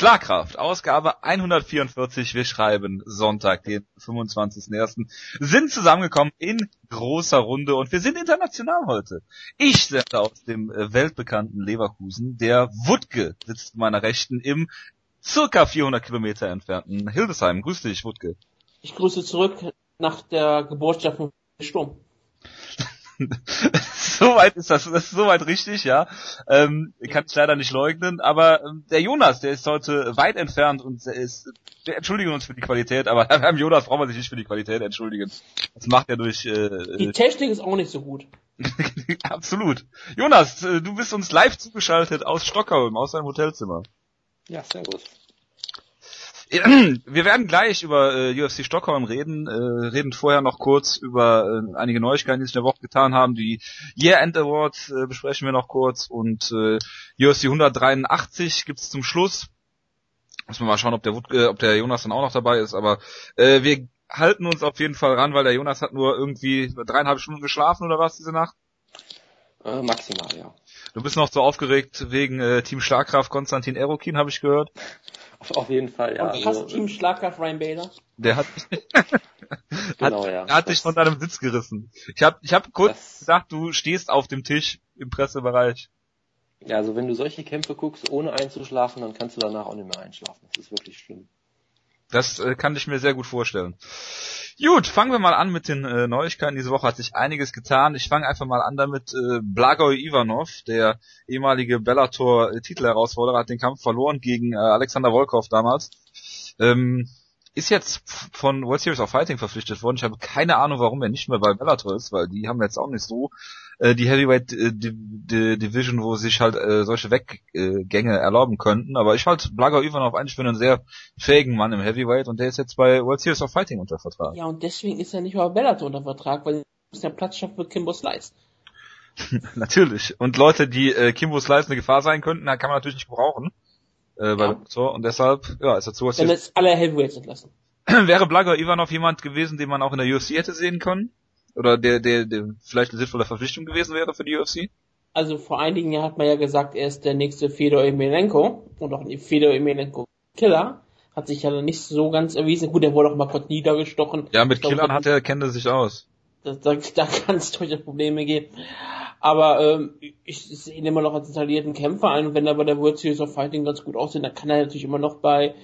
Schlagkraft, Ausgabe 144. Wir schreiben Sonntag, den 25.01. Sind zusammengekommen in großer Runde und wir sind international heute. Ich sende aus dem äh, weltbekannten Leverkusen. Der Wutke sitzt zu meiner Rechten im circa 400 Kilometer entfernten Hildesheim. Grüß dich, Wutke. Ich grüße zurück nach der Geburtstag von Sturm. soweit ist das, das ist soweit richtig, ja. Ähm, kann ich leider nicht leugnen, aber ähm, der Jonas, der ist heute weit entfernt und der ist, wir entschuldigen uns für die Qualität, aber beim Jonas braucht man sich nicht für die Qualität entschuldigen. Das macht er durch. Äh, die Technik ist auch nicht so gut. Absolut. Jonas, äh, du bist uns live zugeschaltet aus Stockholm, aus deinem Hotelzimmer. Ja, sehr gut. Wir werden gleich über äh, UFC Stockholm reden, äh, reden vorher noch kurz über äh, einige Neuigkeiten, die sich in der Woche getan haben. Die Year End Awards äh, besprechen wir noch kurz und äh, UFC 183 gibt's zum Schluss. Müssen wir mal schauen, ob der, äh, ob der Jonas dann auch noch dabei ist, aber äh, wir halten uns auf jeden Fall ran, weil der Jonas hat nur irgendwie dreieinhalb Stunden geschlafen oder was diese Nacht? Äh, maximal, ja. Du bist noch so aufgeregt wegen äh, Team Schlagkraft Konstantin Erokin, habe ich gehört. Auf, auf jeden Fall, ja. Und fast also, Team Schlagkraft Ryan Bader. Der hat, genau, hat, ja. hat dich von deinem Sitz gerissen. Ich habe ich hab kurz das, gedacht, du stehst auf dem Tisch im Pressebereich. Ja, also wenn du solche Kämpfe guckst, ohne einzuschlafen, dann kannst du danach auch nicht mehr einschlafen. Das ist wirklich schlimm. Das äh, kann ich mir sehr gut vorstellen. Gut, fangen wir mal an mit den äh, Neuigkeiten. Diese Woche hat sich einiges getan. Ich fange einfach mal an damit. Äh, Blagoj Ivanov, der ehemalige Bellator-Titelherausforderer, hat den Kampf verloren gegen äh, Alexander Volkov damals. Ähm, ist jetzt von World Series of Fighting verpflichtet worden. Ich habe keine Ahnung, warum er nicht mehr bei Bellator ist, weil die haben jetzt auch nicht so äh, die Heavyweight äh, Division, wo sich halt äh, solche Weggänge erlauben könnten. Aber ich halte Blaga Ivanov eigentlich für einen sehr fähigen Mann im Heavyweight und der ist jetzt bei World Series of Fighting unter Vertrag. Ja, und deswegen ist er nicht bei Bellator unter Vertrag, weil er der Platz schafft für Kimbo Slice. natürlich. Und Leute, die äh, Kimbo Slice eine Gefahr sein könnten, kann man natürlich nicht gebrauchen äh, bei ja. Bellator und deshalb ja, ist er zu Dann ist alle Heavyweights entlassen. Wäre Blaga Ivanov jemand gewesen, den man auch in der UFC hätte sehen können? Oder der, der, der vielleicht eine sinnvolle Verpflichtung gewesen wäre für die UFC? Also vor einigen Jahren hat man ja gesagt, er ist der nächste Fedor Emelianenko und auch Fedor Emelianenko Killer. Hat sich ja nicht so ganz erwiesen. Gut, er wurde auch mal kurz niedergestochen. Ja, mit Killern hat er, kennt er sich aus. Da, da, da kann es durchaus Probleme geben. Aber ähm, ich sehe ihn immer noch als installierten Kämpfer ein und wenn er bei der World Series of Fighting ganz gut aussieht, dann kann er natürlich immer noch bei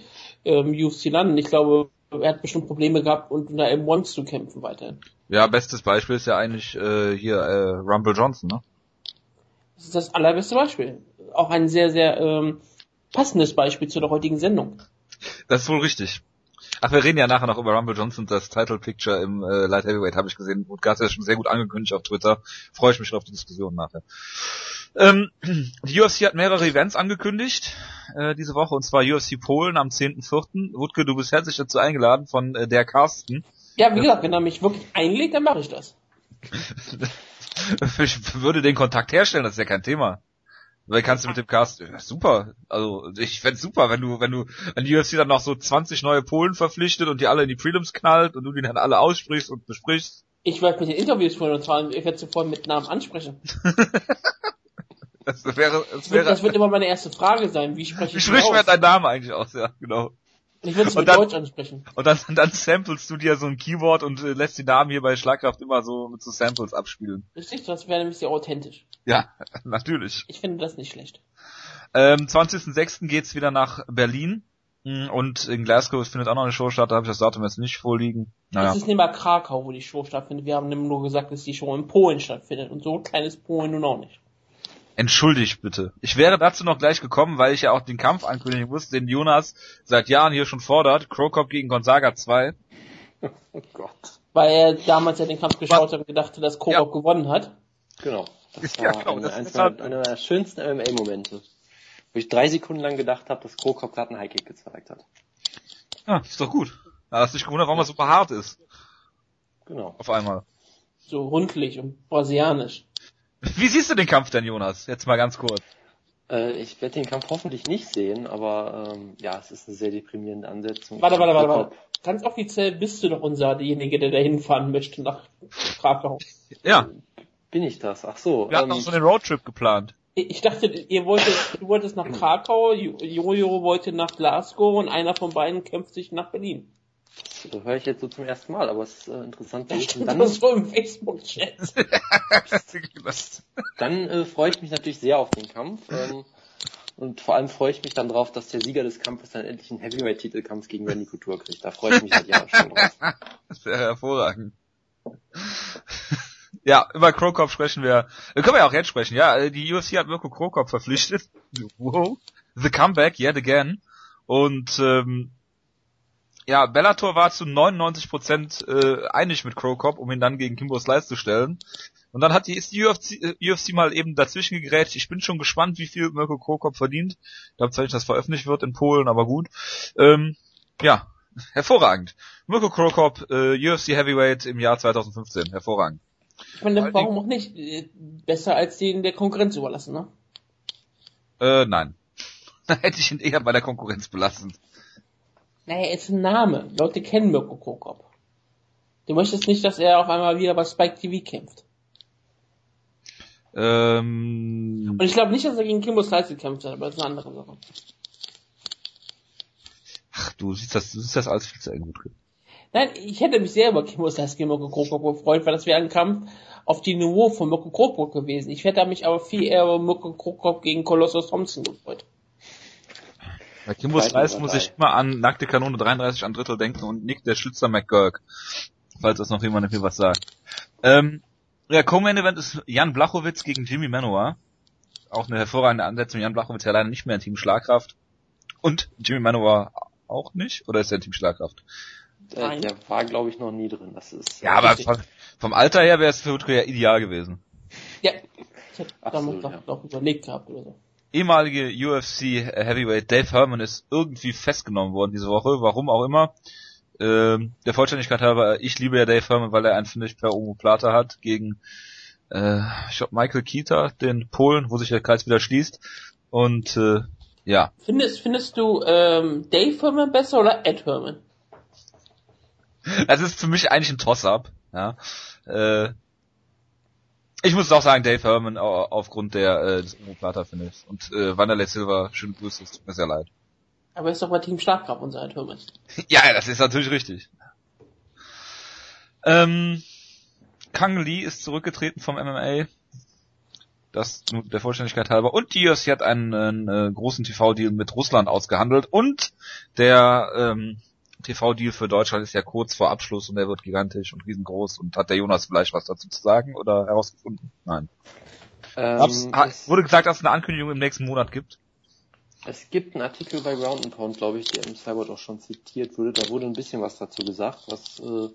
ähm, UFC landen. Ich glaube, er hat bestimmt Probleme gehabt, unter M1 zu kämpfen weiterhin. Ja, bestes Beispiel ist ja eigentlich äh, hier äh, Rumble Johnson, ne? Das ist das allerbeste Beispiel. Auch ein sehr, sehr ähm, passendes Beispiel zu der heutigen Sendung. Das ist wohl richtig. Ach, wir reden ja nachher noch über Rumble Johnson, das Title Picture im äh, Light Heavyweight habe ich gesehen. Gut, hat ja schon sehr gut angekündigt auf Twitter. Freue ich mich schon auf die Diskussion nachher. Ähm, die UFC hat mehrere Events angekündigt äh, diese Woche, und zwar UFC Polen am 10.4. Wutke, du bist herzlich dazu eingeladen von äh, der Carsten. Ja, wie gesagt, wenn er mich wirklich einlegt, dann mache ich das. ich würde den Kontakt herstellen, das ist ja kein Thema. Weil kannst du mit dem Cast, super. Also ich fände super, wenn du, wenn du, wenn die UFC dann noch so 20 neue Polen verpflichtet und die alle in die Prelims knallt und du die dann alle aussprichst und besprichst. Ich werde mit den Interviews führen und zwar, ich werde sofort mit Namen ansprechen. das wäre, das wäre. Das wird immer meine erste Frage sein. Wie spreche ich Wie spricht man deinen Namen eigentlich aus? Ja, genau. Ich würde es mit dann, Deutsch ansprechen. Und dann, dann samplest du dir so ein Keyword und äh, lässt die Namen hier bei Schlagkraft immer so mit so Samples abspielen. Richtig, das wäre nämlich sehr authentisch. Ja, natürlich. Ich finde das nicht schlecht. Ähm, 20.06. geht's wieder nach Berlin. Hm, und in Glasgow findet auch noch eine Show statt, da habe ich das Datum jetzt nicht vorliegen. Naja. Es ist nicht mal Krakau, wo die Show stattfindet. Wir haben nur gesagt, dass die Show in Polen stattfindet. Und so klein ist Polen nun auch nicht. Entschuldigt bitte. Ich wäre dazu noch gleich gekommen, weil ich ja auch den Kampf ankündigen muss, den Jonas seit Jahren hier schon fordert. Krokop gegen Gonzaga 2. Oh Gott. Weil er damals ja den Kampf geschaut hat und gedacht hat, dass Krokop ja. gewonnen hat. Genau. Das ja, war genau, eine, das einer, einer der schönsten MMA-Momente. Wo ich drei Sekunden lang gedacht habe, dass Krokop gerade einen Highkick gezeigt hat. Ja, ist doch gut. Da hast du dich gewundert, warum er super hart ist. Genau. Auf einmal. So rundlich und brasilianisch. Wie siehst du den Kampf denn, Jonas? Jetzt mal ganz kurz. Äh, ich werde den Kampf hoffentlich nicht sehen, aber ähm, ja, es ist eine sehr deprimierende Ansetzung. Warte, warte, warte, warte. Ganz offiziell bist du doch unser derjenige, der da hinfahren möchte nach Krakau. Ja. Bin ich das? Ach so. Wir hatten ähm, auch so einen Roadtrip geplant. Ich dachte, ihr wolltet, du wolltest nach Krakau, Jojo wollte nach Glasgow und einer von beiden kämpft sich nach Berlin. Das höre ich jetzt so zum ersten Mal, aber es ist äh, interessant. Das steht dann so im Facebook-Chat. dann äh, freue ich mich natürlich sehr auf den Kampf. Ähm, und vor allem freue ich mich dann drauf, dass der Sieger des Kampfes dann endlich einen Heavyweight-Titelkampf gegen Randy Couture kriegt. Da freue ich mich halt ja schon drauf. Das wäre hervorragend. Ja, über Krokop sprechen wir. Äh, können wir ja auch jetzt sprechen. Ja, äh, die UFC hat Mirko Krokop verpflichtet. Wow. The Comeback yet again. Und ähm, ja, Bellator war zu 99% äh, einig mit Krokop, um ihn dann gegen Kimbo Slice zu stellen. Und dann hat die, ist die UFC, äh, UFC mal eben dazwischen gegrätscht. Ich bin schon gespannt, wie viel Mirko Krokop verdient. Ich glaube zwar nicht, dass das veröffentlicht wird in Polen, aber gut. Ähm, ja, hervorragend. Mirko Krokop, äh, UFC Heavyweight im Jahr 2015. Hervorragend. Ich meine, warum auch nicht? Äh, besser als den der Konkurrenz überlassen, ne? Äh, nein. Da hätte ich ihn eher bei der Konkurrenz belassen. Naja, ist ein Name. Leute kennen Mirko Krokop. Du möchtest nicht, dass er auf einmal wieder bei Spike TV kämpft. Ähm, Und ich glaube nicht, dass er gegen Kimbo Slice gekämpft hat, aber das ist eine andere Sache. Ach, du siehst das, du siehst das alles viel zu eng gut. Nein, ich hätte mich sehr über Kimbo Slice gegen Mirko Krokop gefreut, weil das wäre ein Kampf auf die Niveau von Mirko Krokop gewesen. Ich hätte mich aber viel eher über Mirko Krokop gegen Colossus Thompson gefreut. Bei Kimbo Slice muss ich immer an nackte Kanone 33 an Drittel denken und Nick der Schützer McGurk. Falls das noch jemand mir was sagt. Ähm, ja, Co-Main Event ist Jan Blachowitz gegen Jimmy Manoa. Auch eine hervorragende Ansetzung. Jan Blachowitz ja leider nicht mehr in Team Schlagkraft. Und Jimmy Manoa auch nicht? Oder ist er in Team Schlagkraft? Äh, der war, glaube ich, noch nie drin. Das ist ja, aber vom, vom, Alter her wäre es für Utrecht ja ideal gewesen. Ja, ich hätte damals doch, ja. doch überlegt gehabt oder so. Ehemalige UFC Heavyweight Dave Herman ist irgendwie festgenommen worden diese Woche, warum auch immer. Ähm, der Vollständigkeit halber, ich liebe ja Dave Herman, weil er einen Finish per Omoplata hat gegen äh, ich glaub Michael Kita, den Polen, wo sich der Kreis wieder schließt. Und äh, ja. Findest, findest du ähm, Dave Herman besser oder Ed Herman? Das ist für mich eigentlich ein Toss-up. Ja. Äh, ich muss auch sagen, Dave Herman aufgrund der äh, des Omoplata Finishes. Und äh, Wanderlei Silva, schöne Grüße, es tut mir sehr leid. Aber er ist doch bei Team Schlagkraft unser Ed Herman. ja, das ist natürlich richtig. Ähm, Kang Lee ist zurückgetreten vom MMA. Das nur der Vollständigkeit halber. Und UFC hat einen, einen äh, großen TV-Deal mit Russland ausgehandelt. Und der ähm, TV-Deal für Deutschland ist ja kurz vor Abschluss und der wird gigantisch und riesengroß. Und hat der Jonas vielleicht was dazu zu sagen oder herausgefunden? Nein. Ähm, wurde gesagt, dass es eine Ankündigung im nächsten Monat gibt? Es gibt einen Artikel bei Ground Pound, glaube ich, der im Cyborg auch schon zitiert wurde. Da wurde ein bisschen was dazu gesagt, was äh,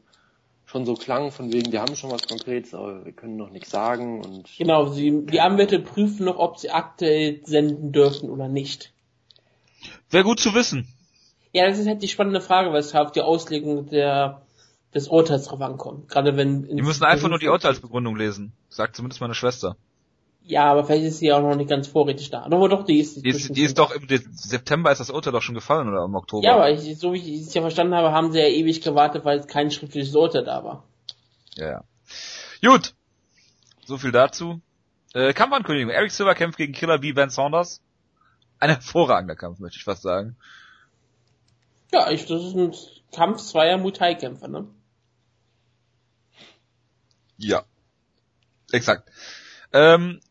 schon so klang von wegen, wir haben schon was Konkretes, aber wir können noch nichts sagen. Und genau, sie, die Anwälte prüfen noch, ob sie aktuell senden dürfen oder nicht. Wäre gut zu wissen. Ja, das ist halt die spannende Frage, weshalb die Auslegung der, des Urteils drauf ankommt. Gerade wenn... Die müssen einfach nur die Urteilsbegründung lesen, sagt zumindest meine Schwester. Ja, aber vielleicht ist sie auch noch nicht ganz vorrätig da. Aber doch, die ist... Die ist, die ist doch im September ist das Urteil doch schon gefallen oder im Oktober. Ja, aber ich, so wie ich es ja verstanden habe, haben sie ja ewig gewartet, weil kein schriftliches Urteil da war. Ja, ja. Gut. So viel dazu. Äh, Kampfankündigung. Eric Silver kämpft gegen Killer B. Ben Saunders. Ein hervorragender Kampf, möchte ich fast sagen. Ja, ich, das ist ein Kampf zweier Muay-Kämpfer, ne? Ja. Exakt. Ähm,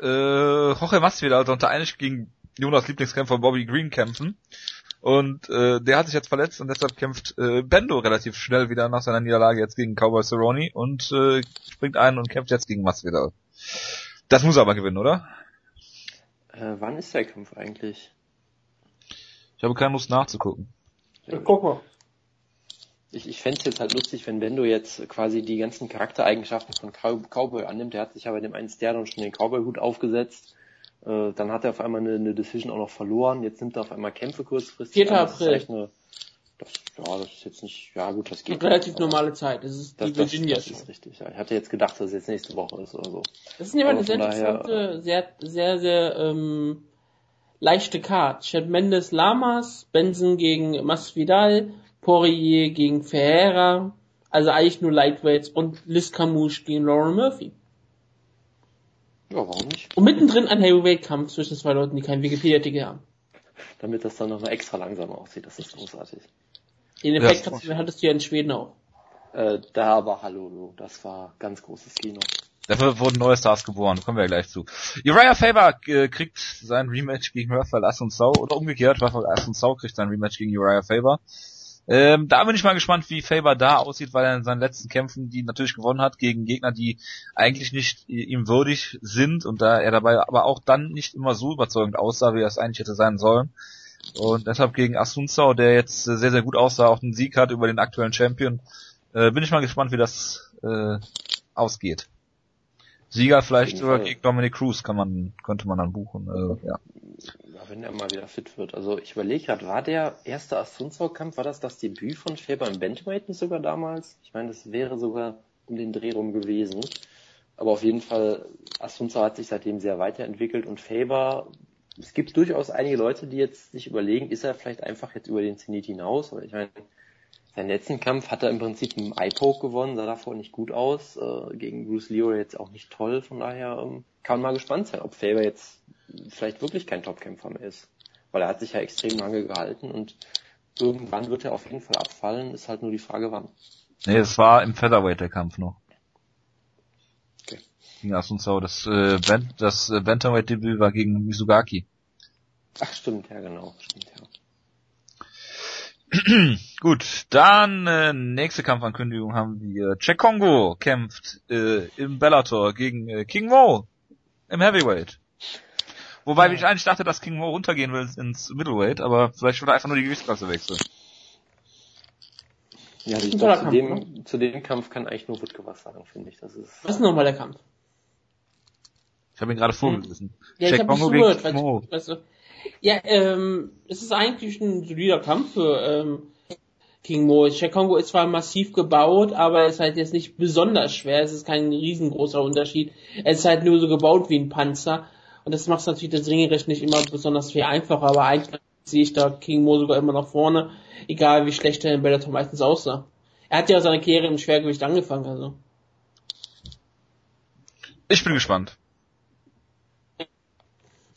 äh, Jorge Masvidal sollte eigentlich gegen Jonas Lieblingskämpfer Bobby Green kämpfen. Und äh, der hat sich jetzt verletzt und deshalb kämpft äh, Bendo relativ schnell wieder nach seiner Niederlage jetzt gegen Cowboy Cerrone und äh, springt ein und kämpft jetzt gegen Masvidal. Das muss er aber gewinnen, oder? Äh, wann ist der Kampf eigentlich? Ich habe keine Lust nachzugucken. Ja, guck mal. Ich, ich fände es jetzt halt lustig, wenn Bendo jetzt quasi die ganzen Charaktereigenschaften von Cow Cowboy annimmt. Der hat sich ja bei dem einen Stern schon den Cowboy-Hut aufgesetzt. Äh, dann hat er auf einmal eine, eine Decision auch noch verloren. Jetzt nimmt er auf einmal Kämpfe kurzfristig. 4. April. Das eine, das, ja, das ist jetzt nicht, ja gut, das geht. Eine relativ normale Zeit. Das ist die das, Virginia das, das ist richtig, ja. Ich hatte jetzt gedacht, dass es jetzt nächste Woche ist oder so. Das ist nämlich eine sehr interessante, sehr, sehr, sehr, ähm, leichte Card. Chad Mendes Lamas, Benson gegen Masvidal, Poirier gegen Ferreira, also eigentlich nur Lightweights und Liz Camouche gegen Lauren Murphy. Ja, warum nicht? Und mittendrin ein Heavyweight-Kampf zwischen zwei Leuten, die keinen Wikipedia-Artikel haben. Damit das dann nochmal extra langsam aussieht, das ist großartig. Den Effekt ja, hattest du ja in Schweden auch. Äh, da war Hallo, das war ganz großes Kino. Dafür wurden neue Stars geboren, kommen wir ja gleich zu. Uriah Faber äh, kriegt sein Rematch gegen Rafael Assunção oder umgekehrt, Rafael Assunção kriegt sein Rematch gegen Uriah Faber. Ähm, da bin ich mal gespannt, wie Faber da aussieht, weil er in seinen letzten Kämpfen die natürlich gewonnen hat gegen Gegner, die eigentlich nicht ihm würdig sind und da er dabei aber auch dann nicht immer so überzeugend aussah, wie er es eigentlich hätte sein sollen. Und deshalb gegen Assunção, der jetzt sehr, sehr gut aussah, auch einen Sieg hat über den aktuellen Champion, äh, bin ich mal gespannt, wie das äh, ausgeht. Sieger vielleicht sogar gegen Dominic Cruz kann man, könnte man dann buchen, äh, ja. ja. Wenn er mal wieder fit wird. Also ich überlege gerade, war der erste Assunção-Kampf, war das das Debüt von Faber im nicht sogar damals? Ich meine, das wäre sogar um den Dreh rum gewesen. Aber auf jeden Fall, Assunção hat sich seitdem sehr weiterentwickelt und Faber, es gibt durchaus einige Leute, die jetzt sich überlegen, ist er vielleicht einfach jetzt über den Zenit hinaus? Weil ich meine, seinen letzten Kampf hat er im Prinzip im Eye-Poke gewonnen, sah davor nicht gut aus. Äh, gegen Bruce Leo jetzt auch nicht toll, von daher ähm, kann man mal gespannt sein, ob Faber jetzt vielleicht wirklich kein Topkämpfer mehr ist. Weil er hat sich ja extrem lange gehalten und irgendwann wird er auf jeden Fall abfallen, ist halt nur die Frage wann. Nee, es war im Featherweight der Kampf noch. Okay. Gegen Asunzao. Das, äh, ben, das äh, Bantamweight-Debüt war gegen Misugaki. Ach stimmt, ja genau, stimmt ja. Gut, dann äh, nächste Kampfankündigung haben wir. Jack Kongo kämpft äh, im Bellator gegen äh, King Mo im Heavyweight. Wobei ja. ich eigentlich dachte, dass King Mo runtergehen will ins Middleweight, aber vielleicht wird er einfach nur die Gewichtsklasse wechseln. Ja, ich glaub, zu, dem, ne? zu dem Kampf kann eigentlich nur Wutke was sagen, finde ich. Das ist was ist nochmal der Kampf? Ich habe ihn gerade vorgelesen. Ja, Jack ich habe Kongo gegen King Mo. Weißt du, ja, ähm, es ist eigentlich ein solider Kampf für ähm, King Mo. Kongo ist zwar massiv gebaut, aber es ist halt jetzt nicht besonders schwer. Es ist kein riesengroßer Unterschied. Es ist halt nur so gebaut wie ein Panzer. Und das macht natürlich das Ringrecht nicht immer besonders viel einfacher, aber eigentlich sehe ich da King Mo sogar immer nach vorne, egal wie schlecht er in Bellator meistens aussah. Er hat ja seine Karriere im Schwergewicht angefangen, also. Ich bin gespannt.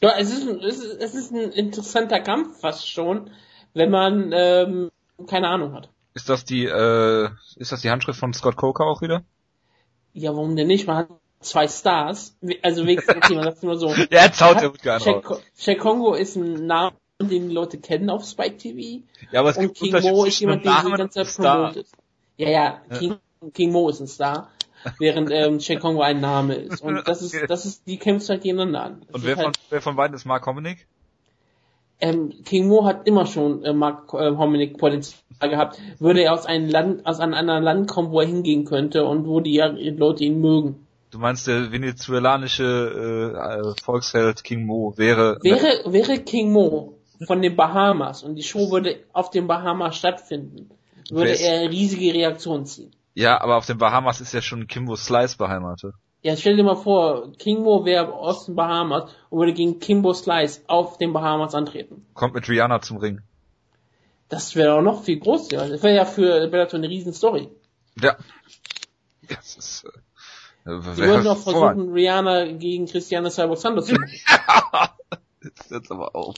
Ja, es ist, es ist, es ist ein interessanter Kampf fast schon, wenn man ähm, keine Ahnung hat. Ist das die, äh, ist das die Handschrift von Scott Coker auch wieder? Ja, warum denn nicht? Man hat zwei Stars. Also wenigstens, okay, man sagt immer so. ja, jetzt haut er gut gerne Shaq Kongo ist ein Name, den die Leute kennen auf Spike TV. Ja, aber es und gibt King Mo ist jemand, den die ganze Zeit promotet. Ja, ja, King, King Mo ist ein Star, während ähm, Shaq Kongo ein Name ist. Und das ist, das ist, die kämpfen halt gegeneinander an. Das und wer, halt, von, wer von beiden ist Mark Hominick? Ähm, King Mo hat immer schon äh, Mark äh, Hominick Potenzial gehabt. Würde er aus einem Land, aus einem anderen Land kommen, wo er hingehen könnte und wo die Leute ihn mögen. Du meinst, der venezuelanische äh, Volksheld King Mo wäre... Wäre, wäre King Mo von den Bahamas und die Show würde auf den Bahamas stattfinden, würde er riesige Reaktionen ziehen. Ja, aber auf den Bahamas ist ja schon Kimbo Slice beheimatet. Ja, stell dir mal vor, Kimbo wäre aus den Bahamas und würde gegen Kimbo Slice auf den Bahamas antreten. Kommt mit Rihanna zum Ring. Das wäre auch noch viel größer. Das wäre ja für Bellator eine riesen Story. Ja. Das ist, äh, Sie würden doch versuchen, Rihanna gegen Christiane Cyborg Santos zu machen. Jetzt hört's aber auf.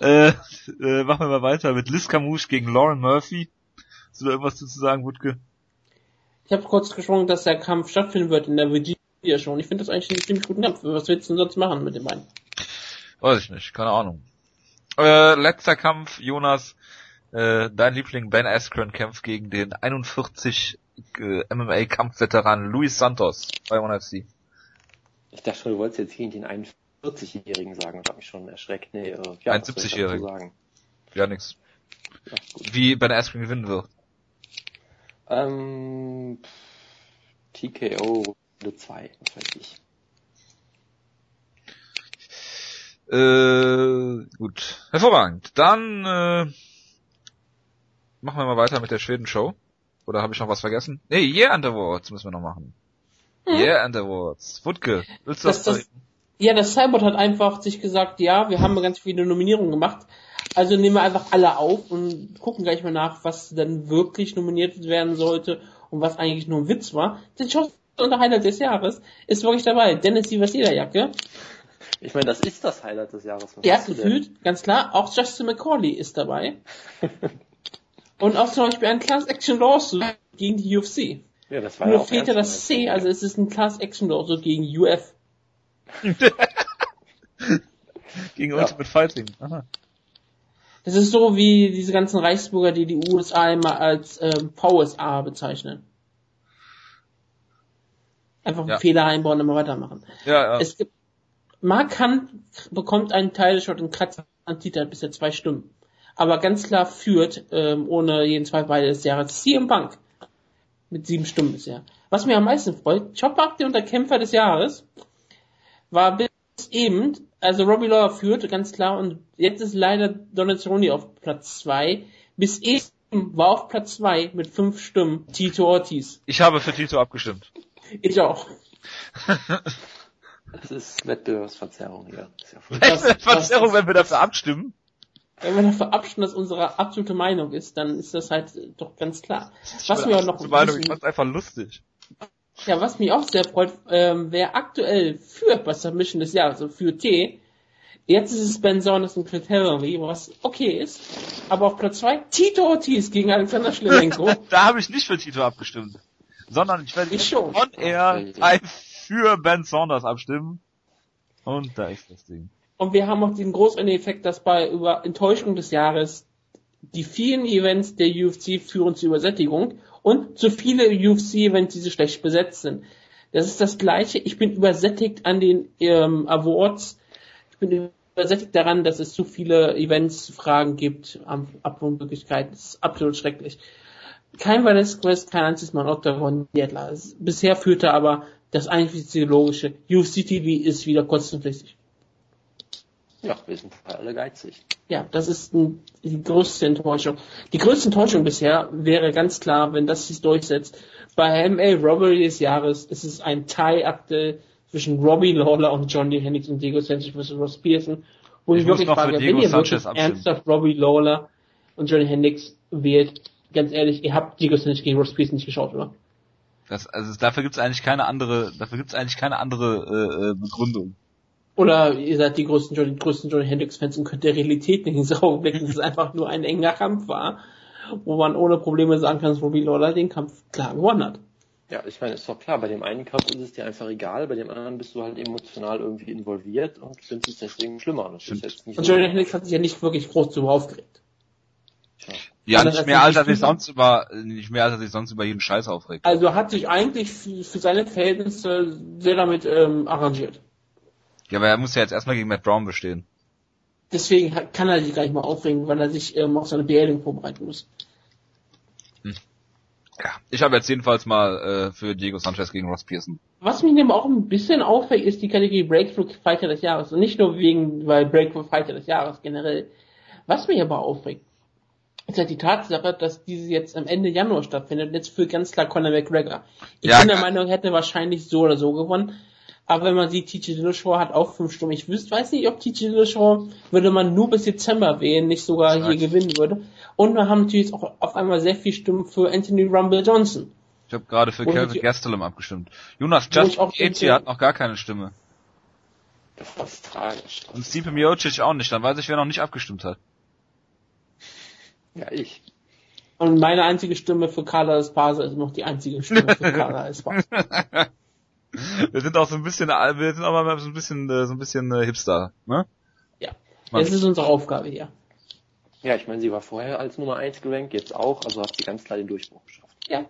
Äh, äh, machen wir mal weiter mit Liz Camouche gegen Lauren Murphy. Hast du da irgendwas zu sagen, Wutke? Ich habe kurz gesprochen, dass der Kampf stattfinden wird in der Virginia schon. Ich finde das eigentlich einen ziemlich guten Kampf. Was willst du denn sonst machen mit dem beiden? Weiß ich nicht, keine Ahnung. Äh, letzter Kampf, Jonas. Äh, dein Liebling Ben Askren kämpft gegen den 41 äh, MMA-Kampfveteran Luis Santos bei ONE FC. Ich dachte schon, du wolltest jetzt gegen den 41-Jährigen sagen und hab mich schon erschreckt. Nee, äh, ja, 71-Jährigen. Ja, nix. Ja, Wie Ben Askren gewinnen wird. Ähm, TKO Runde 2, was weiß ich. Äh, gut. Hervorragend. Dann äh, machen wir mal weiter mit der Schweden-Show. Oder habe ich noch was vergessen? Nee, Yeah and Awards müssen wir noch machen. Hm. Yeah and Awards. Wutke, willst du das, das, das Ja, das Cyborg hat einfach sich gesagt, ja, wir haben ganz viele Nominierungen gemacht. Also nehmen wir einfach alle auf und gucken gleich mal nach, was dann wirklich nominiert werden sollte und was eigentlich nur ein Witz war. Den schaust unser Highlight des Jahres ist wirklich dabei. Dennis Sievers Lederjacke. Ich meine, das ist das Highlight des Jahres. Was Ja, gefühlt, ganz klar. Auch Justin McCauley ist dabei. Und auch zum Beispiel ein Class Action Lawsuit gegen die UFC. Ja, das war ja Nur auch fehlt ja das. C, also es ist ein Class Action Lawsuit gegen UF. Gegen Ja. Ultimate Fighting. Aha. Das ist so wie diese ganzen Reichsbürger, die die USA immer als ähm, VSA bezeichnen. Einfach einen Ja. Fehler einbauen und immer weitermachen. Ja, ja. Es gibt, Mark Hunt bekommt einen Teilshot und kratzt an Titel hat bisher zwei Stimmen. Aber ganz klar führt, ähm, ohne jeden Zweifel beide des Jahres, CM Punk. Mit sieben Stimmen bisher. Was mir am meisten freut, Chop der unter Kämpfer des Jahres war bis eben, also Robbie Lawler führt, ganz klar, und jetzt ist leider Donald Cerrone auf Platz zwei. Bis eben war auf Platz zwei mit fünf Stimmen Tito Ortiz. Ich habe für Tito abgestimmt. Ich auch. Das ist Wettbewerbsverzerrung hier. Das ist ja voll Das- das- Verzerrung, wenn wir dafür abstimmen. Wenn wir dafür abstimmen, dass unsere absolute Meinung ist, dann ist das halt doch ganz klar. Was Ich mir auch bin noch Meinung, ich fand's einfach lustig. Ja, was mich auch sehr freut, ähm, wer aktuell führt bei Submission des Jahres, also für T, jetzt ist es Ben Saunders und Clint Henry, was okay ist, aber auf Platz zwei Tito Ortiz gegen Alexander Schlemenko. Da habe ich nicht für Tito abgestimmt. Sondern ich werde Ich schon. on air für Ben Saunders abstimmen. Und da ist das Ding. Und wir haben auch den großartigen Effekt, dass bei über Enttäuschung des Jahres die vielen Events der UFC führen zur Übersättigung und zu viele UFC-Events, die so schlecht besetzt sind. Das ist das Gleiche. Ich bin übersättigt an den ähm, Awards. Ich bin übersättigt daran, dass es zu viele Events, Fragen gibt, Ab- Abwurfmöglichkeiten. Das ist absolut schrecklich. Kein Velasquez Quest, kein einziges Mal Octagon Dietler. Bisher führte aber das einzige logische. UFC TV ist wieder kostenpflichtig. Ja, wir sind alle geizig. Ja, das ist ein, die größte Enttäuschung. Die größte Enttäuschung bisher wäre ganz klar, wenn das sich durchsetzt. Bei MA Robbery des Jahres ist es ein Tie-Akte zwischen Robbie Lawler und Johnny Hendricks und Diego Sanchez vs. Ross Pearson. Wo Ich ich, wirklich frage, wenn ihr wirklich ernsthaft Robbie Lawler und Johnny Hendricks wählt, ganz ehrlich, ihr habt Diego Sanchez gegen Ross Pearson nicht geschaut, oder? Das, also dafür gibt's eigentlich keine andere, dafür gibt's eigentlich keine andere äh, äh, Begründung. Oder ihr seid die größten Johnny, größten Johnny Hendricks Fans und könnt der Realität nicht ins Auge blicken, dass es einfach nur ein enger Kampf war, wo man ohne Probleme sagen kann, dass Robbie Lawler den Kampf klar gewonnen hat. Ja, ich meine, ist doch klar, bei dem einen Kampf ist es dir einfach egal, bei dem anderen bist du halt emotional irgendwie involviert und findest es deswegen schlimmer. Das ist jetzt nicht Und so- Johnny Hendricks hat sich ja nicht wirklich groß darüber aufgeregt. Tja. Ja, Anders nicht mehr als er sich sonst über, nicht mehr als er sich sonst über jeden Scheiß aufregt. Also hat sich eigentlich für, für seine Verhältnisse sehr damit ähm, arrangiert. Ja, aber er muss ja jetzt erstmal gegen Matt Brown bestehen. Deswegen kann er sich gar nicht mal aufregen, weil er sich ähm, auf seine Beerdigung vorbereiten muss. Ja, ich habe jetzt jedenfalls mal äh, für Diego Sanchez gegen Ross Pearson. Was mich nämlich auch ein bisschen aufregt, ist die Kategorie Breakthrough Fighter des Jahres. Und nicht nur wegen, weil Breakthrough Fighter des Jahres generell. Was mich aber aufregt, ist halt die Tatsache, dass diese jetzt am Ende Januar stattfindet. Und jetzt für ganz klar Conor McGregor. Ich Ja, bin der. Meinung, er hätte wahrscheinlich so oder so gewonnen. Aber wenn man sieht, TJ Dillashaw hat auch fünf Stunden. Ich wüsste, weiß nicht, ob TJ Dillashaw, würde man nur bis Dezember wählen, nicht sogar Stark. hier gewinnen würde. Und wir haben natürlich jetzt auch auf einmal sehr viel Stimmen für Anthony Rumble Johnson. Ich habe gerade für Kelvin Gastelum abgestimmt. Jonas, Justin auch Gaethje hat noch gar keine Stimme. Das ist tragisch. Und Stipe Miocic auch nicht. Dann weiß ich, wer noch nicht abgestimmt hat. Ja, ich. Und meine einzige Stimme für Carla Esparza ist noch die einzige Stimme für Carla Esparza. Wir sind auch so ein bisschen, wir sind auch mal so ein bisschen, äh, so ein bisschen äh, Hipster, ne? Ja. Mann. Das ist unsere Aufgabe hier. Ja, ich meine, sie war vorher als Nummer 1 gerankt, jetzt auch, also hat sie ganz klar den Durchbruch geschafft. Ja.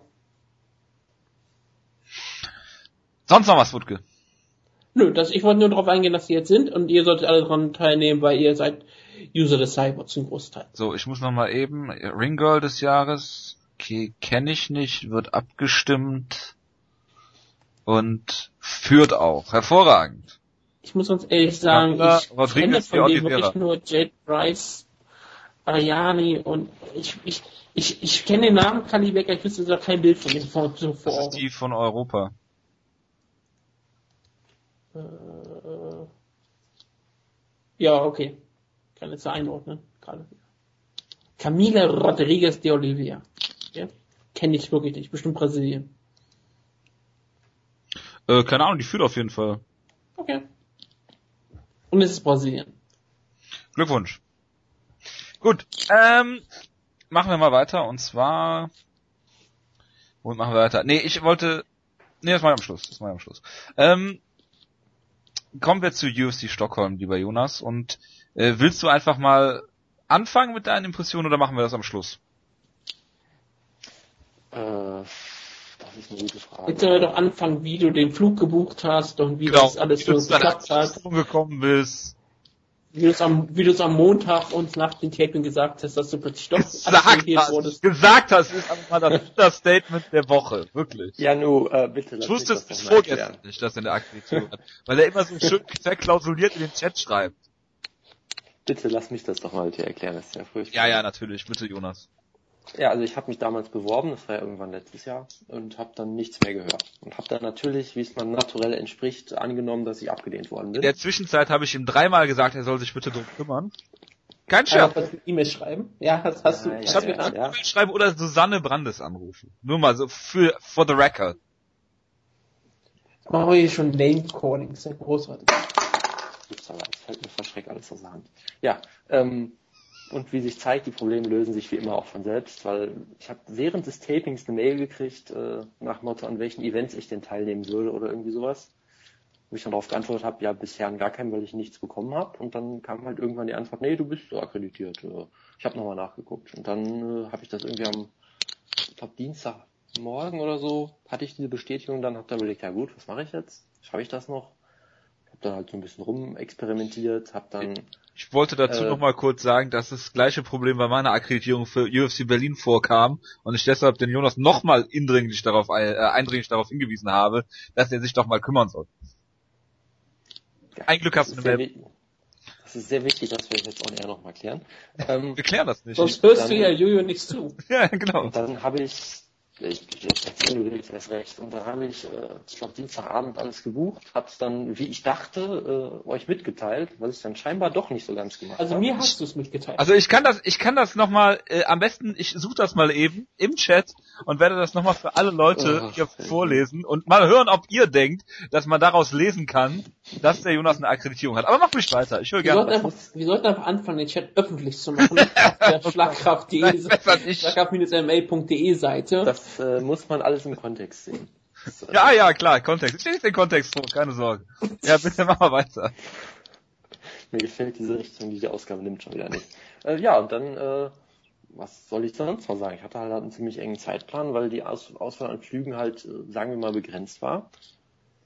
Sonst noch was, Wutke? Nö, das, ich wollte nur darauf eingehen, dass sie jetzt sind und ihr solltet alle daran teilnehmen, weil ihr seid User des Cyber zum Großteil. So, ich muss noch mal eben, Ringgirl des Jahres, okay, kenne ich nicht, wird abgestimmt und führt auch. Hervorragend. Ich muss uns ehrlich sagen, Ja, ich kenne Rodriguez von de denen Oliveira. wirklich nur Jade Price, Ariani und ich, ich, ich, ich kenne den Namen Kali Becker, ich wüsste sogar kein Bild von dem vor, vor Das ist die von Europa. Äh, ja, okay. Kann jetzt einordnen. Gerade. Camila Rodriguez de Oliveira. Ja? Kenne ich wirklich nicht. Bestimmt Brasilien. Äh, keine Ahnung, die führt auf jeden Fall. Okay. Und es ist Brasilien. Glückwunsch. Gut, ähm, machen wir mal weiter und zwar womit machen wir weiter? Nee, ich wollte Nee, das mache ich am Schluss, das mache ich am Schluss. Ähm, kommen wir zu UFC Stockholm, lieber Jonas und äh, willst du einfach mal anfangen mit deinen Impressionen oder machen wir das am Schluss? Äh, das ist eine gute Frage. Jetzt sollen wir doch anfangen, wie du den Flug gebucht hast und wie Genau, das alles so geklappt hat. Gekommen bist. Wie du es am, wie du es am Montag uns nach dem Taping gesagt hast, dass du plötzlich doch Gesagt aktiviert hast, wurdest. gesagt hast, ist einfach mal das Understatement der Woche, wirklich. Ja, nu, äh, bitte. Ich lass wusste mich es das bis vorgestern erklären. nicht, dass er eine Akkreditation hat. Weil er immer so schön verklausuliert in den Chat schreibt. Bitte lass mich das doch mal dir erklären, das ist ja furchtbar. Ja, ja, natürlich, bitte Jonas. Ja, also ich habe mich damals beworben, das war ja irgendwann letztes Jahr, und habe dann nichts mehr gehört. Und habe dann natürlich, wie es man naturell entspricht, angenommen, dass ich abgelehnt worden In bin. der Zwischenzeit habe ich ihm dreimal gesagt, er soll sich bitte drum kümmern. Kein Scherz. was mit E-Mail schreiben. Ja, das hast du. Ja, ich ja, hab ja, gedacht, ja. E-Mail schreiben oder Susanne Brandes anrufen. Nur mal so für for the record. machen wir hier schon Name Calling, sehr großartig. Ups, aber es fällt mir verschreckt alles aus der Hand. Ja, ähm, und wie sich zeigt, die Probleme lösen sich wie immer auch von selbst, weil ich habe während des Tapings eine Mail gekriegt, äh, nach Motto, an welchen Events ich denn teilnehmen würde oder irgendwie sowas. Wo ich dann darauf geantwortet habe, ja, bisher gar keinen, weil ich nichts bekommen habe. Und dann kam halt irgendwann die Antwort, nee, du bist so akkreditiert. Äh, Ich habe nochmal nachgeguckt. Und dann äh, habe ich das irgendwie am, ich glaube, Dienstagmorgen oder so, hatte ich diese Bestätigung, dann habe da überlegt, ja gut, was mache ich jetzt? Schaffe ich das noch? Hab dann halt so ein bisschen rumexperimentiert, hab dann Ich wollte dazu Äh. noch mal kurz sagen, dass das gleiche Problem bei meiner Akkreditierung für UFC Berlin vorkam und ich deshalb den Jonas noch mal indringlich darauf, äh, eindringlich darauf hingewiesen habe, dass er sich doch mal kümmern soll. Ein Glück hast du ist, sehr, eine Mail. das ist sehr wichtig, dass wir das jetzt on air nochmal klären. Ähm, Wir klären das nicht. Sonst hörst Dann- du ja Jojo nicht zu. ja, genau. und dann habe ich, ich, du willst, erst recht, und dann habe ich, äh, ich glaube Dienstagabend alles gebucht, hab's dann, wie ich dachte, äh, euch mitgeteilt, was ich dann scheinbar doch nicht so ganz gemacht Also habe. mir hast du es mitgeteilt. Also ich kann das, ich kann das noch mal, äh, am besten, ich suche das mal eben im Chat und werde das noch mal für alle Leute Ach, hier vorlesen und mal hören, ob ihr denkt, dass man daraus lesen kann, dass der Jonas eine Akkreditierung hat. Aber mach mich weiter, ich höre wir, sollten gerne. einfach, wir sollten einfach anfangen, den Chat öffentlich zu machen. auf der Schlagkraft.de. Schlagkraft-ma.de Seite. Das äh, muss man alles im Kontext sehen. Das, äh, Ja, ja, klar, Kontext. Ich stehe den Kontext vor, keine Sorge. Ja, bitte mach mal weiter. Mir gefällt diese Richtung, die die Ausgabe nimmt, schon wieder nicht. Äh, ja, und dann, äh, was soll ich sonst noch sagen? Ich hatte halt einen ziemlich engen Zeitplan, weil die Aus Auswahl an Flügen halt, äh, sagen wir mal, begrenzt war.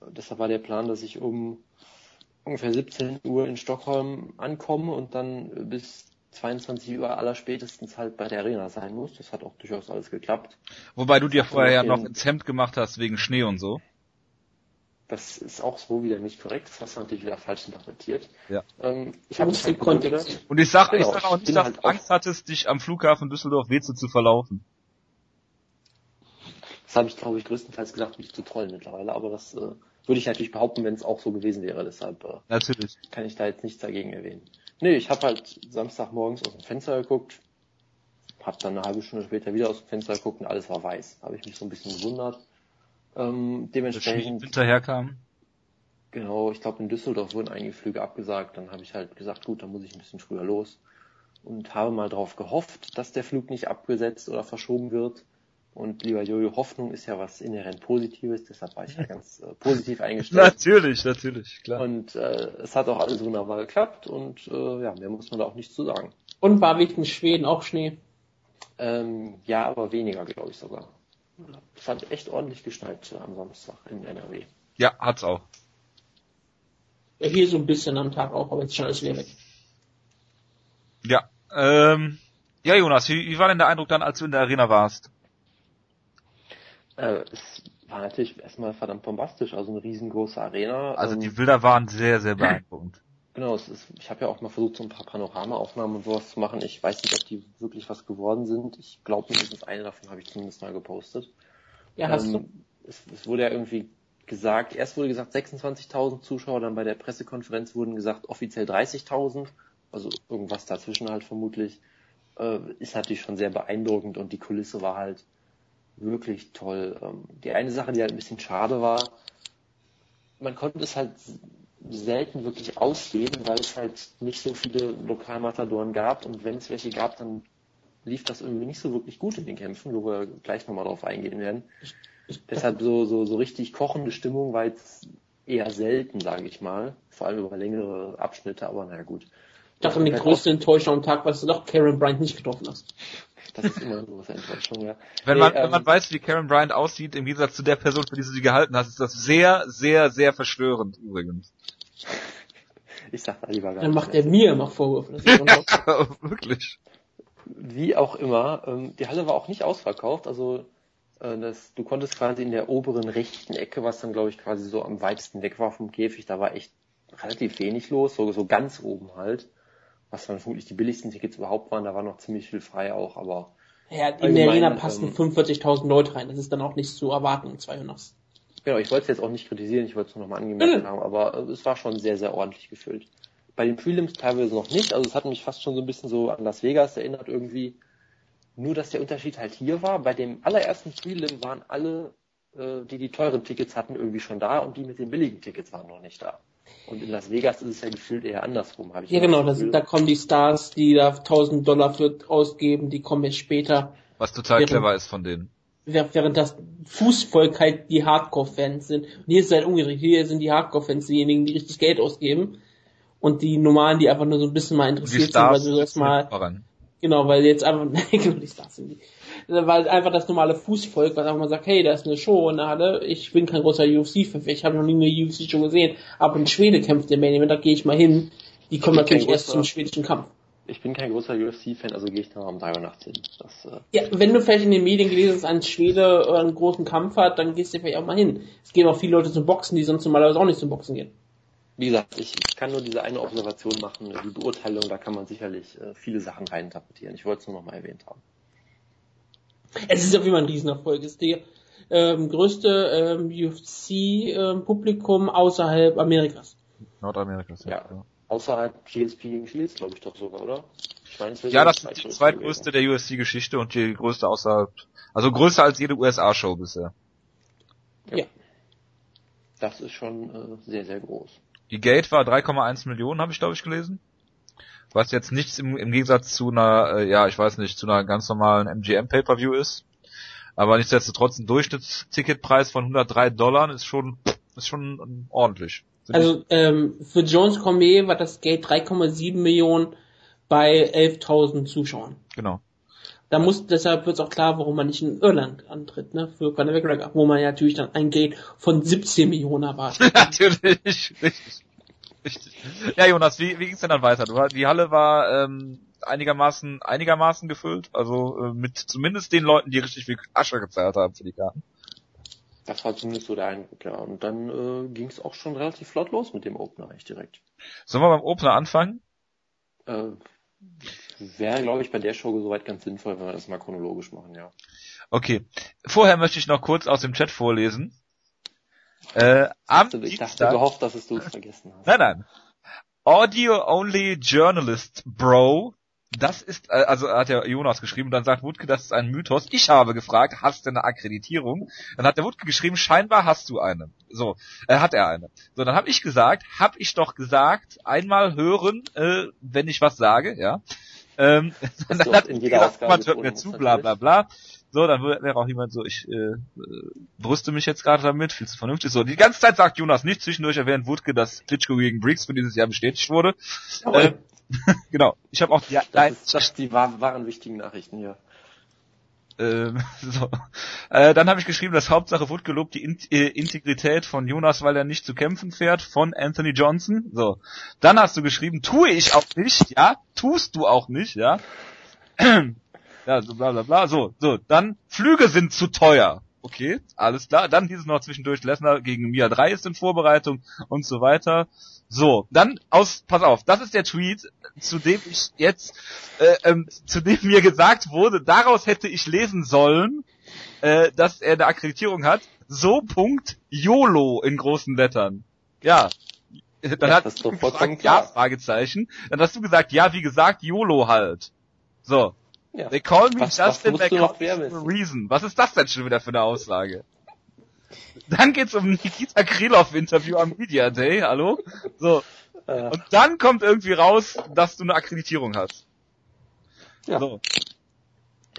Deshalb war der Plan, dass ich um ungefähr 17 Uhr in Stockholm ankomme und dann äh, bis 22 Uhr allerspätestens halt bei der Arena sein muss. Das hat auch durchaus alles geklappt. Wobei du dir vorher ja noch ins Hemd gemacht hast wegen Schnee und so. Das ist auch so wieder nicht korrekt. Das hast du natürlich wieder falsch interpretiert. Ja. Ähm, ich habe den Kontext sehen. Und ich sag, ich Genau, sag auch ich nicht, dass halt du auch- Angst hattest, dich am Flughafen Düsseldorf-Weze zu verlaufen. Das habe ich, glaube ich, größtenteils gedacht, mich zu trollen mittlerweile, aber das äh, würde ich natürlich behaupten, wenn es auch so gewesen wäre. Deshalb äh, Natürlich. kann ich da jetzt nichts dagegen erwähnen. Nee, ich habe halt Samstagmorgens aus dem Fenster geguckt, habe dann eine halbe Stunde später wieder aus dem Fenster geguckt und alles war weiß. Habe ich mich so ein bisschen gewundert. Ähm, dementsprechend, Winter herkam. genau, ich glaube in Düsseldorf wurden einige Flüge abgesagt. Dann habe ich halt gesagt, gut, dann muss ich ein bisschen früher los und habe mal darauf gehofft, dass der Flug nicht abgesetzt oder verschoben wird. Und lieber Jojo, Hoffnung ist ja was inhärent Positives, deshalb war ich ja ganz äh, positiv eingestellt. Natürlich, natürlich, klar. Und äh, es hat auch alles wunderbar geklappt und äh, ja, mehr muss man da auch nicht zu sagen. Und war wegen Schweden auch Schnee. Ähm, ja, aber weniger, glaube ich sogar. Es hat echt ordentlich geschneit äh, am Samstag in NRW. Ja, hat's auch. Ja, hier so ein bisschen am Tag auch, aber jetzt schon alles wieder weg. Ja. Ähm, ja, Jonas, wie, wie war denn der Eindruck dann, als du in der Arena warst? Äh, es war natürlich erstmal verdammt bombastisch, also eine riesengroße Arena. Also ähm, die Bilder waren sehr, sehr beeindruckend. Genau, es ist, ich habe ja auch mal versucht, so ein paar Panoramaaufnahmen und sowas zu machen. Ich weiß nicht, ob die wirklich was geworden sind. Ich glaube mindestens eine davon habe ich zumindest mal gepostet. Ja, hast du? Ähm, es, es wurde ja irgendwie gesagt, erst wurde gesagt 26.000 Zuschauer, dann bei der Pressekonferenz wurden gesagt offiziell 30.000, also irgendwas dazwischen halt vermutlich. Äh, ist natürlich schon sehr beeindruckend und die Kulisse war halt wirklich toll. Ähm, die eine Sache, die halt ein bisschen schade war, man konnte es halt selten wirklich ausleben, weil es halt nicht so viele Lokalmatadoren gab und wenn es welche gab, dann lief das irgendwie nicht so wirklich gut in den Kämpfen, wo wir gleich nochmal drauf eingehen werden. Deshalb so, so, so richtig kochende Stimmung war jetzt eher selten, sage ich mal. Vor allem über längere Abschnitte, aber naja gut. Ich dachte, die größte Enttäuschung am Tag, was du doch Karen Bryant nicht getroffen hast. Das ist immer eine große Enttäuschung, ja. Wenn, Nee, man, ähm, wenn man weiß, wie Karen Bryant aussieht, im Gegensatz zu der Person, für die du sie gehalten hast, ist das sehr, sehr, sehr verstörend übrigens. Ich sag da lieber gar Dann macht er mir immer Vorwürfe. Das ist unglaublich. Wirklich. Wie auch immer, ähm, die Halle war auch nicht ausverkauft, also äh, das, du konntest quasi in der oberen rechten Ecke, was dann glaube ich quasi so am weitesten weg war vom Käfig, da war echt relativ wenig los, so, so ganz oben halt, was dann vermutlich die billigsten Tickets überhaupt waren, da war noch ziemlich viel frei auch, aber ja, in der Arena passen ähm, 45.000 Leute rein. Das ist dann auch nicht zu erwarten, 200. Genau, ich wollte es jetzt auch nicht kritisieren, ich wollte es nur nochmal angemerkt Mhm. haben, aber äh, es war schon sehr, sehr ordentlich gefüllt. Bei den Prelims teilweise noch nicht, also es hat mich fast schon so ein bisschen so an Las Vegas erinnert irgendwie. Nur, dass der Unterschied halt hier war, bei dem allerersten Prelim waren alle, äh, die die teuren Tickets hatten, irgendwie schon da und die mit den billigen Tickets waren noch nicht da. Und in Las Vegas ist es ja gefühlt eher andersrum, habe ich Ja, genau, das da kommen die Stars, die da 1000 Dollar für ausgeben, die kommen jetzt später. Was total Während- clever ist von denen. Während während das Fußvolk halt die Hardcore-Fans sind. Und hier ist es halt umgedreht. Hier sind die Hardcore-Fans diejenigen, die richtig Geld ausgeben. Und die normalen, die einfach nur so ein bisschen mal interessiert sind, weil Stars sie das mal voran. Genau, weil jetzt einfach, genau, die Stars sind die. Weil einfach das normale Fußvolk, was einfach mal sagt, hey, da ist eine Show in der Halle, ich bin kein großer UFC-Fan, ich habe noch nie eine UFC-Show gesehen, aber in Schwede kämpft der Main Event, da gehe ich mal hin. Die kommen natürlich erst großer- zum schwedischen Kampf. Ich bin kein großer UFC-Fan, also gehe ich da um drei Uhr nachts hin. Das, äh, Ja, wenn du vielleicht in den Medien gelesen hast, ein Schwede einen großen Kampf hat, dann gehst du vielleicht auch mal hin. Es gehen auch viele Leute zum Boxen, die sonst normalerweise auch nicht zum Boxen gehen. wie gesagt, ich, ich kann nur diese eine Observation machen, die Beurteilung, da kann man sicherlich äh, viele Sachen reininterpretieren. Ich wollte es nur nochmal erwähnt haben. Es ist auf jeden Fall ein Riesenerfolg. Es ist der ähm, größte ähm, UFC-Publikum außerhalb Amerikas. Nordamerikas. Ja. Außerhalb GSP gegen Shields, glaube ich doch sogar, oder? Ich wäre Ja, das ist die zweitgrößte der UFC-Geschichte und die größte außerhalb, also größer als jede USA-Show bisher. Ja. Das ist schon äh, sehr, sehr groß. Die Gate war 3,1 Millionen, habe ich glaube ich gelesen. Was jetzt nichts im, im Gegensatz zu einer, äh, ja, ich weiß nicht, zu einer ganz normalen MGM Pay-Per-View ist. Aber nichtsdestotrotz ein Durchschnittsticketpreis von 103 Dollar ist schon, ist schon ordentlich. Also ähm, für Jones Cormier war das Geld 3,7 Millionen bei 11.000 Zuschauern. genau. Da muss deshalb wird es auch klar, warum man nicht in Irland antritt, ne? Für Conor McGregor, wo man ja natürlich dann ein Geld von 17 Millionen erwartet. Natürlich, richtig. Richtig. Ja, Jonas, wie, wie ging's denn dann weiter? Du, die Halle war ähm, einigermaßen einigermaßen gefüllt, also äh, mit zumindest den Leuten, die richtig viel Asche gezahlt haben für die Karten. Das war zumindest so der Eindruck, ja. Und dann äh, ging es auch schon relativ flott los mit dem Opener, echt direkt. Sollen wir beim Opener anfangen? Äh, Wäre, glaube ich, bei der Show soweit ganz sinnvoll, wenn wir das mal chronologisch machen, ja. Okay. Vorher möchte ich noch kurz aus dem Chat vorlesen. Äh, am Ich dachte, ich dachte Dienstag, gehofft, dass es du es vergessen hast. nein, nein. Audio Only Journalist Bro. Das ist, äh, also hat der Jonas geschrieben, dann sagt Wutke, das ist ein Mythos. Ich habe gefragt, hast du eine Akkreditierung? Dann hat der Wutke geschrieben, scheinbar hast du eine. So, äh, hat er eine. So, dann habe ich gesagt, hab ich doch gesagt, einmal hören, äh, wenn ich was sage, ja. Ähm, dann du hat in jeder gesagt, niemand hört mir zu, bla bla bla. So, dann wär- wäre auch jemand so, ich äh, äh, brüste mich jetzt gerade damit, viel zu vernünftig. So, die ganze Zeit sagt Jonas nicht, zwischendurch erwähnt Wutke, dass Klitschko gegen Briggs für dieses Jahr bestätigt wurde. Äh, genau, ich habe auch die, Das, ist, das die wahr- wahren wichtigen Nachrichten hier. ähm, so. äh, dann habe ich geschrieben, dass Hauptsache Wutke lobt die In äh, Integrität von Jonas, weil er nicht zu kämpfen fährt, von Anthony Johnson. So. Dann hast du geschrieben, tue ich auch nicht, ja, tust du auch nicht, ja. ja, so bla bla bla. So, so, dann Flüge sind zu teuer. Okay, alles klar. Dann hieß es noch zwischendurch, Lesnar gegen Mia 3 ist in Vorbereitung und so weiter. So, dann aus, pass auf, das ist der Tweet, zu dem ich jetzt, äh, ähm, zu dem mir gesagt wurde, daraus hätte ich lesen sollen, äh, dass er eine Akkreditierung hat. So Punkt YOLO in großen Lettern. Ja. Dann Ja, hat das gefragt, ja. Fragezeichen. Dann hast du gesagt, ja, wie gesagt, YOLO halt. So. Ja. They call me Was- Justin mehr for a reason. Was ist das denn schon wieder für eine Aussage? Dann geht's um Nikita Krylov Interview am Media Day, hallo? So. Äh, Und dann kommt irgendwie raus, dass du eine Akkreditierung hast. ja. So.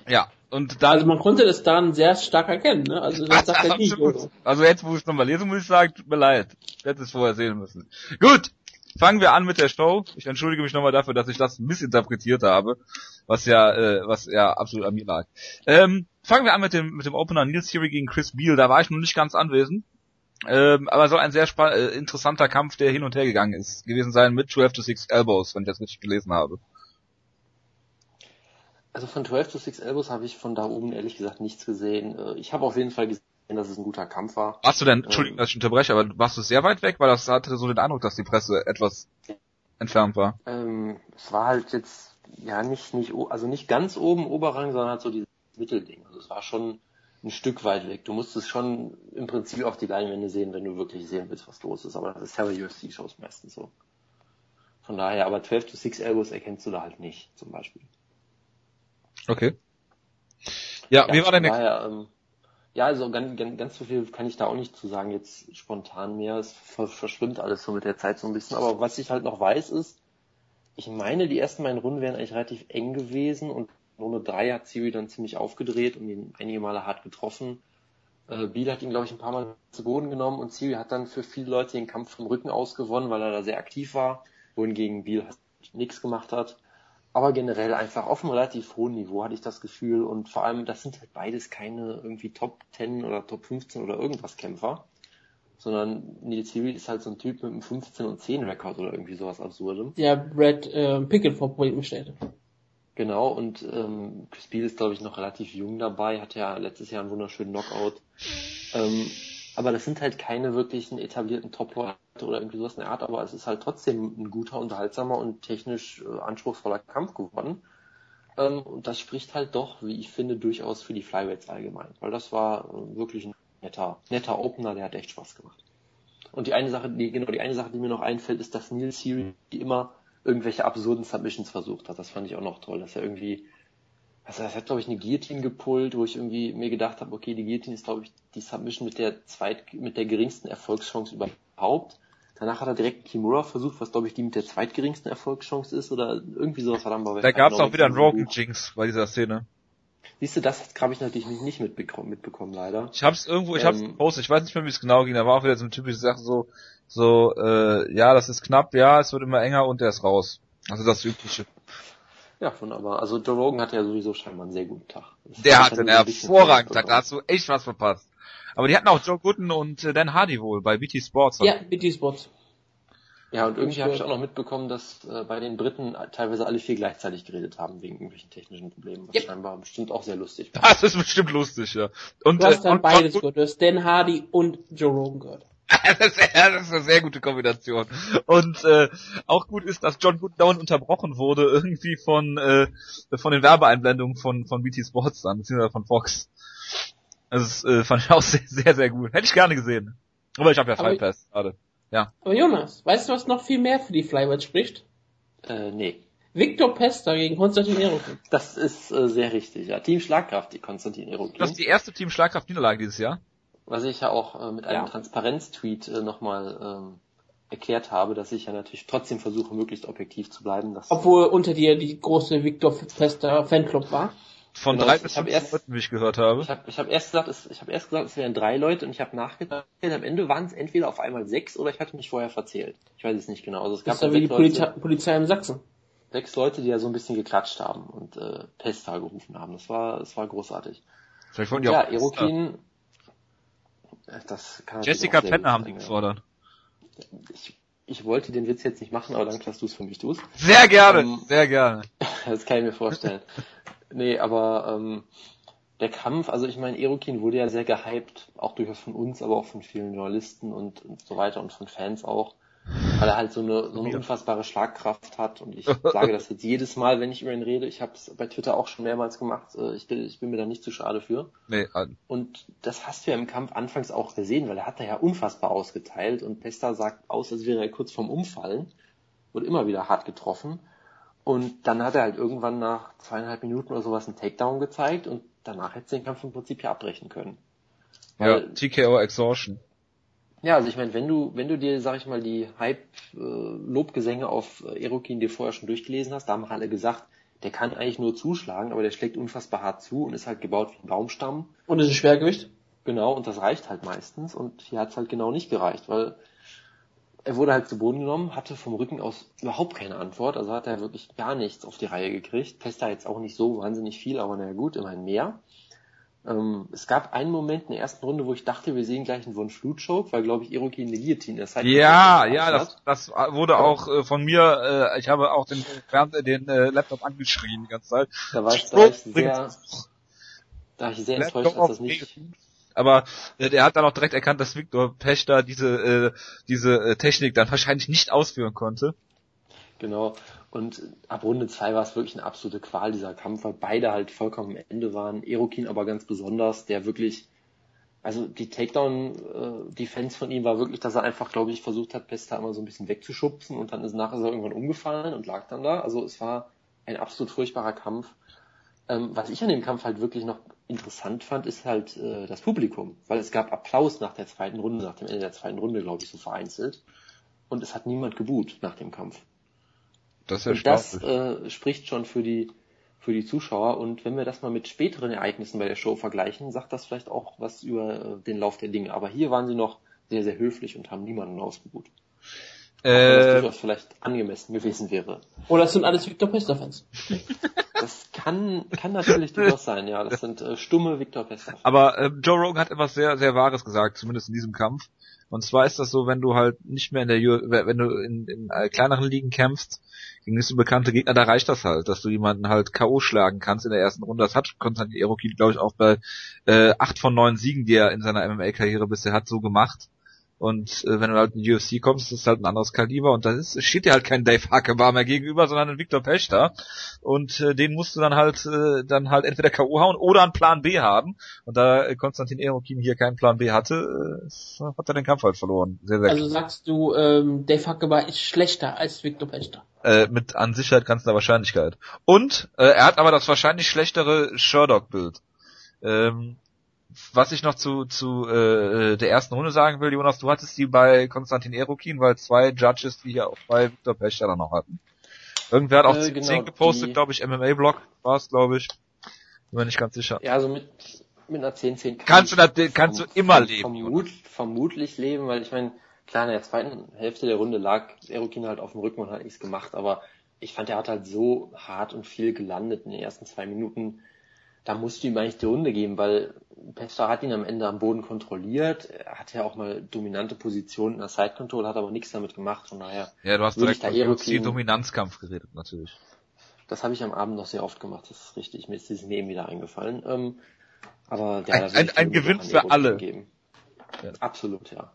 Ja. Und dann Also man konnte das daran sehr stark erkennen, ne? Also das sagt er nicht? Also jetzt, wo ich es nochmal lese, muss ich sagen, tut mir leid. Ich hätte es vorher sehen müssen. Gut, fangen wir an mit der Show. Ich entschuldige mich nochmal dafür, dass ich das missinterpretiert habe, was ja, äh, was ja absolut an mir lag. Ähm, fangen wir an mit dem mit dem Opener Neil Theory gegen Chris Beal. Da war ich noch nicht ganz anwesend. Ähm, aber soll ein sehr spa- äh, interessanter Kampf, der hin und her gegangen ist, gewesen sein mit 12 to 6 Elbows, wenn ich das richtig gelesen habe. Also von 12 to 6 Elbows habe ich von da oben ehrlich gesagt nichts gesehen. Äh, Ich habe auf jeden Fall gesehen, dass es ein guter Kampf war. Warst du denn, Entschuldigung, dass ich unterbreche, aber warst du sehr weit weg, weil das hatte so den Eindruck, dass die Presse etwas entfernt war. Ähm, es war halt jetzt ja nicht nicht also nicht ganz oben Oberrang, sondern halt so dieses Mittelding. Also es war schon ein Stück weit weg. Du musstest schon im Prinzip auf die Leinwände sehen, wenn du wirklich sehen willst, was los ist. Aber das ist ja bei UFC-Shows meistens so. Von daher, aber 12 to 6 Elbows erkennst du da halt nicht, zum Beispiel. Okay. Ja, wie war denn der daher, ähm, ja, also ganz, ganz, ganz so viel kann ich da auch nicht zu sagen, jetzt spontan mehr. Es ver verschwimmt alles so mit der Zeit so ein bisschen. Aber was ich halt noch weiß ist, ich meine, die ersten beiden Runden wären eigentlich relativ eng gewesen und Runde drei hat Siri dann ziemlich aufgedreht und ihn einige Male hart getroffen. Äh, Biel hat ihn, glaube ich, ein paar Mal zu Boden genommen und Siri hat dann für viele Leute den Kampf vom Rücken aus gewonnen, weil er da sehr aktiv war, wohingegen Biel halt nichts gemacht hat. Aber generell einfach auf einem relativ hohen Niveau hatte ich das Gefühl und vor allem, das sind halt beides keine irgendwie Top 10 oder Top 15 oder irgendwas Kämpfer, sondern Neil Siri ist halt so ein Typ mit einem 15 und 10 Rekord oder irgendwie sowas Absurdem. Der Brad äh, Pickett vor Problem stellte. Genau, und ähm, Chris Beal ist, glaube ich, noch relativ jung dabei, hat ja letztes Jahr einen wunderschönen Knockout. Ähm, aber das sind halt keine wirklichen etablierten Top-Leute oder irgendwie sowas in der Art, aber es ist halt trotzdem ein guter, unterhaltsamer und technisch äh, anspruchsvoller Kampf geworden. Ähm, und das spricht halt doch, wie ich finde, durchaus für die Flyweights allgemein, weil das war äh, wirklich ein netter, netter Opener, der hat echt Spaß gemacht. Und die eine Sache, die, genau, die eine Sache, die mir noch einfällt, ist, dass Neil Series immer irgendwelche absurden Submissions versucht hat. Das fand ich auch noch toll, dass er irgendwie, also er hat glaube ich eine Guillotine gepullt, wo ich irgendwie mir gedacht habe, okay, die Guillotine ist glaube ich die Submission mit der zweit, mit der geringsten Erfolgschance überhaupt. Danach hat er direkt Kimura versucht, was glaube ich die mit der zweitgeringsten Erfolgschance ist oder irgendwie sowas dann bei Da gab es auch wieder einen Rogan. Jinx bei dieser Szene. Siehst du, das habe ich natürlich nicht mitbekommen, mitbekommen leider. Ich hab's irgendwo, ich hab's Ähm, gepostet, ich weiß nicht mehr, wie es genau ging, da war auch wieder so eine typische Sache so, so, äh, ja, das ist knapp, ja, es wird immer enger und der ist raus. Also das übliche. Ja, wunderbar. Also Joe Rogan hatte ja sowieso scheinbar einen sehr guten Tag. Das Der hat einen hervorragenden Tag, da hast du echt was verpasst. Aber die hatten auch Joe Gooden und äh, Dan Hardy wohl bei BT Sports. Ja, BT Spots. Ja, und irgendwie habe ich gehört. auch noch mitbekommen, dass äh, bei den Briten teilweise alle vier gleichzeitig geredet haben wegen irgendwelchen technischen Problemen. Was Yep. scheinbar bestimmt auch sehr lustig war. Das ist bestimmt lustig, ja. Und, Du hast äh, dann und- beides und- gehört. Du hast Dan Hardy und Joe Rogan gehört. das, ist, ja, das ist eine sehr gute Kombination. Und äh, auch gut ist, dass John dauernd unterbrochen wurde, irgendwie von äh, von den Werbeeinblendungen von von BT Sports dann, beziehungsweise von Fox. Also das äh, fand ich auch sehr, sehr, sehr gut. Hätte ich gerne gesehen. Aber ich habe ja Aber- Fight Pass gerade. Aber Jonas, weißt du, was noch viel mehr für die Flyweights spricht? Äh, nee. Victor Pesta gegen Konstantin Erokin. Das ist äh, sehr richtig. Ja, Team Schlagkraft, die Konstantin Erokin. Das ist die erste Team Schlagkraft Niederlage dieses Jahr. Was ich ja auch äh, mit einem Ja. Transparenz-Tweet äh, nochmal ähm, erklärt habe, dass ich ja natürlich trotzdem versuche, möglichst objektiv zu bleiben. Dass, Obwohl unter dir die große Victor Pesta Fanclub war. Von Genau, drei ich bis hab fünf erst- Leuten, wie ich gehört habe. Ich habe ich hab erst gesagt, es, ich habe erst gesagt, es wären drei Leute und ich habe nachgedacht, am Ende waren es entweder auf einmal sechs oder ich hatte mich vorher verzählt. Ich weiß es nicht genau. Also es Das gab ist ja wie die sechs, Polizei, Leute, Polizei in Sachsen. sechs Leute, die ja so ein bisschen geklatscht haben und äh, Pesta gerufen haben. Das war, das war großartig. Vielleicht wollten die Ja, auch Erokin, das kann Jessica Penner haben die gefordert. Ich, ich wollte den Witz jetzt nicht machen, aber danke, dass du es für mich tust. Sehr gerne, Ähm, sehr gerne. Das kann ich mir vorstellen. nee, aber ähm, der Kampf, also ich meine, Erokin wurde ja sehr gehypt, auch durchaus von uns, aber auch von vielen Journalisten und, und so weiter und von Fans auch, weil er halt so eine, so eine unfassbare Schlagkraft hat und ich sage das jetzt jedes Mal, wenn ich über ihn rede. Ich habe es bei Twitter auch schon mehrmals gemacht. äh, Ich bin, ich bin mir da nicht zu schade für. Nee, äh, Und das hast du ja im Kampf anfangs auch gesehen, weil er hat da ja unfassbar ausgeteilt und Pesta sagt aus, als wäre er kurz vorm Umfallen, wurde immer wieder hart getroffen. Und dann hat er halt irgendwann nach zweieinhalb Minuten oder sowas einen Takedown gezeigt und danach hätte den Kampf im Prinzip ja abbrechen können. Ja, TKO Exhaustion. Ja, also ich meine, wenn du, wenn du dir, sag ich mal, die Hype-Lobgesänge auf Erokin dir vorher schon durchgelesen hast, da haben alle gesagt, der kann eigentlich nur zuschlagen, aber der schlägt unfassbar hart zu und ist halt gebaut wie ein Baumstamm. Und ist ein Schwergewicht? Genau, und das reicht halt meistens. Und hier hat's halt genau nicht gereicht, weil er wurde halt zu Boden genommen, hatte vom Rücken aus überhaupt keine Antwort, also hat er wirklich gar nichts auf die Reihe gekriegt. Pesta jetzt auch nicht so wahnsinnig viel, aber naja gut, immerhin mehr. Ähm, es gab einen Moment in der ersten Runde, wo ich dachte, wir sehen gleich einen Von Flut Choke, weil glaube ich Iroki eine Guillotine das Ja, ja, das, das wurde auch äh, von mir, äh, ich habe auch den, den äh, Laptop angeschrien die ganze Zeit. Da war ich, da ich sehr, da war ich sehr enttäuscht, dass das nicht, aber äh, der hat dann auch direkt erkannt, dass Viktor Pechter diese äh, diese äh, Technik dann wahrscheinlich nicht ausführen konnte. Genau. Und ab Runde zwei war es wirklich eine absolute Qual, dieser Kampf, weil beide halt vollkommen am Ende waren. Erokin aber ganz besonders, der wirklich, also die Takedown-Defense äh, von ihm war wirklich, dass er einfach, glaube ich, versucht hat, Pesta immer so ein bisschen wegzuschubsen und dann ist nachher so irgendwann umgefallen und lag dann da. Also es war ein absolut furchtbarer Kampf. Ähm, was ich an dem Kampf halt wirklich noch interessant fand, ist halt äh, das Publikum, weil es gab Applaus nach der zweiten Runde, nach dem Ende der zweiten Runde, glaube ich, so vereinzelt. Und es hat niemand geboot nach dem Kampf. Das, ist das äh, spricht schon für die für die Zuschauer. Und wenn wir das mal mit späteren Ereignissen bei der Show vergleichen, sagt das vielleicht auch was über äh, den Lauf der Dinge. Aber hier waren sie noch sehr, sehr höflich und haben niemanden ausgebucht. Äh, das vielleicht angemessen gewesen wäre. Oder das sind alles Victor Pester-Fans. Das kann, kann natürlich durchaus sein, ja. Das sind äh, stumme Victor Pester. Aber äh, Joe Rogan hat etwas sehr, sehr Wahres gesagt, zumindest in diesem Kampf. Und zwar ist das so, wenn du halt nicht mehr in der, wenn du in, in äh, kleineren Ligen kämpfst, gegen nicht so bekannte Gegner, da reicht das halt, dass du jemanden halt K.O. schlagen kannst in der ersten Runde. Das hat Konstantin Erokin, glaube ich, auch bei äh, acht von neun Siegen, die er in seiner MMA-Karriere bisher hat, so gemacht. Und äh, wenn du halt in die UFC kommst, ist es halt ein anderes Kaliber und da ist, steht dir halt kein Dave Hackebar mehr gegenüber, sondern ein Victor Pechter. Und äh, den musst du dann halt äh, dann halt entweder K.O. hauen oder einen Plan B haben. Und da Konstantin Erokin hier keinen Plan B hatte, äh, hat er den Kampf halt verloren. Sehr, sehr also klar. sagst du, ähm, Dave Hackebar ist schlechter als Victor Pechter? Äh, mit an Sicherheit ganzer Wahrscheinlichkeit. Und äh, er hat aber das wahrscheinlich schlechtere Sherlock-Bild. Ähm, was ich noch zu, zu äh, der ersten Runde sagen will, Jonas, du hattest die bei Konstantin Erokin, weil zwei Judges, die hier auch bei Victor Pechter dann noch hatten. Irgendwer hat auch äh, 10 genau, gepostet, glaube ich, MMA-Blog war es, glaube ich. Bin mir nicht ganz sicher. Ja, also mit, mit einer 10, 10 kann kannst du, da, kannst du immer leben. Vermut, vermutlich leben, weil ich meine, klar, in der zweiten Hälfte der Runde lag Erokin halt auf dem Rücken und hat nichts gemacht, aber ich fand, er hat halt so hart und viel gelandet in den ersten zwei Minuten da musst du ihm eigentlich die Runde geben, weil Pester hat ihn am Ende am Boden kontrolliert. Er hatte ja auch mal dominante Positionen in der Side Control, hat aber nichts damit gemacht. Von daher. Ja, du hast direkt über den Dominanzkampf geredet, natürlich. Das habe ich am Abend noch sehr oft gemacht, das ist richtig. Mir ist dieses Neben wieder eingefallen. Ähm, aber ja, ein, ein, ein Gewinn für alle. Geben. Ja. Absolut, ja.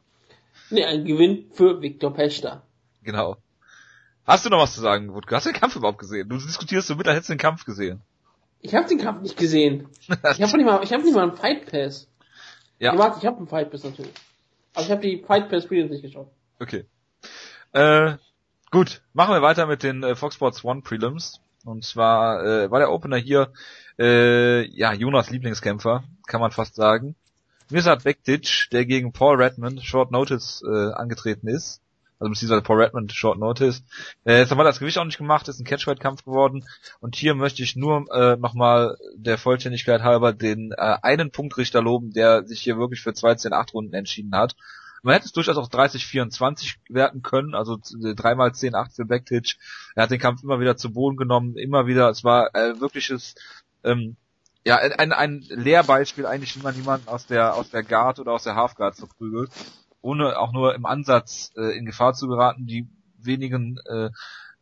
Nee, ein Gewinn für Viktor Pester. Genau. Hast du noch was zu sagen, Wutke? Hast du den Kampf überhaupt gesehen? Du diskutierst so mit, als hättest du den Kampf gesehen. Ich habe den Kampf nicht gesehen. Ich habe nicht mal, ich habe nicht mal einen Fight Pass. Ja. Ich, warte, ich habe einen Fight Pass natürlich. Aber ich habe die Fight Pass Videos nicht geschaut. Okay. Äh, gut, machen wir weiter mit den äh, Fox Sports One Prelims. Und zwar äh, war der Opener hier äh, ja Jonas Lieblingskämpfer, kann man fast sagen. Mirsad Bektic, der gegen Paul Redmond Short Notice äh, angetreten ist also beziehungsweise Paul Redmond Short Notice. Äh, jetzt haben wir das Gewicht auch nicht gemacht, ist ein Catchweight-Kampf geworden. Und hier möchte ich nur äh, nochmal der Vollständigkeit halber den äh, einen Punktrichter loben, der sich hier wirklich für 2-10-8 Runden entschieden hat. Man hätte es durchaus auch 30-24 werten können, also dreimal 10-8 für Backtitch. Er hat den Kampf immer wieder zu Boden genommen, immer wieder, es war äh, wirkliches ähm, ja, ein, ein Lehrbeispiel eigentlich, wie man jemanden aus der aus der Guard oder aus der Halfguard verprügelt ohne auch nur im Ansatz äh, in Gefahr zu geraten. Die wenigen äh,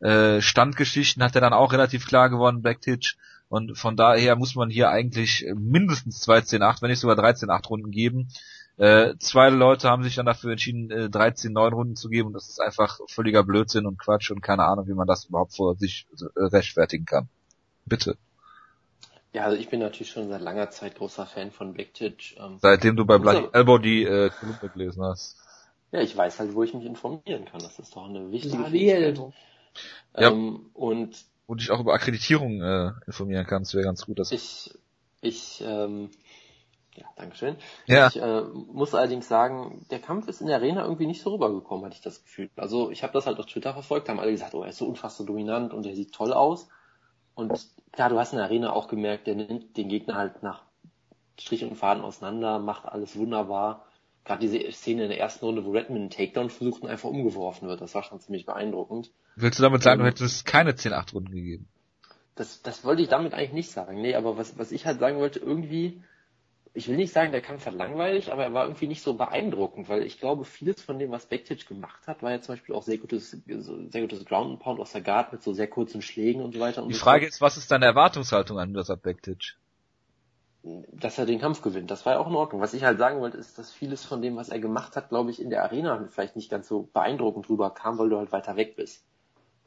äh, Standgeschichten hat er dann auch relativ klar gewonnen, Backtitch. Und von daher muss man hier eigentlich mindestens 2-10-8, wenn nicht sogar 13-8 Runden geben. Äh, zwei Leute haben sich dann dafür entschieden, äh, 13-9 Runden zu geben und das ist einfach völliger Blödsinn und Quatsch und keine Ahnung, wie man das überhaupt vor sich äh, rechtfertigen kann. Bitte. Ja, also ich bin natürlich schon seit langer Zeit großer Fan von Backtitch. Ähm, Seitdem du bei Bloody Elbow die äh, Kolumne gelesen hast. Ja, ich weiß halt, wo ich mich informieren kann. Das ist doch eine wichtige Elbow. Ja. Ähm, und wo dich auch über Akkreditierung äh, informieren kannst, wäre ganz gut. Dass ich, ich, ähm, Ja, Dankeschön. Ja. Ich äh, muss allerdings sagen, der Kampf ist in der Arena irgendwie nicht so rübergekommen, hatte ich das Gefühl. Also ich habe das halt auf Twitter verfolgt, haben alle gesagt, oh, er ist so unfassbar dominant und er sieht toll aus. Und klar, du hast in der Arena auch gemerkt, der nimmt den Gegner halt nach Strich und Faden auseinander, macht alles wunderbar. Gerade diese Szene in der ersten Runde, wo Redmond einen Takedown versucht und einfach umgeworfen wird, das war schon ziemlich beeindruckend. Willst du damit sagen, du Ähm. hättest keine 10-8 Runden gegeben? Das, das wollte ich damit eigentlich nicht sagen. Nee, aber was, was ich halt sagen wollte, irgendwie, ich will nicht sagen, der Kampf war langweilig, aber er war irgendwie nicht so beeindruckend, weil ich glaube, vieles von dem, was Bektic gemacht hat, war ja zum Beispiel auch sehr gutes, so sehr gutes Ground and Pound aus der Guard mit so sehr kurzen Schlägen und so weiter. Und Die so Frage fort. ist, was ist deine Erwartungshaltung an Mirsad Bektic? dass er den Kampf gewinnt. Das war ja auch in Ordnung. Was ich halt sagen wollte, ist, dass vieles von dem, was er gemacht hat, glaube ich, in der Arena vielleicht nicht ganz so beeindruckend rüber kam, weil du halt weiter weg bist.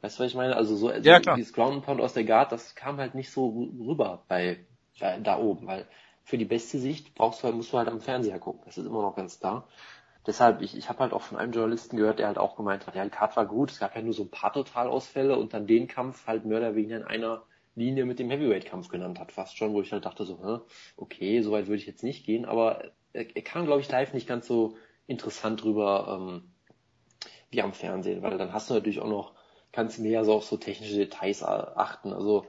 Weißt du, was ich meine? Also so Ja, so dieses Ground and Pound aus der Guard, das kam halt nicht so rü- rüber bei, bei da oben, weil für die beste Sicht brauchst du halt, musst du halt am Fernseher gucken. Das ist immer noch ganz klar. Deshalb, ich, ich habe halt auch von einem Journalisten gehört, der halt auch gemeint hat, ja, die Card war gut, es gab ja nur so ein paar Totalausfälle und dann den Kampf halt mehr oder weniger in einer Linie mit dem Heavyweight-Kampf genannt hat, fast schon, wo ich halt dachte so, hä, okay, so weit würde ich jetzt nicht gehen, aber er, er kam, glaube ich, live nicht ganz so interessant rüber ähm, wie am Fernsehen, weil dann hast du natürlich auch noch, kannst mehr so auf so technische Details achten, also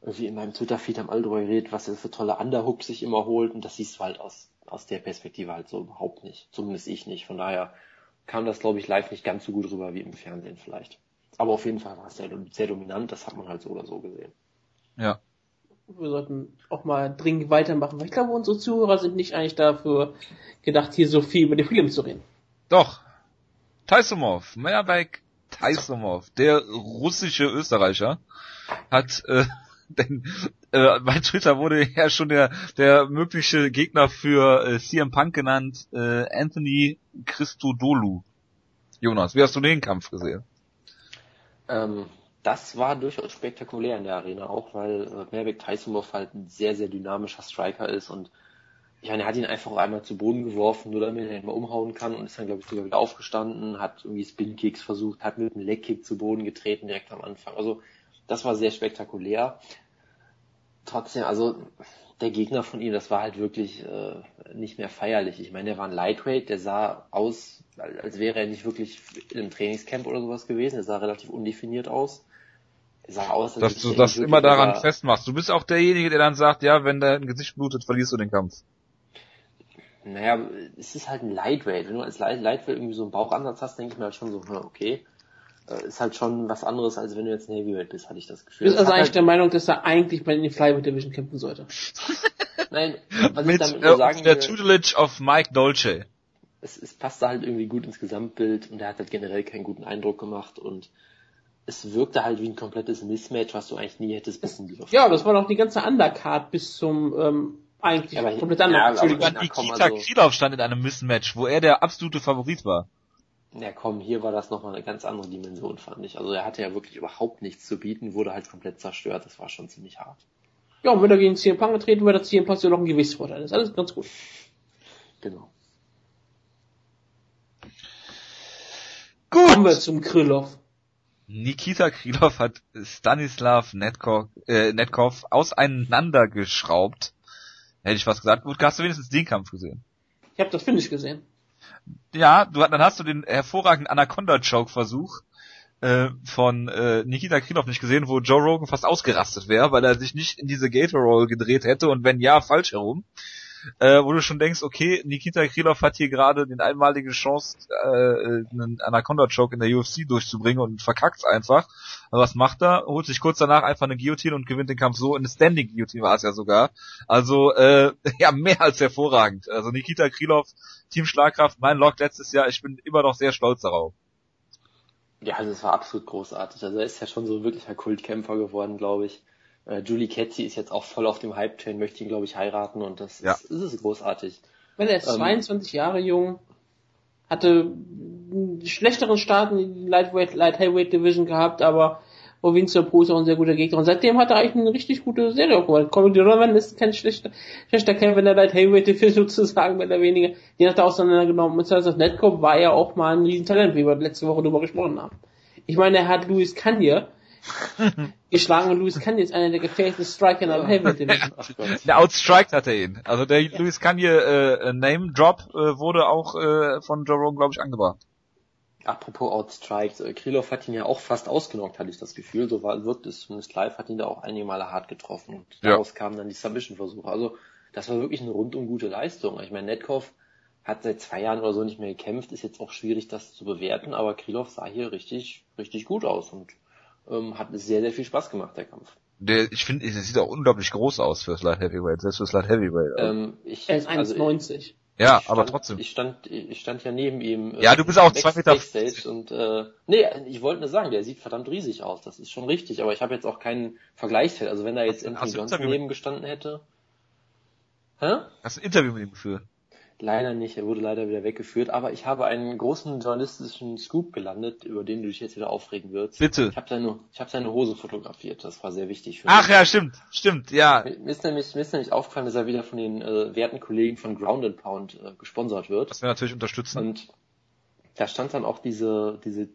irgendwie in meinem Twitter-Feed haben alle drüber geredet, was er für tolle Underhooks sich immer holt und das siehst du halt aus, aus der Perspektive halt so überhaupt nicht, zumindest ich nicht, von daher kam das, glaube ich, live nicht ganz so gut rüber wie im Fernsehen vielleicht. Aber auf jeden Fall war es sehr, sehr dominant, das hat man halt so oder so gesehen. Ja. Wir sollten auch mal dringend weitermachen, weil ich glaube, unsere Zuhörer sind nicht eigentlich dafür gedacht, hier so viel über den Film zu reden. Doch. Taisumov, Meerbek Taisumov, der russische Österreicher, hat äh, denn, äh, bei Twitter wurde ja schon der der mögliche Gegner für äh, CM Punk genannt, äh, Anthony Christodoulou. Jonas, wie hast du den Kampf gesehen? Ähm, das war durchaus spektakulär in der Arena auch, weil äh, Merbek Taisumov halt ein sehr, sehr dynamischer Striker ist und ich meine, er hat ihn einfach einmal zu Boden geworfen, nur damit er ihn mal umhauen kann und ist dann, glaube ich, sogar wieder aufgestanden, hat irgendwie Spin-Kicks versucht, hat mit einem Leg-Kick zu Boden getreten direkt am Anfang. Also das war sehr spektakulär. Trotzdem, also der Gegner von ihm, das war halt wirklich äh, nicht mehr feierlich. Ich meine, der war ein Lightweight, der sah aus, als wäre er nicht wirklich in einem Trainingscamp oder sowas gewesen. Er sah relativ undefiniert aus. Er sah aus, als Dass du das immer daran sogar- festmachst. Du bist auch derjenige, der dann sagt, ja, wenn dein Gesicht blutet, verlierst du den Kampf. Naja, es ist halt ein Lightweight. Wenn du als Light Lightweight irgendwie so einen Bauchansatz hast, denke ich mir halt schon so, hm, okay. Äh, Ist halt schon was anderes, als wenn du jetzt ein Heavyweight bist, hatte ich das Du Gefühl. bist Es also eigentlich halt, der Meinung, dass er eigentlich bei den Flyweight Division kämpfen sollte. nein, was Mit ich damit äh, nur sagen der will, Tutelage of Mike Dolce. es, es passte halt irgendwie gut ins Gesamtbild und er hat halt generell keinen guten Eindruck gemacht und es wirkte halt wie ein komplettes Mismatch, was du eigentlich nie hättest buchen dürfen. Ja, das war doch die ganze Undercard bis zum ähm, eigentlich Ja, komplett ja, anderen. aber- Entschuldigung. Nikita also- Krylov stand in einem Mismatch, wo er der absolute Favorit war. Ja komm, hier war das nochmal eine ganz andere Dimension, fand ich. Also er hatte ja wirklich überhaupt nichts zu bieten, wurde halt komplett zerstört, das war schon ziemlich hart. Ja, und wenn er gegen CM Punk getreten wird, hat CM Punk ja noch ein Gewichtsvorteil. Das ist alles ganz gut. Genau. Kommen wir Gut. zum Krylov. Nikita Krylov hat Stanislav Netkov, äh, Netkov auseinandergeschraubt. Hätte ich was gesagt. Gut, hast du wenigstens den Kampf gesehen? Ich habe das Finish gesehen. Ja, du, dann hast du den hervorragenden Anaconda-Choke-Versuch äh, von äh, Nikita Krylov nicht gesehen, wo Joe Rogan fast ausgerastet wäre, weil er sich nicht in diese Gator-Roll gedreht hätte und wenn ja, falsch herum. Äh, wo du schon denkst, okay, Nikita Krylov hat hier gerade den einmalige Chance, äh, einen Anaconda-Choke in der UFC durchzubringen und verkackt einfach. Aber was macht er? Holt sich kurz danach einfach eine Guillotine und gewinnt den Kampf so. Eine Standing Guillotine war es ja sogar. Also, äh, ja, mehr als hervorragend. Also Nikita Krylov, Team Schlagkraft, mein Lock letztes Jahr, ich bin immer noch sehr stolz darauf. Ja, also es war absolut großartig. Also er ist ja schon so wirklich ein Kultkämpfer geworden, glaube ich. Äh, Julie Ketzi ist jetzt auch voll auf dem Hype-Train, möchte ihn, glaube ich, heiraten und das Ja. ist, ist es großartig. Wenn er ist Ähm. 22 Jahre jung, hatte einen schlechteren Start in die Lightweight, Light Heavyweight Division gehabt, aber Provinzia Pro ist auch ein sehr guter Gegner. Und seitdem hat er eigentlich eine richtig gute Serie aufgebaut. Comedy Donovan ist kein schlechter, schlechter Kämpfer in der Light Heavyweight Division sozusagen, mehr oder weniger. Den hat er auseinandergenommen. Mit Silas Netcop war ja auch mal ein Riesentalent, wie wir letzte Woche drüber gesprochen haben. Ich meine, er hat Louis Kanye Geschlagen und Louis Kanye ist einer der gefährlichsten Striker in der. Ach Gott. Der outstriked hat er ihn. Also der Luis Kanye äh, Name Drop äh, wurde auch äh, von Joe Rogan, glaube ich, angebracht. Apropos Outstrikes, äh, Krylov hat ihn ja auch fast ausgenockt, hatte ich das Gefühl. So war, wirkt es zumindest live, hat ihn da auch einige Male hart getroffen. Und Ja. daraus kamen dann die Submission-Versuche. Also, das war wirklich eine rundum gute Leistung. Ich meine, Netkov hat seit zwei Jahren oder so nicht mehr gekämpft, ist jetzt auch schwierig, das zu bewerten, aber Krylov sah hier richtig, richtig gut aus und ähm, hat sehr, sehr viel Spaß gemacht, der Kampf. Der, ich finde, der sieht auch unglaublich groß aus fürs Light Heavyweight, selbst fürs Light Heavyweight. Ähm, ich, Er ist also, 1,90. ja, ich aber stand, trotzdem. Ich stand, ich stand ja neben ihm. äh, Ja, du bist auch zwei Meter Backstage und äh, nee, ich wollte nur sagen, der sieht verdammt riesig aus. Das ist schon richtig, aber ich habe jetzt auch keinen Vergleichswert. Also wenn da jetzt Anthony Johnson neben gestanden hätte. Hä? Hast du ein Interview mit ihm geführt? Leider nicht, er wurde leider wieder weggeführt, aber ich habe einen großen journalistischen Scoop gelandet, über den du dich jetzt wieder aufregen wirst. Bitte. Ich habe seine, ich habe seine Hose fotografiert, das war sehr wichtig für Ach mich. ja, stimmt, stimmt, ja. Mir ist nämlich, mir ist nämlich aufgefallen, dass er wieder von den äh, werten Kollegen von Ground and Pound äh, gesponsert wird. Das wir natürlich unterstützen. Und da stand dann auch diese, diese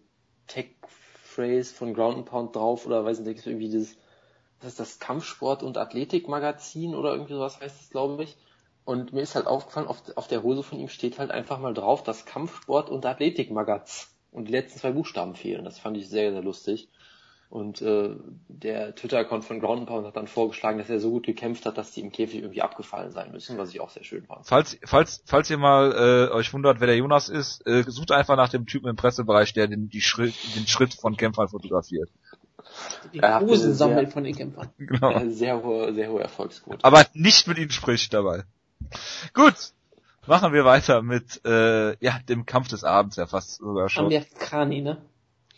Tech-Phrase von Ground and Pound drauf oder weiß nicht, irgendwie dieses, was ist das, Kampfsport- und Athletikmagazin oder irgendwie sowas heißt es, glaube ich. Und mir ist halt aufgefallen, auf, auf der Hose von ihm steht halt einfach mal drauf, das Kampfsport- und Athletikmagaz. Und die letzten zwei Buchstaben fehlen. Das fand ich sehr, sehr lustig. Und äh, der Twitter-Account von Ground and Pound hat dann vorgeschlagen, dass er so gut gekämpft hat, dass die im Käfig irgendwie abgefallen sein müssen, was ich auch sehr schön fand. Falls, falls, falls ihr mal äh, euch wundert, wer der Jonas ist, äh, sucht einfach nach dem Typen im Pressebereich, der den, die Schritt, den Schritt von Kämpfern fotografiert. Die Hosen sammelt von den Kämpfern. Genau. Sehr hohe, sehr hohe Erfolgsquote. Aber nicht mit ihnen spricht dabei. Gut. Machen wir weiter mit äh, ja dem Kampf des Abends, ja fast sogar schon. Amerikani, ne?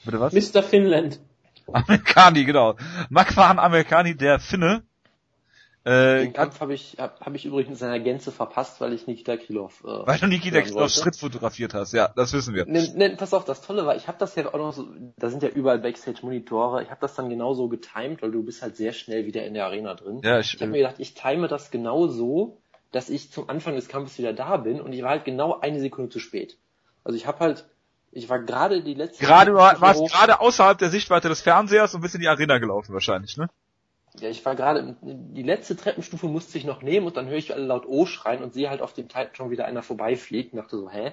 Bitte was? Mr. Finland. Amerikani, genau. Makwan Amerikani, der Finne. Äh, Den Kampf habe ich, hab, hab ich übrigens in seiner Gänze verpasst, weil ich Nikita Krylov. Äh, weil du Nikita wollte. Schritt fotografiert hast, ja, das wissen wir. Ne, ne, pass auf, das Tolle war, ich habe das ja auch noch so, da sind ja überall Backstage-Monitore, ich habe das dann genauso getimed, weil du bist halt sehr schnell wieder in der Arena drin. Ja, ich, Ich habe mir gedacht, ich time das genau so, dass ich zum Anfang des Kampfes wieder da bin und ich war halt genau eine Sekunde zu spät. Also ich habe halt, ich war gerade die letzte gerade war, warst hoch- gerade außerhalb der Sichtweite des Fernsehers und bist in die Arena gelaufen wahrscheinlich, ne? Ja, ich war gerade, die letzte Treppenstufe musste ich noch nehmen und dann höre ich alle laut O schreien und sehe halt auf dem Teil schon wieder einer vorbeifliegt und dachte so, hä?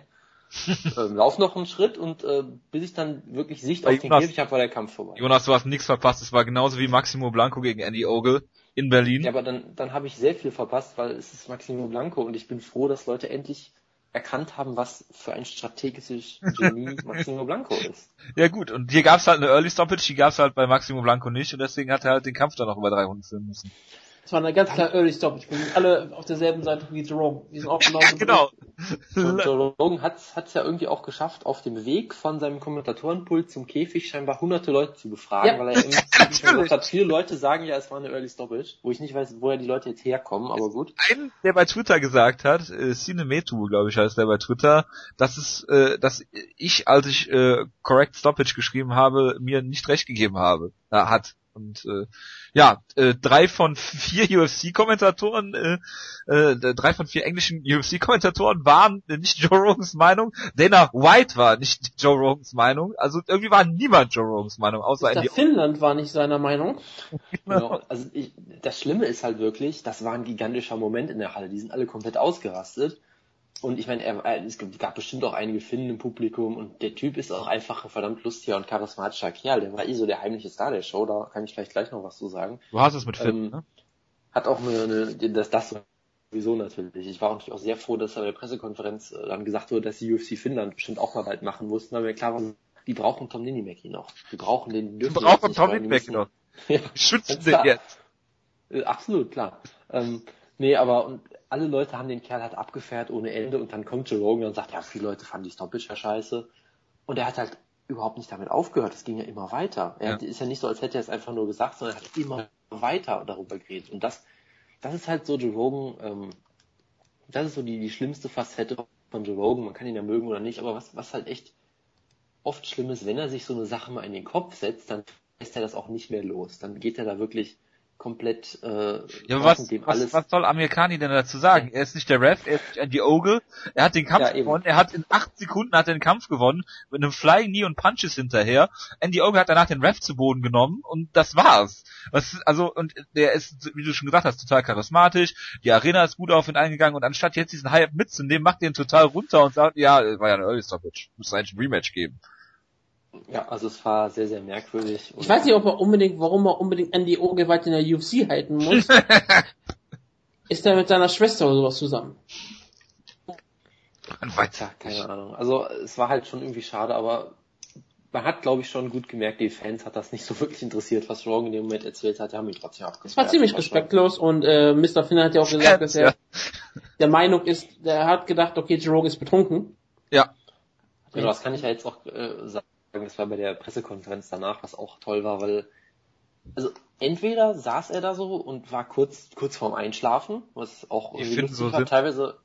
ähm, lauf noch einen Schritt und äh, bis ich dann wirklich Sicht auf den Jonas- Käfig habe, war der Kampf vorbei. Jonas, du hast nichts verpasst. Es war genauso wie Maximo Blanco gegen Andy Ogle in Berlin. Ja, aber dann, dann habe ich sehr viel verpasst, weil es ist Maximo Blanco und ich bin froh, dass Leute endlich erkannt haben, was für ein strategisches Genie Maximo Blanco ist. Ja gut, und hier gab's halt eine Early Stoppage, die gab's halt bei Maximo Blanco nicht und deswegen hat er halt den Kampf dann noch über drei Runden filmen müssen. Das war eine ganz klar Early Stoppage. Wir sind alle auf derselben Seite wie Jerome. Wir sind auch genau. Und Joe Rogan hat es ja irgendwie auch geschafft, auf dem Weg von seinem Kommentatorenpult zum Käfig scheinbar hunderte Leute zu befragen, Ja, weil er gesagt hat, viele Leute sagen ja, es war eine Early Stoppage, wo ich nicht weiß, woher die Leute jetzt herkommen, aber gut. Ein, der bei Twitter gesagt hat, äh, Cinemetu, glaube ich, heißt der bei Twitter, dass es, äh, dass ich, als ich äh, Correct Stoppage geschrieben habe, mir nicht recht gegeben habe, äh, hat. Und äh, ja, äh, drei von vier UFC-Kommentatoren, äh, äh, drei von vier englischen UFC-Kommentatoren waren nicht Joe Rogans Meinung. Dana White war nicht Joe Rogans Meinung. Also irgendwie war niemand Joe Rogans Meinung, außer. Andy. Finnland war nicht seiner Meinung. Genau. Also ich, das Schlimme ist halt wirklich, das war ein gigantischer Moment in der Halle. Die sind alle komplett ausgerastet. Und ich meine, er, er, es gab bestimmt auch einige Finnen im Publikum und der Typ ist auch einfach ein verdammt lustiger und charismatischer Kerl. Der war eh so der heimliche Star der Show, da kann ich vielleicht gleich noch was zu sagen. Du hast es mit Finn, Ähm, ne? Hat auch eine, eine das, das sowieso natürlich. Ich war natürlich auch sehr froh, dass bei der Pressekonferenz äh, dann gesagt wurde, dass die UFC Finnland bestimmt auch mal bald machen mussten, weil mir klar war, die brauchen Tom Ninimaki noch. Die brauchen den, die brauchen Tom müssen- noch. Ja. Schützen den jetzt. Äh, Absolut, klar. Ähm, nee, aber und alle Leute haben den Kerl halt abgefährt ohne Ende und dann kommt Joe Rogan und sagt, ja, viele Leute fanden die Stoppage ja scheiße. Und er hat halt überhaupt nicht damit aufgehört. Es ging ja immer weiter. Er Ja. ist ja nicht so, als hätte er es einfach nur gesagt, sondern er hat immer weiter darüber geredet. Und das, das ist halt so Joe Rogan, ähm, das ist so die, die schlimmste Facette von Joe Rogan. Man kann ihn ja mögen oder nicht, aber was, was halt echt oft schlimm ist, wenn er sich so eine Sache mal in den Kopf setzt, dann lässt er das auch nicht mehr los. Dann geht er da wirklich komplett äh, ja, was, was, was soll Amerikani denn dazu sagen? Er ist nicht der Ref, er ist nicht Andy Ogle, er hat den Kampf ja, gewonnen, er hat in acht Sekunden hat er den Kampf gewonnen, mit einem Flying Knee und Punches hinterher. Andy Ogle hat danach den Ref zu Boden genommen und das war's. Was, also, und der ist, wie du schon gesagt hast, total charismatisch, die Arena ist gut auf ihn eingegangen und anstatt jetzt diesen Hype mitzunehmen, macht er ihn total runter und sagt, ja, war ja ein Early Stoppage, muss eigentlich ein Rematch geben. Ja, also es war sehr, sehr merkwürdig. Ich weiß nicht, ob er unbedingt, warum er unbedingt Andy Oge weit in der UFC halten muss. ist er mit seiner Schwester oder sowas zusammen? Weiter, keine Ahnung. Also es war halt schon irgendwie schade, aber man hat, glaube ich, schon gut gemerkt, die Fans hat das nicht so wirklich interessiert, was Rogan in dem Moment erzählt hat. Die haben ihn trotzdem abgefeiert. Es war ziemlich respektlos und äh, Mr. Finn hat ja auch gesagt, dass er ja. der Meinung ist, er hat gedacht, okay, Rogan ist betrunken. Ja. Genau, das kann ich ja jetzt auch äh, sagen das war bei der Pressekonferenz danach, was auch toll war, weil also entweder saß er da so und war kurz kurz vorm Einschlafen, was auch irgendwie lustig so war. Teilweise,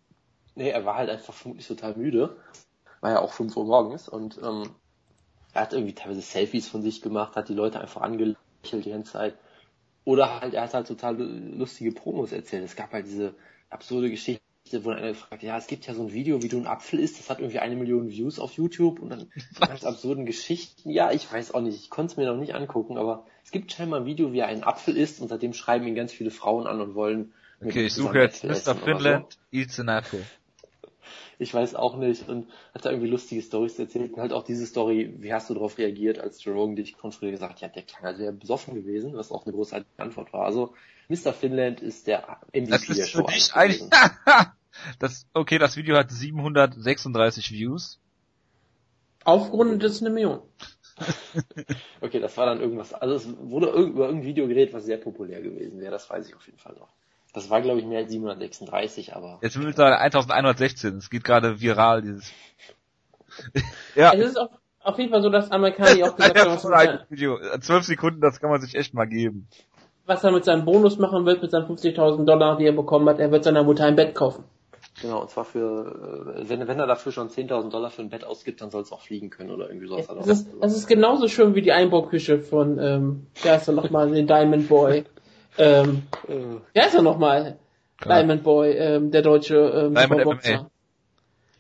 nee, er war halt einfach vermutlich total müde, war ja auch 5 Uhr morgens und ähm, er hat irgendwie teilweise Selfies von sich gemacht, hat die Leute einfach angelächelt die ganze Zeit. Oder halt, er hat halt total lustige Promos erzählt. Es gab halt diese absurde Geschichte, wo einer fragt, ja, es gibt ja so ein Video, wie du ein Apfel isst, das hat irgendwie eine Million Views auf YouTube und dann ganz absurden Geschichten. Ja, ich weiß auch nicht, ich konnte es mir noch nicht angucken, aber es gibt scheinbar ein Video, wie er einen Apfel isst und seitdem schreiben ihn ganz viele Frauen an und wollen. Okay, ich suche jetzt Mr. Finland so. eats an apple. Ich weiß auch nicht und hat da irgendwie lustige Stories erzählt und halt auch diese Story, wie hast du darauf reagiert, als Jerome dich konfrontiert gesagt, ja, der klang ja sehr besoffen gewesen, was auch eine großartige Antwort war. Also Mr. Finland ist der MVP das ist der Show. Für dich eigentlich, das, okay, das Video hat 736 Views. Aufgerundet ist eine Million. okay, das war dann irgendwas, also es wurde über irgendein Video geredet, was sehr populär gewesen wäre, das weiß ich auf jeden Fall noch. Das war, glaube ich, mehr als 736, aber. Jetzt sind wir 1116, es geht gerade viral, dieses. ja. Es ist auf, auf jeden Fall so, dass Amerikaner auch gesagt haben, was Video. 12 Sekunden, das kann man sich echt mal geben. Was er mit seinem Bonus machen wird, mit seinen 50.000 Dollar, die er bekommen hat, er wird seiner Mutter ein Bett kaufen. Genau, und zwar für, äh, wenn, wenn er dafür schon 10.000 Dollar für ein Bett ausgibt, dann soll es auch fliegen können oder irgendwie sowas. Es ist, es ist genauso schön wie die Einbauküche von, ähm, wer ist er nochmal, den Diamond Boy. Ähm, äh. wer ist er nochmal? Diamond Boy, ähm, der deutsche ähm, Diamond Boxer.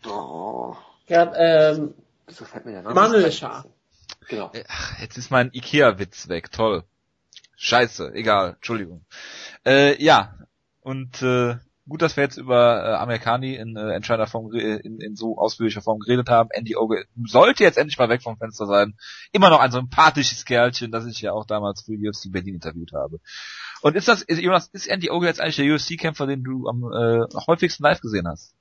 Oh. Ja, ähm, so fällt mir der Name Manuel Schaar. Genau. Ach, jetzt ist mein Ikea-Witz weg, toll. Scheiße, egal, Entschuldigung. Äh, ja, und äh, gut, dass wir jetzt über äh, Amerikani in äh, entscheidender Form in, in so ausführlicher Form geredet haben. Andy Oge sollte jetzt endlich mal weg vom Fenster sein. Immer noch ein sympathisches Kerlchen, das ich ja auch damals für UFC Berlin interviewt habe. Und ist das, ist, Jonas, ist Andy Oge jetzt eigentlich der UFC-Kämpfer, den du am äh, häufigsten live gesehen hast?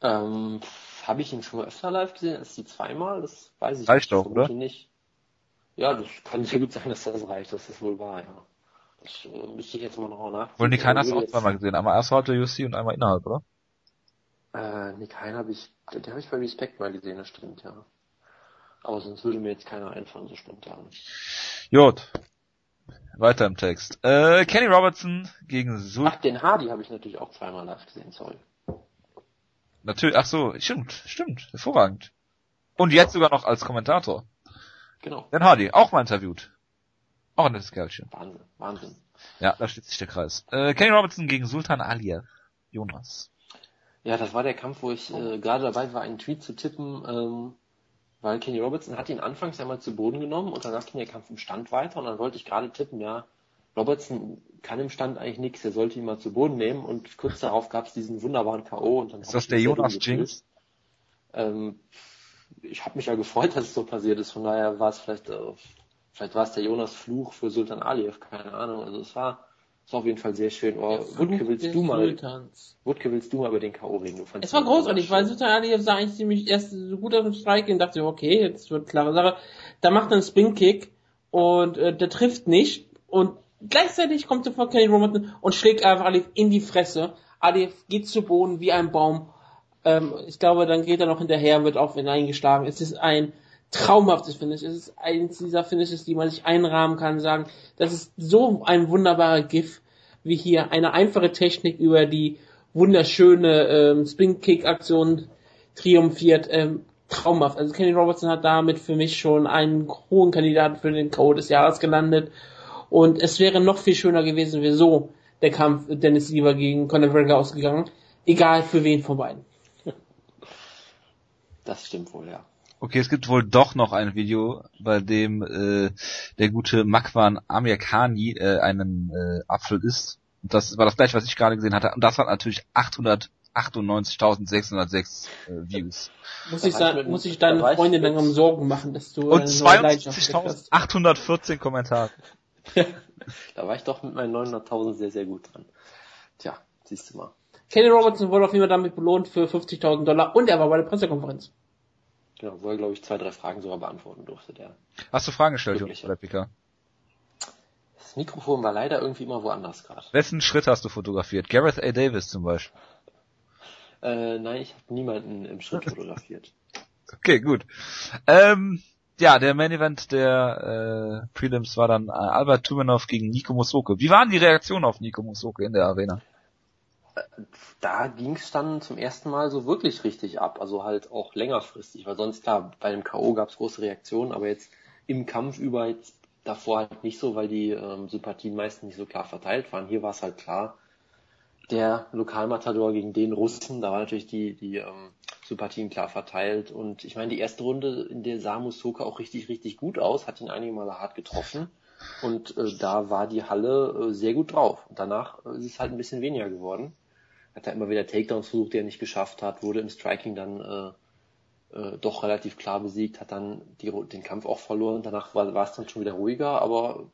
Ähm, habe ich ihn schon mal öfter live gesehen als die zweimal? Das weiß ich Reicht nicht. doch, oder? Nicht. Ja, das kann sehr gut sein, dass das reicht. Das ist wohl wahr, ja. Das äh, müsste ich jetzt mal noch nach. Wohl Nick Hein hast du auch zweimal gesehen. Einmal außerhalb der UFC und einmal innerhalb, oder? Äh, Nick Hein habe ich, den habe ich bei Respect mal gesehen, das stimmt, ja. Aber sonst würde mir jetzt keiner einfallen, so spontan. Jod. Weiter im Text. Äh, Kenny Robertson gegen Sul. Ach, den Hardy habe ich natürlich auch zweimal live gesehen, sorry. Natürlich, ach so, stimmt, stimmt, hervorragend. Und jetzt sogar noch als Kommentator. Genau. Den Hardy, auch mal interviewt. Auch ein nettes Kerlchen. Wahnsinn, Wahnsinn. Ja, da steht sich der Kreis. Äh, Kenny Robertson gegen Sultan Aliyev. Jonas. Ja, das war der Kampf, wo ich äh, gerade dabei war, einen Tweet zu tippen, ähm, weil Kenny Robertson hat ihn anfangs einmal zu Boden genommen und danach ging der Kampf im Stand weiter und dann wollte ich gerade tippen, ja, Robertson kann im Stand eigentlich nichts, er sollte ihn mal zu Boden nehmen und kurz darauf gab es diesen wunderbaren K.O. und dann Ist das der Jonas Jinx? Ähm, ich habe mich ja gefreut, dass es so passiert ist, von daher war es vielleicht äh, Vielleicht war es der Jonas Fluch für Sultan Aliyev, keine Ahnung. Also es war, es war auf jeden Fall sehr schön. Oh, Wutke, willst du mal, Wutke, willst du mal über den K.O. reden? Du es war großartig, weil Sultan Aliyev sah eigentlich ziemlich erst so gut aus dem Streik und dachte, okay, jetzt wird klare Sache. Da macht er einen Spin-Kick und äh, der trifft nicht und gleichzeitig kommt sofort Kenny Robertson und schlägt einfach Aliyev in die Fresse. Aliyev geht zu Boden wie ein Baum. Ähm, ich glaube, dann geht er noch hinterher, wird auch hineingeschlagen. Es ist ein traumhaftes Finish. Es ist eins dieser Finishes, die man sich einrahmen kann, sagen, das ist so ein wunderbarer GIF, wie hier eine einfache Technik über die wunderschöne ähm, Spin-Kick-Aktion triumphiert. Ähm, traumhaft. Also Kenny Robertson hat damit für mich schon einen hohen Kandidaten für den Code des Jahres gelandet. Und es wäre noch viel schöner gewesen, wäre so der Kampf Dennis Lieber gegen Conor McGregor ausgegangen. Egal für wen von beiden. Das stimmt wohl, ja. Okay, es gibt wohl doch noch ein Video, bei dem äh, der gute Makwan Amirkani äh, einen äh, Apfel isst. Und das war das gleiche, was ich gerade gesehen hatte. Und das hat natürlich 898.606 äh, Views. Muss ich, sagen, muss ich deine Freundin mit- langsam Sorgen machen, dass du Und eine neue Leidenschaft entdeckt hast. 22.814 Kommentare. Da war ich doch mit meinen 900.000 sehr, sehr gut dran. Tja, siehst du mal. Kenny Robertson wurde auf jeden Fall damit belohnt für 50.000 Dollar und er war bei der Pressekonferenz. Genau, wo er, glaube ich, zwei, drei Fragen sogar beantworten durfte, der. Hast du Fragen gestellt, Jonas Replika? Das Mikrofon war leider irgendwie immer woanders gerade. Wessen Schritt hast du fotografiert? Gareth A. Davis zum Beispiel. Äh, nein, ich habe niemanden im Schritt fotografiert. Okay, gut. Ähm, ja, der Main Event der äh, Prelims war dann äh, Albert Tumenov gegen Nico Musoke. Wie waren die Reaktionen auf Nico Musoke in der Arena? Da ging es dann zum ersten Mal so wirklich richtig ab, also halt auch längerfristig, weil sonst klar, bei dem K.O. gab es große Reaktionen, aber jetzt im Kampf über jetzt davor halt nicht so, weil die ähm, Sympathien meistens nicht so klar verteilt waren. Hier war es halt klar, der Lokalmatador gegen den Russen, da war natürlich die, die ähm, Sympathien klar verteilt und ich meine, die erste Runde, in der sah Musoka auch richtig, richtig gut aus, hat ihn einige Male hart getroffen und äh, da war die Halle äh, sehr gut drauf. Und danach äh, ist es halt ein bisschen weniger geworden hat er immer wieder Takedowns versucht, die er nicht geschafft hat, wurde im Striking dann äh, äh, doch relativ klar besiegt, hat dann die, den Kampf auch verloren. Danach war, war es dann schon wieder ruhiger, aber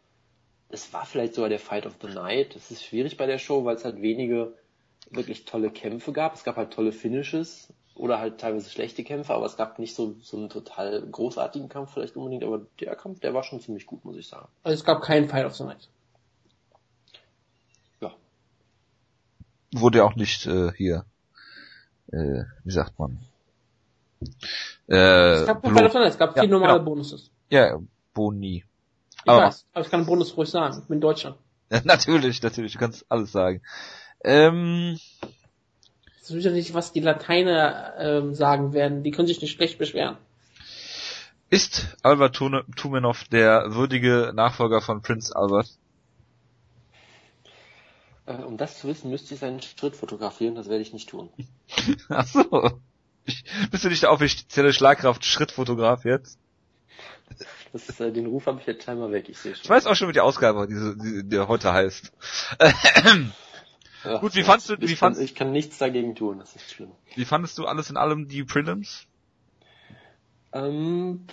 es war vielleicht sogar der Fight of the Night. Es ist schwierig bei der Show, weil es halt wenige wirklich tolle Kämpfe gab. Es gab halt tolle Finishes oder halt teilweise schlechte Kämpfe, aber es gab nicht so, so einen total großartigen Kampf vielleicht unbedingt, aber der Kampf, der war schon ziemlich gut, muss ich sagen. Also es gab keinen Fight of the Night. Wurde ja auch nicht äh, hier, äh, wie sagt man? Äh, Es gab Night, es gab Ja, vier normale genau. Bonuses. ja, Boni. Ich Aber- weiß, aber ich kann Bonus ruhig sagen. Ich bin Deutscher. natürlich, natürlich, du kannst alles sagen. Ähm, Das ist wieder nicht, was die Lateiner ähm, sagen werden. Die können sich nicht schlecht beschweren. ist Albert Tumenov der würdige Nachfolger von Prince Albert? Äh, um das zu wissen, müsste ich seinen Schritt fotografieren, das werde ich nicht tun. Ach so. Ich, bist du nicht der offizielle Schlagkraft-Schrittfotograf jetzt? Das, äh, den Ruf habe ich jetzt scheinbar weg, ich sehe schon. Ich weiß auch schon, wie die Ausgabe diese, die, die heute heißt. Ja, Gut, wie fandst du- ich wie kann, fandst- Ich kann nichts dagegen tun, das ist schlimm. Wie fandest du alles in allem die Prelims? Ähm,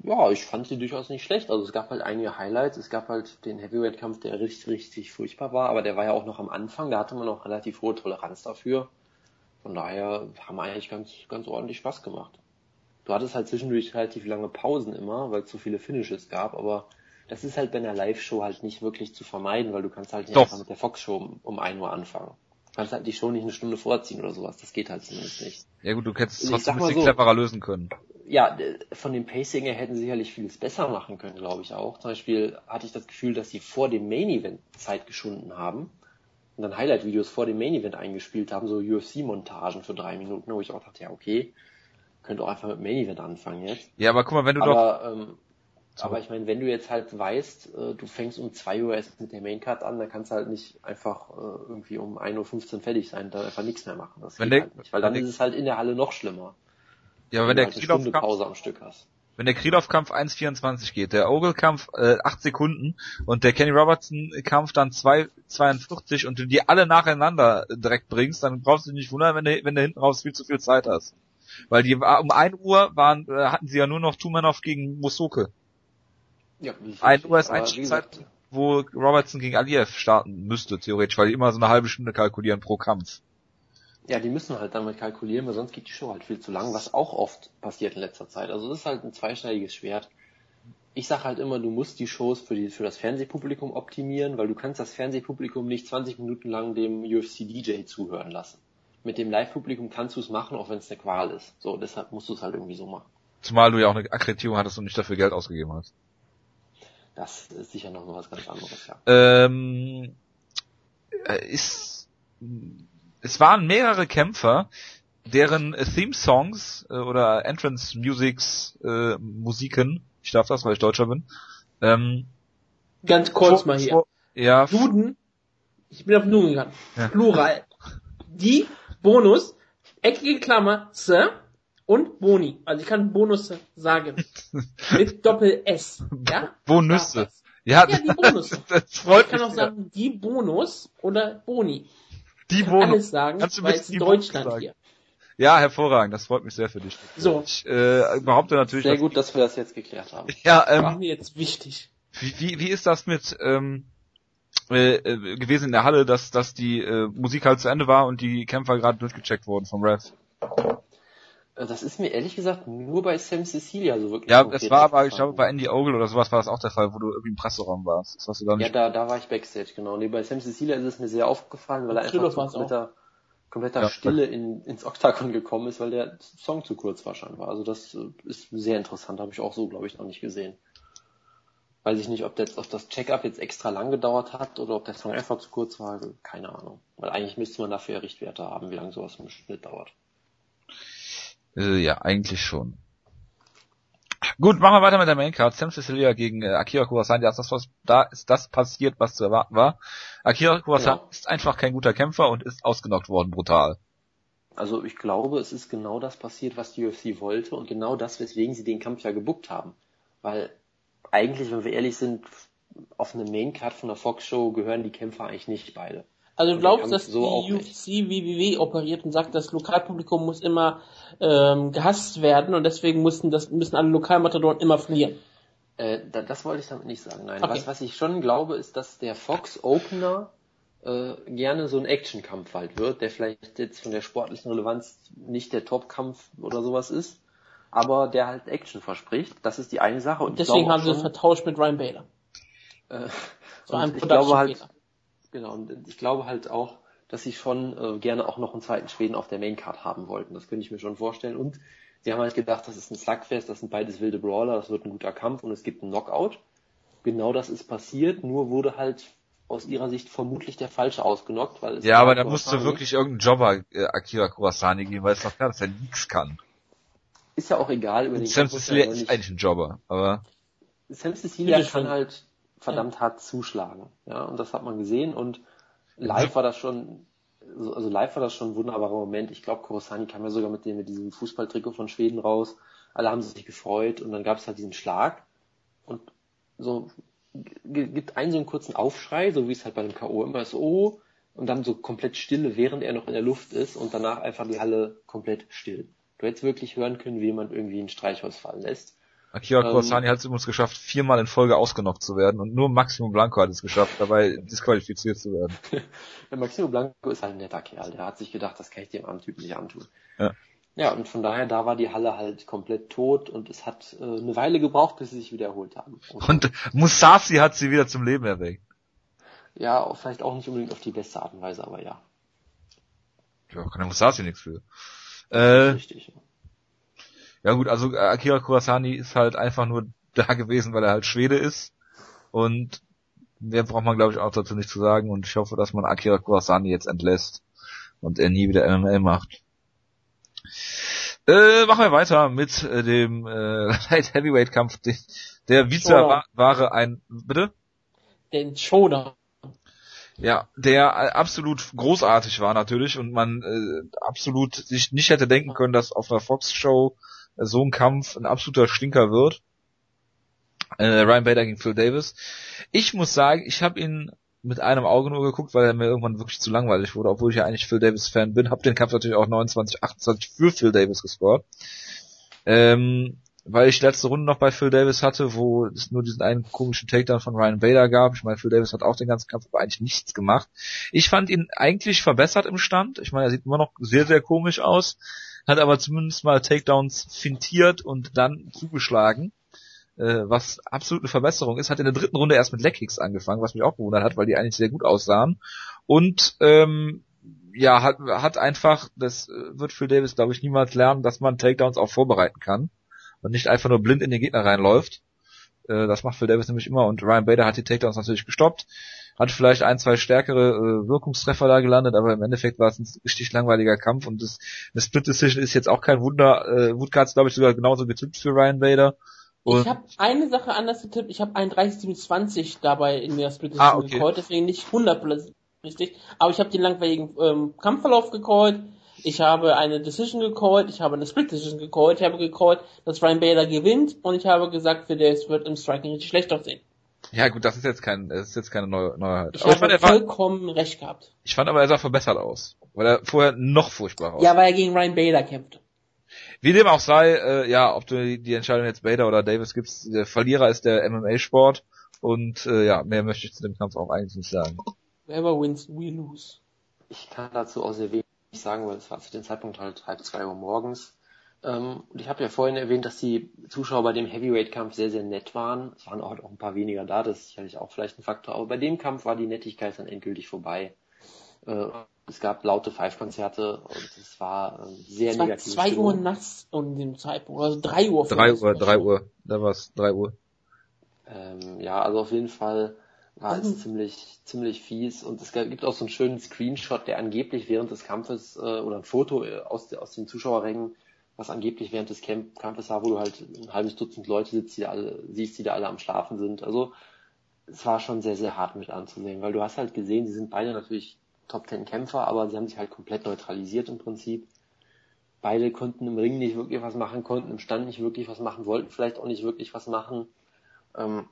ja, ich fand sie durchaus nicht schlecht. Also es gab halt einige Highlights. Es gab halt den Heavyweight-Kampf, der richtig, richtig furchtbar war, aber der war ja auch noch am Anfang. Da hatte man noch relativ hohe Toleranz dafür. Von daher haben eigentlich ganz, ganz ordentlich Spaß gemacht. Du hattest halt zwischendurch relativ lange Pausen immer, weil es so viele Finishes gab, aber das ist halt bei einer Live-Show halt nicht wirklich zu vermeiden, weil du kannst halt nicht Doch. einfach mit der Fox-Show um, um 1 Uhr anfangen. Du kannst halt die Show nicht eine Stunde vorziehen oder sowas. Das geht halt zumindest nicht. Ja gut, du hättest es trotzdem ein bisschen so. cleverer lösen können. Ja, von dem Pacing her hätten sie sicherlich vieles besser machen können, glaube ich auch. Zum Beispiel hatte ich das Gefühl, dass sie vor dem Main Event Zeit geschunden haben und dann Highlight-Videos vor dem Main Event eingespielt haben, so UFC-Montagen für drei Minuten, wo ich auch dachte, ja, okay, könnt auch einfach mit Main Event anfangen jetzt. Ja, aber guck mal, wenn du doch... Aber, ähm, aber ich meine, wenn du jetzt halt weißt, äh, du fängst um 2 Uhr erst mit der Maincard an, dann kannst du halt nicht einfach äh, irgendwie um 1.15 Uhr fertig sein, da einfach nichts mehr machen. Das Wenn geht der- halt nicht, weil dann ist es halt in der Halle noch schlimmer. Ja, aber wenn wenn der halt Krylov-Kampf Pause am Stück hast. wenn der Krylov-Kampf 1,24 geht, der Ogle-Kampf äh, 8 Sekunden und der Kenny Robertson-Kampf dann 2,42 und du die alle nacheinander direkt bringst, dann brauchst du dich nicht wundern, wenn du, wenn du hinten raus viel zu viel Zeit hast. Weil die war- um 1 Uhr waren, äh, hatten sie ja nur noch Tumanov gegen Musoke. Ja, wie 1 Uhr ist Einstiegszeit, gesagt, wo Robertson gegen Aliev starten müsste, theoretisch, weil die immer so eine halbe Stunde kalkulieren pro Kampf. Ja, die müssen halt damit kalkulieren, weil sonst geht die Show halt viel zu lang, was auch oft passiert in letzter Zeit. Also das ist halt ein zweischneidiges Schwert. Ich sag halt immer, du musst die Shows für, die, für das Fernsehpublikum optimieren, weil du kannst das Fernsehpublikum nicht 20 Minuten lang dem UFC-DJ zuhören lassen. Mit dem Live-Publikum kannst du es machen, auch wenn es eine Qual ist. So, deshalb musst du es halt irgendwie so machen. Zumal du ja auch eine Akkreditierung hattest und nicht dafür Geld ausgegeben hast. Das ist sicher noch mal was ganz anderes, ja. Ähm, äh, ist, es waren mehrere Kämpfer, deren Theme-Songs äh, oder Entrance-Musics, äh, Musiken, ich darf das, weil ich Deutscher bin, ähm, Ganz kurz mal hier. Ja. Duden, ich bin auf Duden gegangen. Ja. Plural. Die, Bonus, eckige Klammer, Sir und Boni. Also ich kann Bonus sagen. Mit Doppel S. Ja? Bonusse. Ja, ja, die Bonus. das freut ich kann auch sagen, die Bonus oder Boni. Die Bonus. Alles sagen, Kannst du weil es in Deutschland hier. Ja, hervorragend. Das freut mich sehr für dich. So. Ich äh, behaupte natürlich. Sehr gut, dass wir das jetzt geklärt haben. Ja, ähm, war mir jetzt wichtig. Wie, wie, wie ist das mit ähm, äh, äh, gewesen in der Halle, dass, dass die äh, Musik halt zu Ende war und die Kämpfer gerade durchgecheckt wurden vom Ref? Äh, das ist mir ehrlich gesagt nur bei Sam Cecilia so wirklich. Ja, es war aber, ich glaube, bei Andy Ogle oder sowas war das auch der Fall, wo du irgendwie im Presseraum warst. Das hast du da nicht ja, da, da war ich Backstage, genau. Nee, bei Sam Cecilia ist es mir sehr aufgefallen, weil er einfach so kompletter, kompletter ja, Stille in, ins Oktagon gekommen ist, weil der Song zu kurz war scheinbar. Also das äh, ist sehr interessant, habe ich auch so, glaube ich, noch nicht gesehen. Weiß ich nicht, ob, das, ob das Check-up jetzt extra lang gedauert hat oder ob der Song einfach zu kurz war, keine Ahnung. Weil eigentlich müsste man dafür Richtwerte haben, wie lange sowas im Schnitt dauert. Äh, ja, eigentlich schon. Gut, machen wir weiter mit der Maincard. Sam Cecilia gegen äh, Akira Kuwasani. Da ist, das, was, da ist das passiert, was zu erwarten war. Akira Kuwasani genau. ist einfach kein guter Kämpfer und ist ausgenockt worden, brutal. Also ich glaube, es ist genau das passiert, was die UFC wollte und genau das, weswegen sie den Kampf ja gebuckt haben. Weil eigentlich, wenn wir ehrlich sind, auf eine Maincard von der Fox Show gehören die Kämpfer eigentlich nicht beide. Also du glaubst, dass so die UFC WWW operiert und sagt, das Lokalpublikum muss immer ähm, gehasst werden und deswegen müssen das müssen alle Lokalmatadoren immer verlieren? Äh, das wollte ich damit nicht sagen. Nein, okay. was, was ich schon glaube, ist, dass der Fox Opener äh, gerne so ein Actionkampf halt wird, der vielleicht jetzt von der sportlichen Relevanz nicht der Topkampf oder sowas ist, aber der halt Action verspricht. Das ist die eine Sache. Und deswegen haben sie es vertauscht mit Ryan Bader. Äh, so ein ich glaube halt, Genau, und ich glaube halt auch, dass sie schon äh, gerne auch noch einen zweiten Schweden auf der Maincard haben wollten. Das könnte ich mir schon vorstellen. Und sie haben halt gedacht, das ist ein Slugfest, das sind beides wilde Brawler, das wird ein guter Kampf und es gibt einen Knockout. Genau das ist passiert, nur wurde halt aus ihrer Sicht vermutlich der falsche ausgenockt, weil es Ja, aber da musste wirklich irgendein Jobber äh, Akira Kurasani geben, weil es doch klar, dass er nichts kann. Ist ja auch egal. Über den Sam Cecilia ist eigentlich ein Jobber, aber Sam Cecilia kann halt verdammt hart zuschlagen. Ja, und das hat man gesehen und live war das schon, also live war das schon ein wunderbarer Moment. Ich glaube, Korosani kam ja sogar mit dem, mit diesem Fußballtrikot von Schweden raus. Alle haben sich gefreut und dann gab es halt diesen Schlag und so gibt einen so einen kurzen Aufschrei, so wie es halt bei dem K.O. immer ist, oh, und dann so komplett Stille, während er noch in der Luft ist und danach einfach die Halle komplett still. Du hättest wirklich hören können, wie jemand irgendwie ein Streichholz fallen lässt. Akira ähm, hat es übrigens geschafft, viermal in Folge ausgenockt zu werden und nur Maximo Blanco hat es geschafft, dabei disqualifiziert zu werden. ja, Maximo Blanco ist halt ein netter Kerl, der hat sich gedacht, das kann ich dem armen Typen nicht antun. Ja. Ja, und von daher, da war die Halle halt komplett tot und es hat äh, eine Weile gebraucht, bis sie sich wiederholt haben. Und, und Musashi hat sie wieder zum Leben erweckt. Ja, vielleicht auch nicht unbedingt auf die beste Art und Weise, aber ja. Ja, kann der Musashi nichts für. Äh, Richtig. Ja gut, also äh, Akira Kurasani ist halt einfach nur da gewesen, weil er halt Schwede ist. Und mehr braucht man glaube ich auch dazu nicht zu sagen. Und ich hoffe, dass man Akira Kurasani jetzt entlässt und er nie wieder MML macht. Äh, machen wir weiter mit äh, dem äh, Light Heavyweight Kampf. Der Vize war, ein, bitte? Den Shoda. Ja, der absolut großartig war natürlich und man äh, absolut sich nicht hätte denken können, dass auf einer Fox Show so ein Kampf ein absoluter Stinker wird. Äh, Ryan Bader gegen Phil Davis. Ich muss sagen, ich habe ihn mit einem Auge nur geguckt, weil er mir irgendwann wirklich zu langweilig wurde, obwohl ich ja eigentlich Phil Davis Fan bin. Hab den Kampf natürlich auch 29, 28 für Phil Davis gescored. Ähm, weil ich letzte Runde noch bei Phil Davis hatte, wo es nur diesen einen komischen Takedown von Ryan Bader gab. Ich meine, Phil Davis hat auch den ganzen Kampf aber eigentlich nichts gemacht. Ich fand ihn eigentlich verbessert im Stand. Ich meine, er sieht immer noch sehr, sehr komisch aus hat aber zumindest mal Takedowns fintiert und dann zugeschlagen, äh, was absolut eine Verbesserung ist. Hat in der dritten Runde erst mit Leckkicks angefangen, was mich auch gewundert hat, weil die eigentlich sehr gut aussahen. Und ähm, ja, hat, hat einfach, das äh, wird Phil Davis, glaube ich, niemals lernen, dass man Takedowns auch vorbereiten kann und nicht einfach nur blind in den Gegner reinläuft. Äh, das macht Phil Davis nämlich immer und Ryan Bader hat die Takedowns natürlich gestoppt hat vielleicht ein, zwei stärkere äh, Wirkungstreffer da gelandet, aber im Endeffekt war es ein richtig langweiliger Kampf und das, eine Split Decision ist jetzt auch kein Wunder. Äh, Woodcards, glaube ich, sogar genauso getippt für Ryan Bader. Und ich habe eine Sache anders getippt. Ich habe einen 30-27 dabei in der Split ah, okay. gecallt, deswegen nicht 100 richtig. Aber ich habe den langweiligen ähm, Kampfverlauf gecallt. Ich habe eine Decision gecallt, ich habe eine Split Decision gecallt, ich habe gecallt, dass Ryan Bader gewinnt und ich habe gesagt, für der es wird im Striking richtig schlecht aussehen. Ja gut, das ist jetzt kein, das ist jetzt keine Neue Neuheit. Ich aber habe ich fand, vollkommen war, recht gehabt. Ich fand aber, er sah verbessert aus, weil er vorher noch furchtbarer aussah. Ja, weil er gegen Ryan Bader kämpfte. Wie dem auch sei, äh, ja, ob du die Entscheidung jetzt Bader oder Davis gibst, der Verlierer ist der MMA-Sport und äh, ja, mehr möchte ich zu dem Kampf auch eigentlich nicht sagen. Whoever wins, we lose. Ich kann dazu auch sehr wenig sagen, weil es war zu dem Zeitpunkt halt halb zwei Uhr morgens. Ähm, und ich habe ja vorhin erwähnt, dass die Zuschauer bei dem Heavyweight-Kampf sehr, sehr nett waren. Es waren auch, auch ein paar weniger da, das ist sicherlich auch vielleicht ein Faktor. Aber bei dem Kampf war die Nettigkeit dann endgültig vorbei. Äh, es gab laute Pfeifkonzerte und es war äh, sehr es negativ. War zwei Uhr nachts um dem Zeitpunkt, also drei Uhr. Drei Uhr, drei Uhr, da war es drei Uhr. Ähm, ja, also auf jeden Fall war mhm. es ziemlich, ziemlich fies und es gibt auch so einen schönen Screenshot, der angeblich während des Kampfes äh, oder ein Foto äh, aus, aus den Zuschauerrängen was angeblich während des Camp Kampfes war, wo du halt ein halbes Dutzend Leute sitzt, die alle, siehst, die da alle am Schlafen sind. Also es war schon sehr, sehr hart mit anzusehen, weil du hast halt gesehen, sie sind beide natürlich Top Ten Kämpfer, aber sie haben sich halt komplett neutralisiert im Prinzip. Beide konnten im Ring nicht wirklich was machen, konnten im Stand nicht wirklich was machen, wollten vielleicht auch nicht wirklich was machen. Ähm,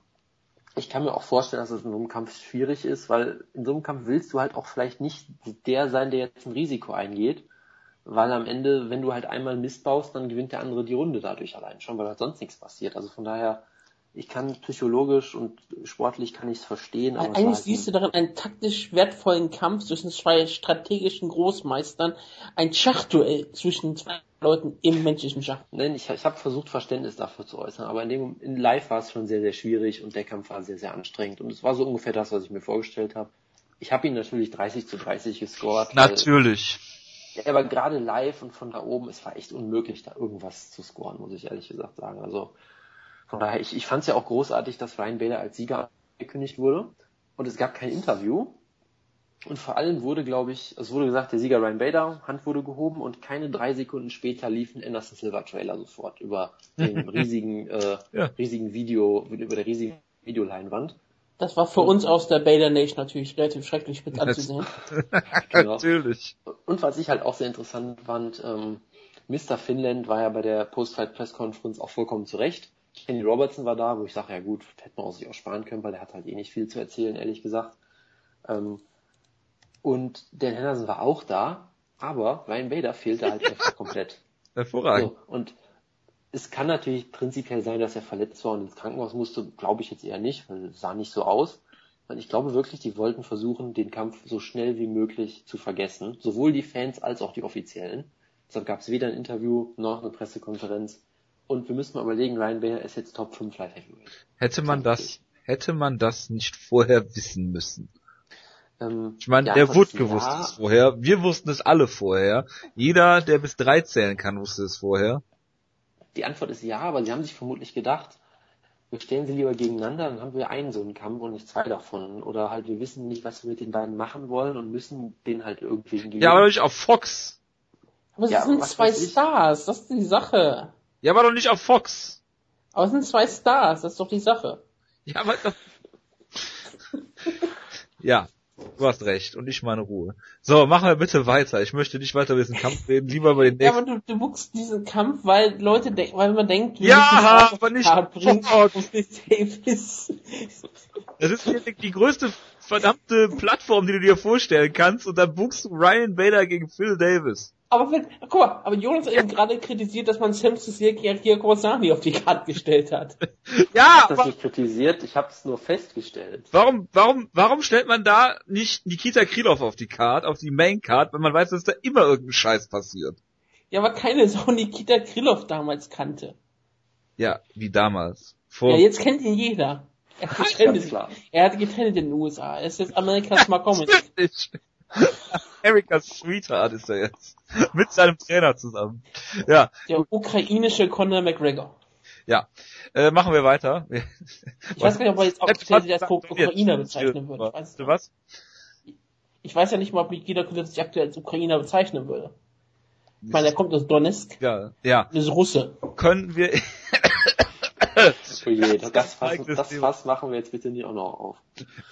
ich kann mir auch vorstellen, dass es in so einem Kampf schwierig ist, weil in so einem Kampf willst du halt auch vielleicht nicht der sein, der jetzt ein Risiko eingeht weil am Ende, wenn du halt einmal Mist baust, dann gewinnt der andere die Runde dadurch allein schon, weil halt sonst nichts passiert. Also von daher, ich kann psychologisch und sportlich kann ich es verstehen. Aber Eigentlich halt siehst du darin einen taktisch wertvollen Kampf zwischen zwei strategischen Großmeistern, ein Schachduell zwischen zwei Leuten im menschlichen Schach. Nein, ich, ich habe versucht, Verständnis dafür zu äußern, aber in dem in Live war es schon sehr, sehr schwierig und der Kampf war sehr, sehr anstrengend. Und es war so ungefähr das, was ich mir vorgestellt habe. Ich habe ihn natürlich 30 zu 30 gescored. Natürlich. Ja, aber gerade live und von da oben, es war echt unmöglich, da irgendwas zu scoren, muss ich ehrlich gesagt sagen. Also von daher, ich, ich fand es ja auch großartig, dass Ryan Bader als Sieger angekündigt wurde. Und es gab kein Interview. Und vor allem wurde, glaube ich, es wurde gesagt, der Sieger Ryan Bader, Hand wurde gehoben und keine drei Sekunden später lief ein Anderson Silver Trailer sofort über den riesigen, äh, ja. riesigen Video, über der riesigen Videoleinwand. Das war für uns aus der Bader Nation natürlich relativ schrecklich mit anzusehen. genau. Natürlich. Und was ich halt auch sehr interessant fand, ähm, Mr. Finland war ja bei der Post-Fight Press Conference auch vollkommen zurecht. Kenny Robertson war da, wo ich sage, ja gut, hätte man auch sich auch sparen können, weil der hat halt eh nicht viel zu erzählen, ehrlich gesagt. Ähm, und Dan Henderson war auch da, aber Ryan Bader fehlte halt einfach komplett. Hervorragend. So, und es kann natürlich prinzipiell sein, dass er verletzt war und ins Krankenhaus musste, glaube ich jetzt eher nicht, weil es sah nicht so aus. Und ich glaube wirklich, die wollten versuchen, den Kampf so schnell wie möglich zu vergessen. Sowohl die Fans als auch die Offiziellen. Deshalb gab es weder ein Interview noch eine Pressekonferenz. Und wir müssen mal überlegen, Ryan Bader ist jetzt Top 5 Live Heavyweight. Hätte man das, hätte man das nicht vorher wissen müssen? Ähm, ich meine, ja, der wurde gewusst es vorher. Wir wussten es alle vorher. Jeder, der bis drei zählen kann, wusste es vorher. Die Antwort ist ja, aber sie haben sich vermutlich gedacht, wir stellen sie lieber gegeneinander, dann haben wir einen so einen Kampf und nicht zwei davon. Oder halt, wir wissen nicht, was wir mit den beiden machen wollen und müssen den halt irgendwie gewinnen. Ja, aber doch nicht auf Fox. Aber es ja, sind zwei Stars, das ist die Sache. Ja, aber doch nicht auf Fox. Aber es sind zwei Stars, das ist doch die Sache. Ja, aber ja, Du hast recht und ich meine Ruhe. So, machen wir bitte weiter. Ich möchte nicht weiter über diesen Kampf reden, lieber über den nächsten. Ja, aber du, du buchst diesen Kampf, weil Leute denken, weil man denkt, wir ja, aber nicht bringen, Davis. Das ist hier die größte verdammte Plattform, die du dir vorstellen kannst und dann buchst du Ryan Bader gegen Phil Davis. Aber wenn, guck mal, aber Jonas hat eben gerade kritisiert, dass man Sam Cecil Kosani auf die Karte gestellt hat. ja, ich hab das nicht kritisiert, ich habe es nur festgestellt. Warum, warum, warum stellt man da nicht Nikita Krylov auf die Karte, auf die Main Card, wenn man weiß, dass da immer irgendein Scheiß passiert? Ja, aber keine Sau Nikita Krylov damals kannte. Ja, wie damals. Vor ja, jetzt kennt ihn jeder. Er hat, getrennt, er hat getrennt in den USA. Er ist jetzt Amerikas Mark America's Sweetheart ist er jetzt. Mit seinem Trainer zusammen. Ja. Der ukrainische Conor McGregor. Ja. Äh, machen wir weiter. Ich weiß gar nicht, ob er jetzt offiziell sich als Ukrainer bezeichnen würde. Weißt du was? Ich weiß ja nicht mal, ob Nikita Kulev sich aktuell als Ukrainer bezeichnen würde. Ich meine, er kommt aus Donetsk. Ja, ja. Ist Russe. Können wir, oh je, das, das, Fass, das Fass machen wir jetzt bitte nicht auch noch auf.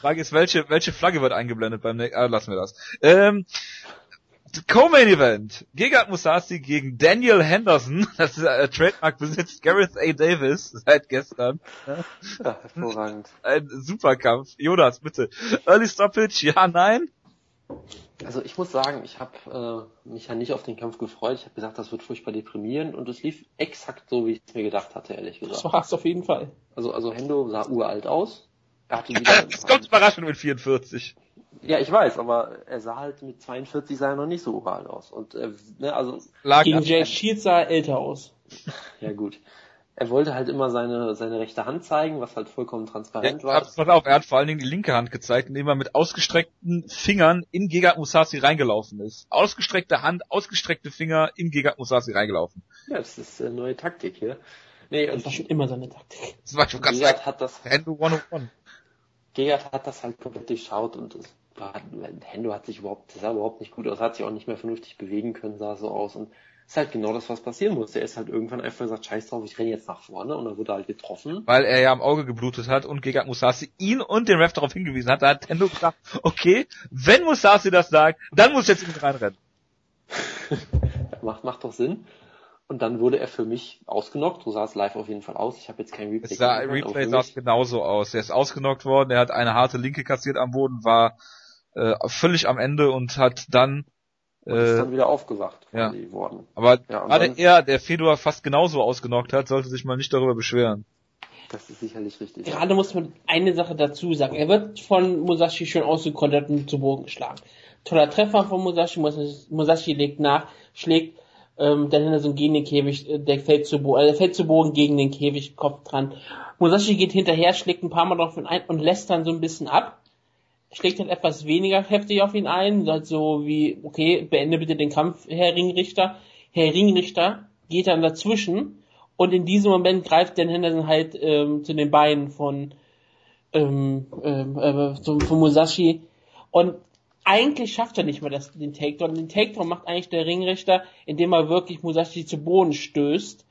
Frage ist, welche, welche Flagge wird eingeblendet beim nächsten, ah, lassen wir das. Ähm, Co-Main Event. Gegard Musasi gegen Daniel Henderson. Das ist äh, Trademark besitzt Gareth A. Davis seit gestern. Ja, hervorragend. Ein super Kampf. Jonas, bitte. Early Stoppage, ja, nein? Also ich muss sagen, ich habe äh, mich ja nicht auf den Kampf gefreut. Ich habe gesagt, das wird furchtbar deprimierend und es lief exakt so, wie ich es mir gedacht hatte, ehrlich gesagt. Das war es auf jeden Fall. Also, also Hendo sah uralt aus. Er hatte wieder das kommt überraschend mit 44. Ja, ich weiß, aber er sah halt mit 42 sah er noch nicht so uralt aus. Und äh, ne, also Lag gegen Jay Shields sah er älter aus. ja gut er wollte halt immer seine, seine rechte Hand zeigen, was halt vollkommen transparent ja, war. Pass auf, er hat vor allen Dingen die linke Hand gezeigt, indem er mit ausgestreckten Fingern in Gegard Musasi reingelaufen ist. Ausgestreckte Hand, ausgestreckte Finger in Gegard Musasi reingelaufen. Ja, das ist eine neue Taktik hier. Nee, das war schon immer seine Taktik. Das war schon ganz Gegard hat das, Hendo 101. Gegard hat das halt komplett durchschaut und es war, Hendo hat sich überhaupt, das sah überhaupt nicht gut aus, hat sich auch nicht mehr vernünftig bewegen können, sah so aus und ist halt genau das, was passieren muss. Der ist halt irgendwann einfach gesagt, scheiß drauf, ich renne jetzt nach vorne und dann wurde er halt getroffen. Weil er ja am Auge geblutet hat und Gegard Musasi ihn und den Ref darauf hingewiesen hat, da hat Tendo gesagt, okay, wenn Musasi das sagt, dann muss jetzt mit reinrennen. macht, macht doch Sinn. Und dann wurde er für mich ausgenockt. So sah es live auf jeden Fall aus. Ich habe jetzt kein Replay. Es sah, Replay sah es genauso aus. Er ist ausgenockt worden, er hat eine harte Linke kassiert am Boden, war äh, völlig am Ende und hat dann und ist dann wieder aufgewacht ja. worden. Aber ja, gerade er, der Fedor fast genauso ausgenockt hat, sollte sich mal nicht darüber beschweren. Das ist sicherlich richtig. Gerade muss man eine Sache dazu sagen. Er wird von Musashi schön ausgekontert und zu Boden geschlagen. Toller Treffer von Musashi. Musashi legt nach, schlägt ähm, dann Henderson gegen den Käfig, äh, der fällt zu Boden, äh, der fällt zu Boden gegen den Käfig, Kopf dran. Musashi geht hinterher, schlägt ein paar Mal drauf ein und lässt dann so ein bisschen ab schlägt halt etwas weniger heftig auf ihn ein, so wie, okay, beende bitte den Kampf, Herr Ringrichter. Herr Ringrichter geht dann dazwischen und in diesem Moment greift Dan Henderson halt ähm, zu den Beinen von, ähm, ähm, äh, von, von Musashi und eigentlich schafft er nicht mehr das, den Takedown. Den Takedown macht eigentlich der Ringrichter, indem er wirklich Musashi zu Boden stößt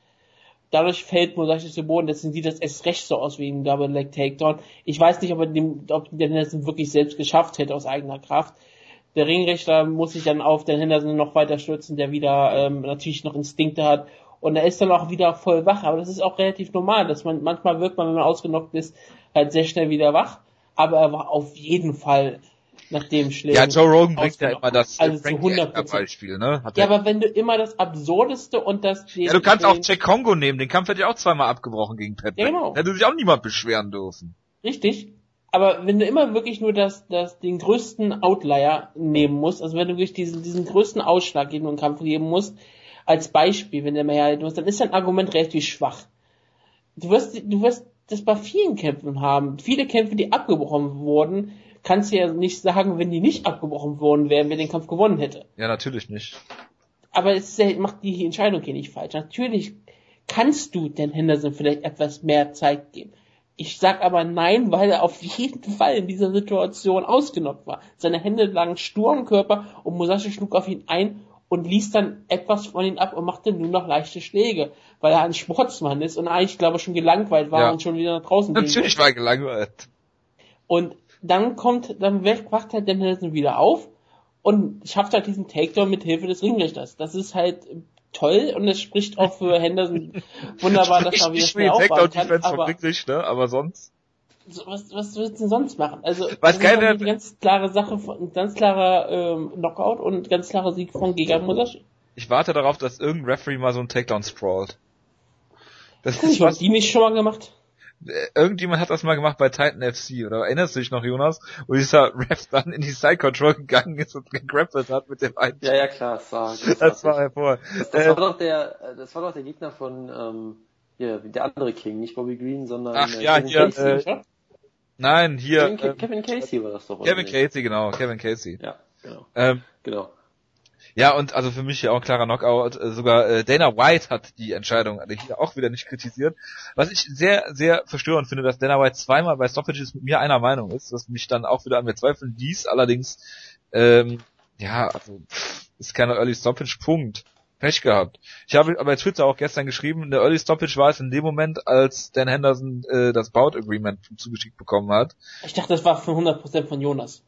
dadurch fällt Musashi zu Boden, deswegen sieht das erst recht so aus wie ein Double Leg Takedown. Ich weiß nicht, ob er dem, ob der Henderson wirklich selbst geschafft hätte aus eigener Kraft. Der Ringrichter muss sich dann auf den Henderson noch weiter stürzen, der wieder ähm, natürlich noch Instinkte hat und er ist dann auch wieder voll wach. Aber das ist auch relativ normal, dass man manchmal wirkt man, wenn man ausgenockt ist, halt sehr schnell wieder wach. Aber er war auf jeden Fall nach dem Schlägen. Ja, Joe Rogan bringt ja immer das also zu 100 Beispiel, ne? Hat ja, aber wenn du immer das Absurdeste und das... Ja, du kannst auch Jack Kongo nehmen, den Kampf hätte ich auch zweimal abgebrochen gegen Pat. Ja, genau. Hätte sich auch niemand beschweren dürfen. Richtig. Aber wenn du immer wirklich nur das, das, den größten Outlier nehmen musst, also wenn du wirklich diesen, diesen größten Ausschlag gegen einen Kampf geben musst, als Beispiel, wenn der mehr herhalten muss, dann ist dein Argument relativ schwach. Du wirst, du wirst das bei vielen Kämpfen haben. Viele Kämpfe, die abgebrochen wurden, kannst du ja nicht sagen, wenn die nicht abgebrochen worden wären, wer den Kampf gewonnen hätte. Ja, natürlich nicht. Aber es macht die Entscheidung hier nicht falsch. Natürlich kannst du den Henderson vielleicht etwas mehr Zeit geben. Ich sag aber nein, weil er auf jeden Fall in dieser Situation ausgenockt war. Seine Hände lagen stur am Körper und Musashi schlug auf ihn ein und ließ dann etwas von ihm ab und machte nur noch leichte Schläge, weil er ein Sportsmann ist und eigentlich, glaube ich, schon gelangweilt war ja. und schon wieder nach draußen ging. Natürlich war er gelangweilt. Und dann kommt, dann wacht halt Dan Henderson wieder auf und schafft halt diesen Takedown mit Hilfe des Ringrichters. Das ist halt toll und es spricht auch für Henderson wunderbar, dass er wieder schnell aufbauen kann. Aber, ne? aber sonst was, was willst du denn sonst machen? Also Was das ist eine ganz klare Sache, ein ganz klarer ähm, Knockout und ganz klarer Sieg von Giga Musashi. Ich warte darauf, dass irgendein Referee mal so einen Takedown sprawlt. Das ist was, die nicht schon mal gemacht? Irgendjemand hat das mal gemacht bei Titan FC, oder erinnerst du dich noch, Jonas? Wo dieser Ref dann in die Side Control gegangen ist und gegrappelt hat mit dem einen. Ja, ja, klar, das war, das, das war hervor. Das, das äh, war doch der, das war doch der Gegner von, ähm, hier, der andere King, nicht Bobby Green, sondern, Ach, äh, ja, hier, Casey, äh, Nein, hier, Kevin, äh, Kevin Casey war das doch, Kevin Casey, genau, Kevin Casey. Ja, genau. Ähm, genau. Ja, und also für mich hier auch ein klarer Knockout. Äh, sogar äh, Dana White hat die Entscheidung hier auch wieder nicht kritisiert. Was ich sehr, sehr verstörend finde, dass Dana White zweimal bei Stoppages mit mir einer Meinung ist, was mich dann auch wieder an mir zweifeln ließ. Allerdings, ähm, ja, also pff, ist keine Early Stoppage, Punkt. Pech gehabt. Ich habe aber Twitter auch gestern geschrieben, der Early Stoppage war es in dem Moment, als Dan Henderson äh, das Bout Agreement zugeschickt bekommen hat. Ich dachte, das war für 100% von Jonas.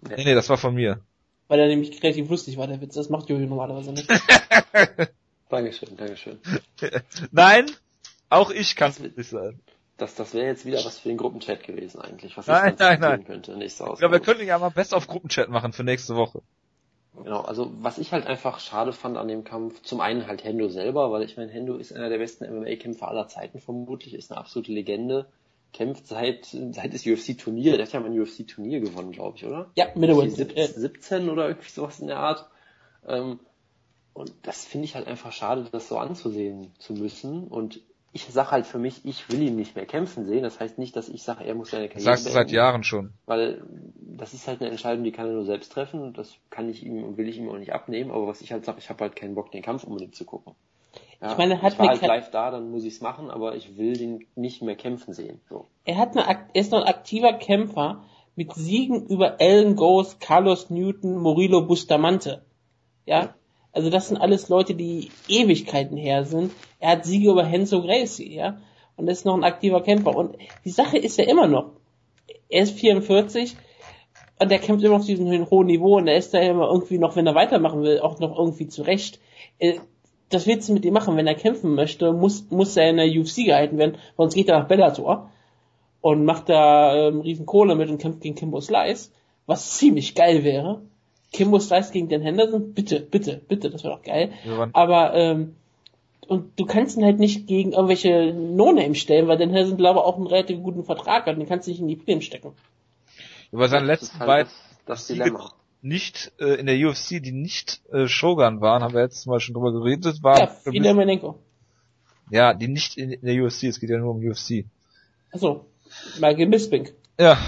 Nee, nee, das war von mir. Weil er nämlich relativ lustig war, der Witz. Das macht Jojo normalerweise nicht. Dankeschön, Dankeschön. Nein, auch ich kann es nicht sein. Das, das wäre jetzt wieder was für den Gruppenchat gewesen eigentlich, was Nein, ich dann nein, nein. könnte. Nächste Ja, wir Ausgabe. können ja mal Best auf Gruppenchat machen für nächste Woche. Genau, also was ich halt einfach schade fand an dem Kampf, zum einen halt Hendo selber, weil ich meine, Hendo ist einer der besten MMA-Kämpfer aller Zeiten vermutlich, ist eine absolute Legende, kämpft seit, seit das UFC-Turnier, der hat ja mal ein UFC-Turnier gewonnen, glaube ich, oder? ja, Middleweight. Sieb- Äh, 17 oder irgendwie sowas in der Art. Ähm, und das finde ich halt einfach schade, das so anzusehen zu müssen. Und ich sage halt für mich, ich will ihn nicht mehr kämpfen sehen. Das heißt nicht, dass ich sage, er muss seine Karriere sagst du seit beenden, Jahren schon. Weil das ist halt eine Entscheidung, die kann er nur selbst treffen. Und das kann ich ihm und will ich ihm auch nicht abnehmen. Aber was ich halt sage, ich habe halt keinen Bock, den Kampf unbedingt zu gucken. Ja, Ich meine, er hat ich war eine halt live da, dann muss ich es machen, aber ich will den nicht mehr kämpfen sehen. So. er hat eine, er ist noch ein aktiver Kämpfer mit Siegen über Alan Ghost, Carlos Newton, Murilo Bustamante. Ja? Also das sind alles Leute, die Ewigkeiten her sind. Er hat Siege über Henzo Gracie, ja? Und ist noch ein aktiver Kämpfer. Und die Sache ist ja immer noch, er ist 44 und der kämpft immer auf diesem hohen Niveau und er ist da immer irgendwie noch, wenn er weitermachen will, auch noch irgendwie zurecht. Das willst du mit ihm machen, wenn er kämpfen möchte, muss, muss er in der UFC gehalten werden, sonst geht er nach Bellator und macht da ähm, riesen Kohle mit und kämpft gegen Kimbo Slice, was ziemlich geil wäre. Kimbo Slice gegen Dan Henderson, bitte, bitte, bitte, das wäre doch geil. Waren- Aber ähm, und du kannst ihn halt nicht gegen irgendwelche No-Name stellen, weil Dan Henderson glaube ich auch einen relativ guten Vertrag hat, den kannst du nicht in die Prämien stecken. Über seine Das letzten halt beiden das, das Dilemma. Nicht äh, in der UFC, die nicht äh, Shogun waren, haben wir jetzt mal schon drüber geredet, war Ja, Fidel Menenko. ja, die nicht in, in der UFC, es geht ja nur um UFC. Achso, Michael Bisping. Ja.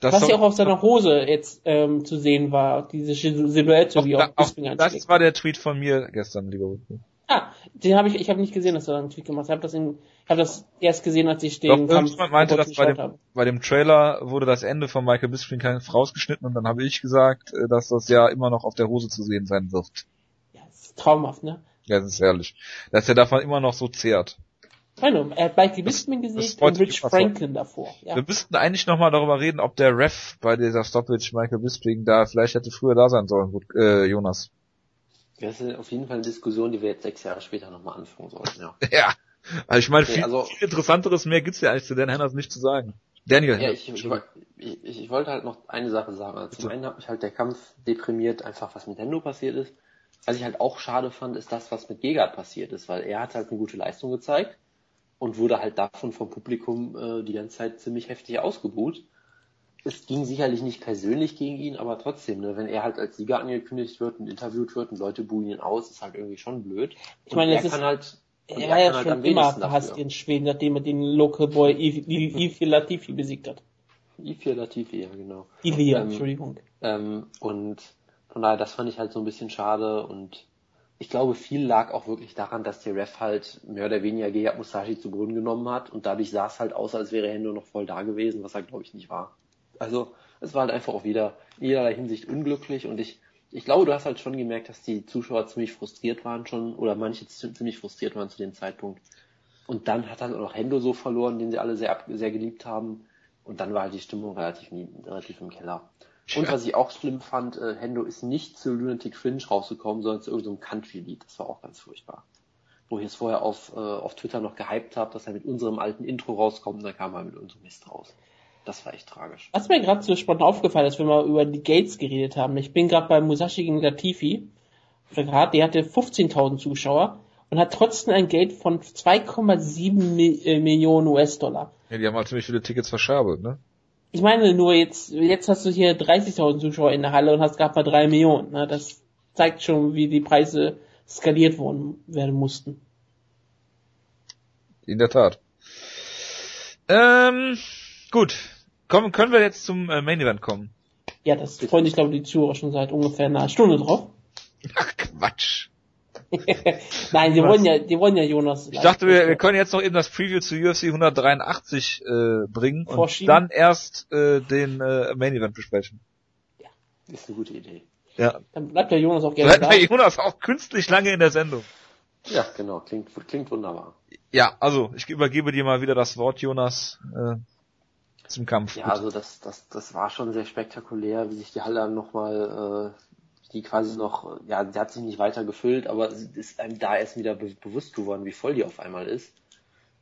Das Was ja auch auf seiner Hose jetzt ähm, zu sehen war, diese Silhouette, wie da, auch auch, Bisping das anschlägt. war der Tweet von mir gestern, lieber Rücken. Ah, den habe ich, ich habe nicht gesehen, dass er einen Tweet gemacht hat. Ich habe das, in- hab das erst gesehen, als ich Doch, den Kampf irgendjemand meinte, dass bei dem, habe. bei dem Trailer wurde das Ende von Michael Bisping rausgeschnitten und dann habe ich gesagt, äh, dass das ja immer noch auf der Hose zu sehen sein wird. Ja, das ist traumhaft, ne? Ja, das ist herrlich. Dass er davon immer noch so zehrt. Keine er hat Michael Bisping gesiegt freut und Rich Franklin davor. Ja. Wir müssten eigentlich nochmal darüber reden, ob der Ref bei dieser Stoppage Michael Bisping da vielleicht hätte früher da sein sollen, gut, äh, Jonas. Das ist auf jeden Fall eine Diskussion, die wir jetzt sechs Jahre später nochmal anfangen sollten, ja. Ja. Also ich meine, Okay, viel, also- viel interessanteres mehr gibt's ja eigentlich zu Dan Henderson nicht zu sagen. Daniel Ja, ich, ich, ich, ich wollte halt noch eine Sache sagen. Also zum einen hat mich halt der Kampf deprimiert, einfach was mit Hendo passiert ist. Was ich halt auch schade fand, ist das, was mit Gegard passiert ist, weil er hat halt eine gute Leistung gezeigt und wurde halt davon vom Publikum äh, die ganze Zeit ziemlich heftig ausgebuht. Es ging sicherlich nicht persönlich gegen ihn, aber trotzdem, ne, wenn er halt als Sieger angekündigt wird und interviewt wird und Leute buhen ihn aus, ist halt irgendwie schon blöd. Ich meine, und es er ist- kann halt, und er war ja halt schon immer verhasst in Schweden, nachdem er den Local Boy Ifi Latifi besiegt hat. I4 Latifi, ja genau. Ilia, Ähm, Entschuldigung. Ähm, und von daher, das fand ich halt so ein bisschen schade und ich glaube, viel lag auch wirklich daran, dass der Ref halt mehr oder weniger Gegard Musashi zu Boden genommen hat und dadurch sah es halt aus, als wäre Hendo noch voll da gewesen, was halt glaube ich nicht war. Also es war halt einfach auch wieder in jederlei Hinsicht unglücklich und ich, ich glaube, du hast halt schon gemerkt, dass die Zuschauer ziemlich frustriert waren schon oder manche zi- ziemlich frustriert waren zu dem Zeitpunkt. Und dann hat halt auch noch Hendo so verloren, den sie alle sehr, sehr geliebt haben. Und dann war halt die Stimmung relativ, relativ im Keller. Und was ich auch schlimm fand, äh, Hendo ist nicht zu Lunatic Fringe rausgekommen, sondern zu irgendeinem Country-Lied. Das war auch ganz furchtbar. Wo ich es vorher auf, äh, auf Twitter noch gehypt habe, dass er mit unserem alten Intro rauskommt und dann kam er mit unserem Mist raus. Das war echt tragisch. Was mir gerade so spontan aufgefallen ist, wenn wir über die Gates geredet haben. Ich bin gerade bei Musashi gegen Latifi. Gerade, die hatte 15.000 Zuschauer und hat trotzdem ein Gate von 2,7 Mi äh, Millionen US-Dollar. Ja, die haben halt ziemlich viele Tickets verschabelt, ne? Ich meine nur jetzt, jetzt hast du hier 30.000 Zuschauer in der Halle und hast gerade mal 3 Millionen. Ne? Das zeigt schon, wie die Preise skaliert worden werden mussten. In der Tat. Ähm, gut. Kommen, können wir jetzt zum äh, Main Event kommen? Ja, das freuen sich, glaube ich, die Zuhörer schon seit ungefähr einer Stunde drauf. Ach, Quatsch. Nein, die Was? wollen ja, die wollen ja Jonas. Ich dachte, wir, wir können jetzt noch eben das Preview zu UFC 183 äh, bringen und dann erst äh, den äh, Main Event besprechen. Ist eine gute Idee. Ja. Dann bleibt der Jonas auch gerne Bleibt da. der Jonas auch künstlich lange in der Sendung. Ja, genau, klingt, klingt wunderbar. Ja, also ich übergebe dir mal wieder das Wort, Jonas, äh, zum Kampf. Ja, also das, das, das war schon sehr spektakulär, wie sich die Halle dann nochmal, äh, die quasi noch, ja, die hat sich nicht weiter gefüllt, aber es ist einem da erst wieder be bewusst geworden, wie voll die auf einmal ist.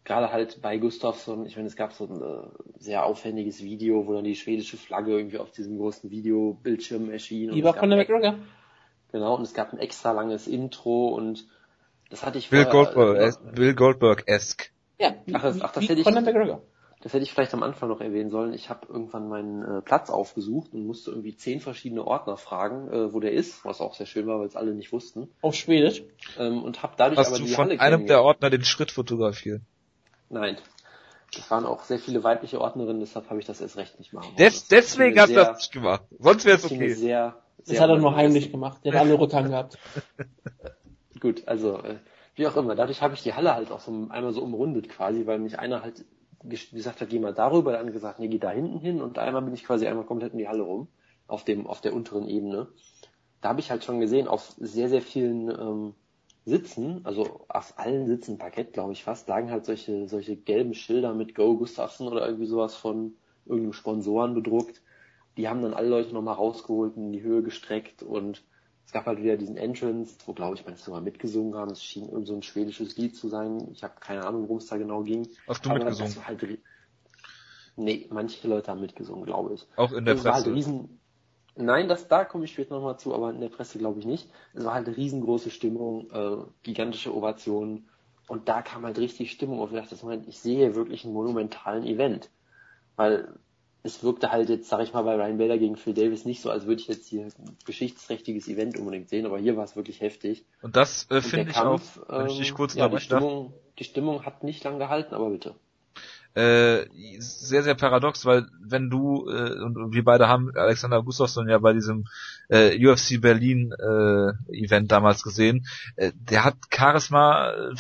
Gerade halt bei Gustafsson, ich meine, es gab so ein äh, sehr aufwendiges Video, wo dann die schwedische Flagge irgendwie auf diesem großen Videobildschirm erschien. Lieber es gab Conor ein- McGregor. Genau, und es gab ein extra langes Intro und das hatte ich Bill vorher- Goldberg, äh, es- Bill Goldberg-esque. Ja, wie, Ach, das- ach, das wie hätte ich- Conor McGregor. Das hätte ich vielleicht am Anfang noch erwähnen sollen. Ich habe irgendwann meinen äh, Platz aufgesucht und musste irgendwie zehn verschiedene Ordner fragen, äh, wo der ist, was auch sehr schön war, weil es alle nicht wussten. Auf Schwedisch. Ähm, und habe dadurch Hast aber du die von Halle einem der. Ordner den Schritt fotografiert? Nein. Es waren auch sehr viele weibliche Ordnerinnen, deshalb habe ich das erst recht nicht machen wollen. Des, Das deswegen hast du sehr- das nicht gemacht. Sonst wäre es okay. Sehr, Das sehr hat er nur heimlich gemacht. Der hat alle Rückhang gehabt. Gut, also äh, wie auch immer. Dadurch habe ich die Halle halt auch so einmal so umrundet quasi, weil mich einer halt gesagt hat, geh mal darüber, der andere gesagt, nee, geh da hinten hin und einmal bin ich quasi einmal komplett in die Halle rum, auf dem, auf der unteren Ebene. Da habe ich halt schon gesehen, auf sehr, sehr vielen ähm, Sitzen, also auf allen Sitzen Parkett, glaube ich fast, lagen halt solche, solche gelben Schilder mit Go Gustafsson oder irgendwie sowas von irgendeinem Sponsoren bedruckt. Die haben dann alle Leute nochmal rausgeholt in die Höhe gestreckt und es gab halt wieder diesen Entrance, wo glaube ich manche sogar mitgesungen haben. Es schien irgend so ein schwedisches Lied zu sein. Ich habe keine Ahnung, worum es da genau ging. Hast du Aber mitgesungen? Das halt, nee, manche Leute haben mitgesungen, glaube ich. Auch in der es halt Presse. riesen. Nein, das da komme ich später nochmal zu, aber in der Presse glaube ich nicht. Es war halt eine riesengroße Stimmung, äh, gigantische Ovationen und da kam halt richtig Stimmung auf. Ich dachte, Moment, ich sehe wirklich einen monumentalen Event, weil es wirkte halt jetzt, sag ich mal, bei Ryan Bader gegen Phil Davis nicht so, als würde ich jetzt hier ein geschichtsträchtiges Event unbedingt sehen, aber hier war es wirklich heftig. Und das äh, finde ich auch, Kampf, wenn ich dich ähm, kurz ja, die Stimmung, die Stimmung hat nicht lang gehalten, aber bitte. äh, sehr, sehr paradox, weil wenn du, äh, und, wir beide haben Alexander Gustafsson ja bei diesem äh, UFC Berlin äh, Event damals gesehen, äh, der hat Charisma äh,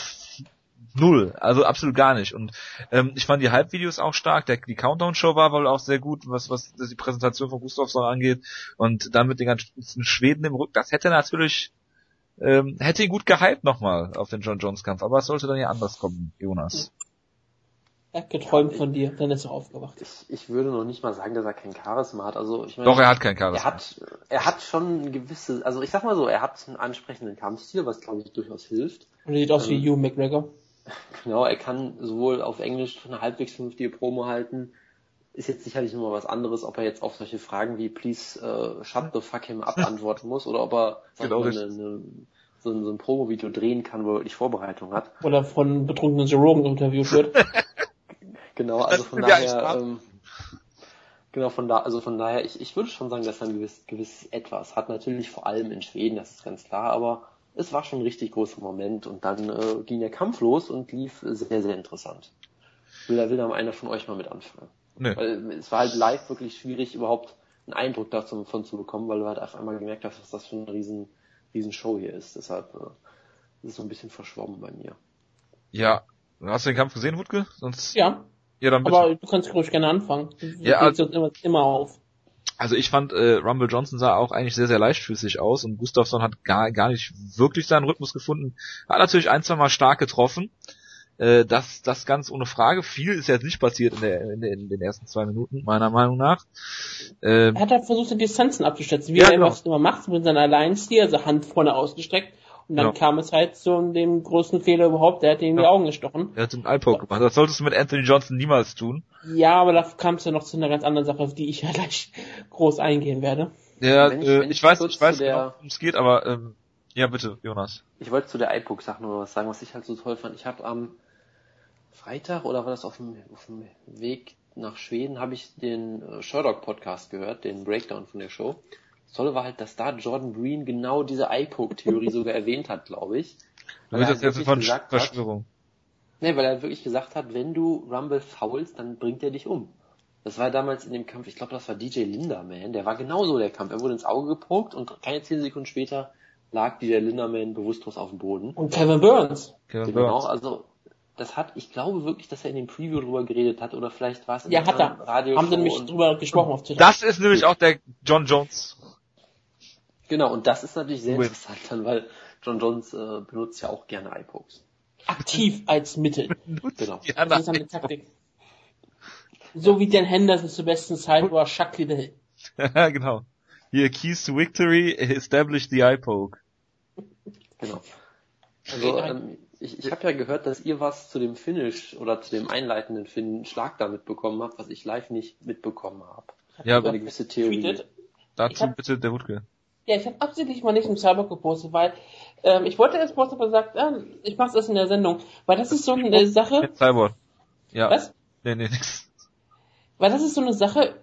null, also absolut gar nicht. Und ähm, ich fand die Hype-Videos auch stark, der, die Countdown-Show war wohl auch sehr gut, was, was die Präsentation von Gustafsson angeht. Und dann mit den ganzen Schweden im Rücken, das hätte natürlich ähm, hätte ihn gut gehypt nochmal auf den John Jones Kampf, aber es sollte dann ja anders kommen, Jonas. Er hat geträumt von dir, dann ist er aufgewacht. Ich, ich würde noch nicht mal sagen, dass er kein Charisma hat. Also ich meine, Doch, er hat kein Charisma. Er hat, er hat schon ein gewisse, also ich sag mal so, er hat einen ansprechenden Kampfstil, was glaube ich durchaus hilft. Und er sieht aus wie Ähm, Hugh McGregor. Genau, er kann sowohl auf Englisch eine halbwegs vernünftige Promo halten. Ist jetzt sicherlich nochmal was anderes, ob er jetzt auf solche Fragen wie please uh, shut the fuck him up antworten muss oder ob er Genau, eine, eine, so ein, so ein Promo-Video drehen kann, wo er wirklich Vorbereitung hat. Oder von betrunkenen Joe Rogan interviewt wird. Genau, also von daher, ähm, genau von da, also von daher, ich, ich würde schon sagen, dass er ein gewiss, gewisses Etwas hat. Natürlich vor allem in Schweden, das ist ganz klar, aber es war schon ein richtig großer Moment und dann äh, ging der Kampf los und lief sehr, sehr interessant. Will da, will da mal einer von euch mal mit anfangen? Nö. Weil es war halt live wirklich schwierig, überhaupt einen Eindruck davon zu bekommen, weil du halt auf einmal gemerkt hast, was das für eine riesen, riesen Show hier ist. Deshalb äh, ist es so ein bisschen verschwommen bei mir. Ja. Hast du den Kampf gesehen, Wutke? Sonst. Ja, Ja, dann bitte. aber du kannst ruhig gerne anfangen. Du Ja, uns immer, immer auf. Also ich fand, äh, Rumble Johnson sah auch eigentlich sehr, sehr leichtfüßig aus und Gustafsson hat gar, gar nicht wirklich seinen Rhythmus gefunden. Hat natürlich ein, zwei Mal stark getroffen. Äh, das, das ganz ohne Frage. Viel ist jetzt nicht passiert in, der, in, der, in den ersten zwei Minuten, meiner Meinung nach. Ähm, Er hat halt versucht, die Distanzen abzuschätzen, wie Ja, er genau. immer macht, mit seiner Alliance-Stil, also Hand vorne ausgestreckt. Und dann Ja. kam es halt zu dem größten Fehler überhaupt, der hat ihm in die Ja. Augen gestochen. er hat den Eye-Poke gemacht. Das solltest du mit Anthony Johnson niemals tun. Ja, aber da kam es ja noch zu einer ganz anderen Sache, auf die ich ja gleich groß eingehen werde. Ja, Wenn ich- äh, wenn ich, ich weiß, ich weiß der- genau, worum es geht, aber ähm, ja bitte, Jonas. Ich wollte zu der iPoke-Sache noch was sagen, was ich halt so toll fand. Ich habe am Freitag oder war das auf dem, auf dem Weg nach Schweden, habe ich den äh, Sherlock-Podcast gehört, den Breakdown von der Show. Das Tolle war halt, dass da Jordan Breen genau diese iPoke-Theorie sogar erwähnt hat, glaube ich. Du Weil er willst jetzt wirklich von gesagt hat- Verschwörung. Nee, weil er wirklich gesagt hat, wenn du Rumble faulst, dann bringt er dich um. Das war damals in dem Kampf, ich glaube, das war DJ Linderman, der war genauso der Kampf. Er wurde ins Auge gepokt und keine zehn Sekunden später lag DJ Linderman bewusstlos auf dem Boden. Und Kevin Burns. Kevin Genau, Burns. also das hat, ich glaube wirklich, dass er in dem Preview drüber geredet hat oder vielleicht war es in Ja, hat er. Radio Haben sie nämlich drüber gesprochen auf Twitter. Das ist nämlich auch der John Jones. Genau, und das ist natürlich sehr interessant dann, weil John Jones äh, benutzt ja auch gerne Eye-Pokes. Aktiv als Mittel. Genau. Ja, Das ist seine Taktik. So wie Dan Henderson zur besten Zeit war Chuck Liddell. genau. Hier, Keys to Victory, establish the eye poke. Genau. Also ähm, ich, ich habe ja gehört, dass ihr was zu dem Finish oder zu dem einleitenden Fin Schlag da mitbekommen habt, was ich live nicht mitbekommen habe. Ja, Über eine gewisse Theorie. Tweetet. Ich dazu hab- bitte der Wutke. Ja, ich habe absichtlich mal nicht im Cyber gepostet, weil ähm, ich wollte erst posten, aber gesagt, ähm, ich mache das in der Sendung, weil das ist so eine Sache. Cyborg. Ja. Was? Nee, nee, nix. Weil das ist so eine Sache,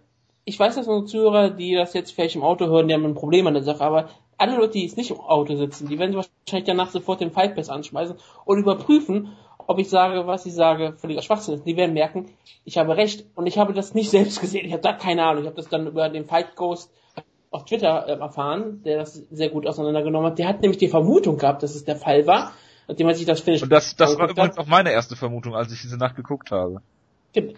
ich weiß, dass unsere Zuhörer, die das jetzt vielleicht im Auto hören, die haben ein Problem an der Sache, aber alle Leute, die jetzt nicht im Auto sitzen, die werden wahrscheinlich danach sofort den Fight Pass anschmeißen und überprüfen, ob ich sage, was ich sage, völliger Schwachsinn ist. Die werden merken, ich habe recht und ich habe das nicht selbst gesehen. Ich habe da keine Ahnung. Ich habe das dann über den Fight Ghost auf Twitter äh, erfahren, der das sehr gut auseinandergenommen hat. Der hat nämlich die Vermutung gehabt, dass es der Fall war, nachdem er sich das Finish Und das, das war hat. übrigens auch meine erste Vermutung, als ich diese Nacht geguckt habe.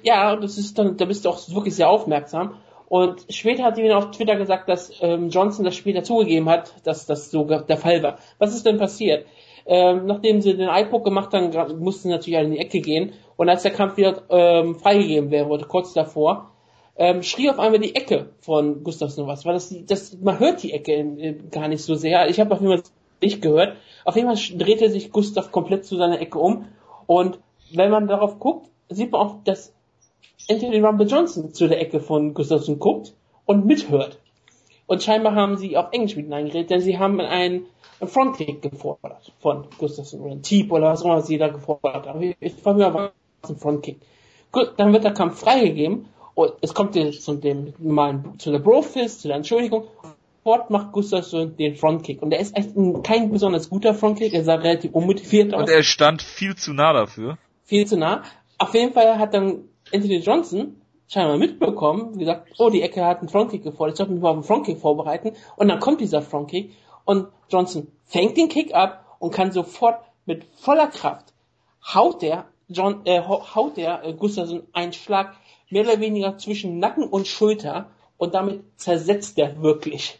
Ja, und das ist dann, da bist du auch wirklich sehr aufmerksam. Und später hat jemand auf Twitter gesagt, dass ähm, Johnson das später zugegeben hat, dass das so der Fall war. Was ist denn passiert? Ähm, nachdem sie den iPod gemacht haben, mussten sie natürlich alle in die Ecke gehen. Und als der Kampf wieder ähm, freigegeben werden wurde, kurz davor, ähm, schrie auf einmal die Ecke von Gustafsson was, weil das, das man hört die Ecke äh, gar nicht so sehr. Ich habe auf jeden Fall nicht gehört. Auf jeden Fall drehte sich Gustav komplett zu seiner Ecke um und wenn man darauf guckt, sieht man auch, dass Anthony Rumble Johnson zu der Ecke von Gustafsson guckt und mithört. Und scheinbar haben sie auf Englisch mit hineingeredet, denn sie haben einen, Frontkick gefordert von Gustafsson oder einen Teep oder was auch immer sie da gefordert haben. Ich, ich frage mich mal, was ein Frontkick. Gut, dann wird der Kampf freigegeben und es kommt zu dem normalen, zu der Brofist, zu der Entschuldigung. Sofort macht Gustafsson den Frontkick. Und der ist echt ein, kein besonders guter Frontkick, er sah relativ unmotiviert aus Und er stand viel zu nah dafür. viel zu nah. Auf jeden Fall hat dann Anthony Johnson scheinbar mitbekommen, gesagt, oh, die Ecke hat einen Frontkick gefordert, ich sollte mich mal auf einen Frontkick vorbereiten. Und dann kommt dieser Frontkick und Johnson fängt den Kick ab und kann sofort mit voller Kraft haut der John, äh, hau- haut der äh, Gustafsson einen Schlag mehr oder weniger zwischen Nacken und Schulter und damit zersetzt er wirklich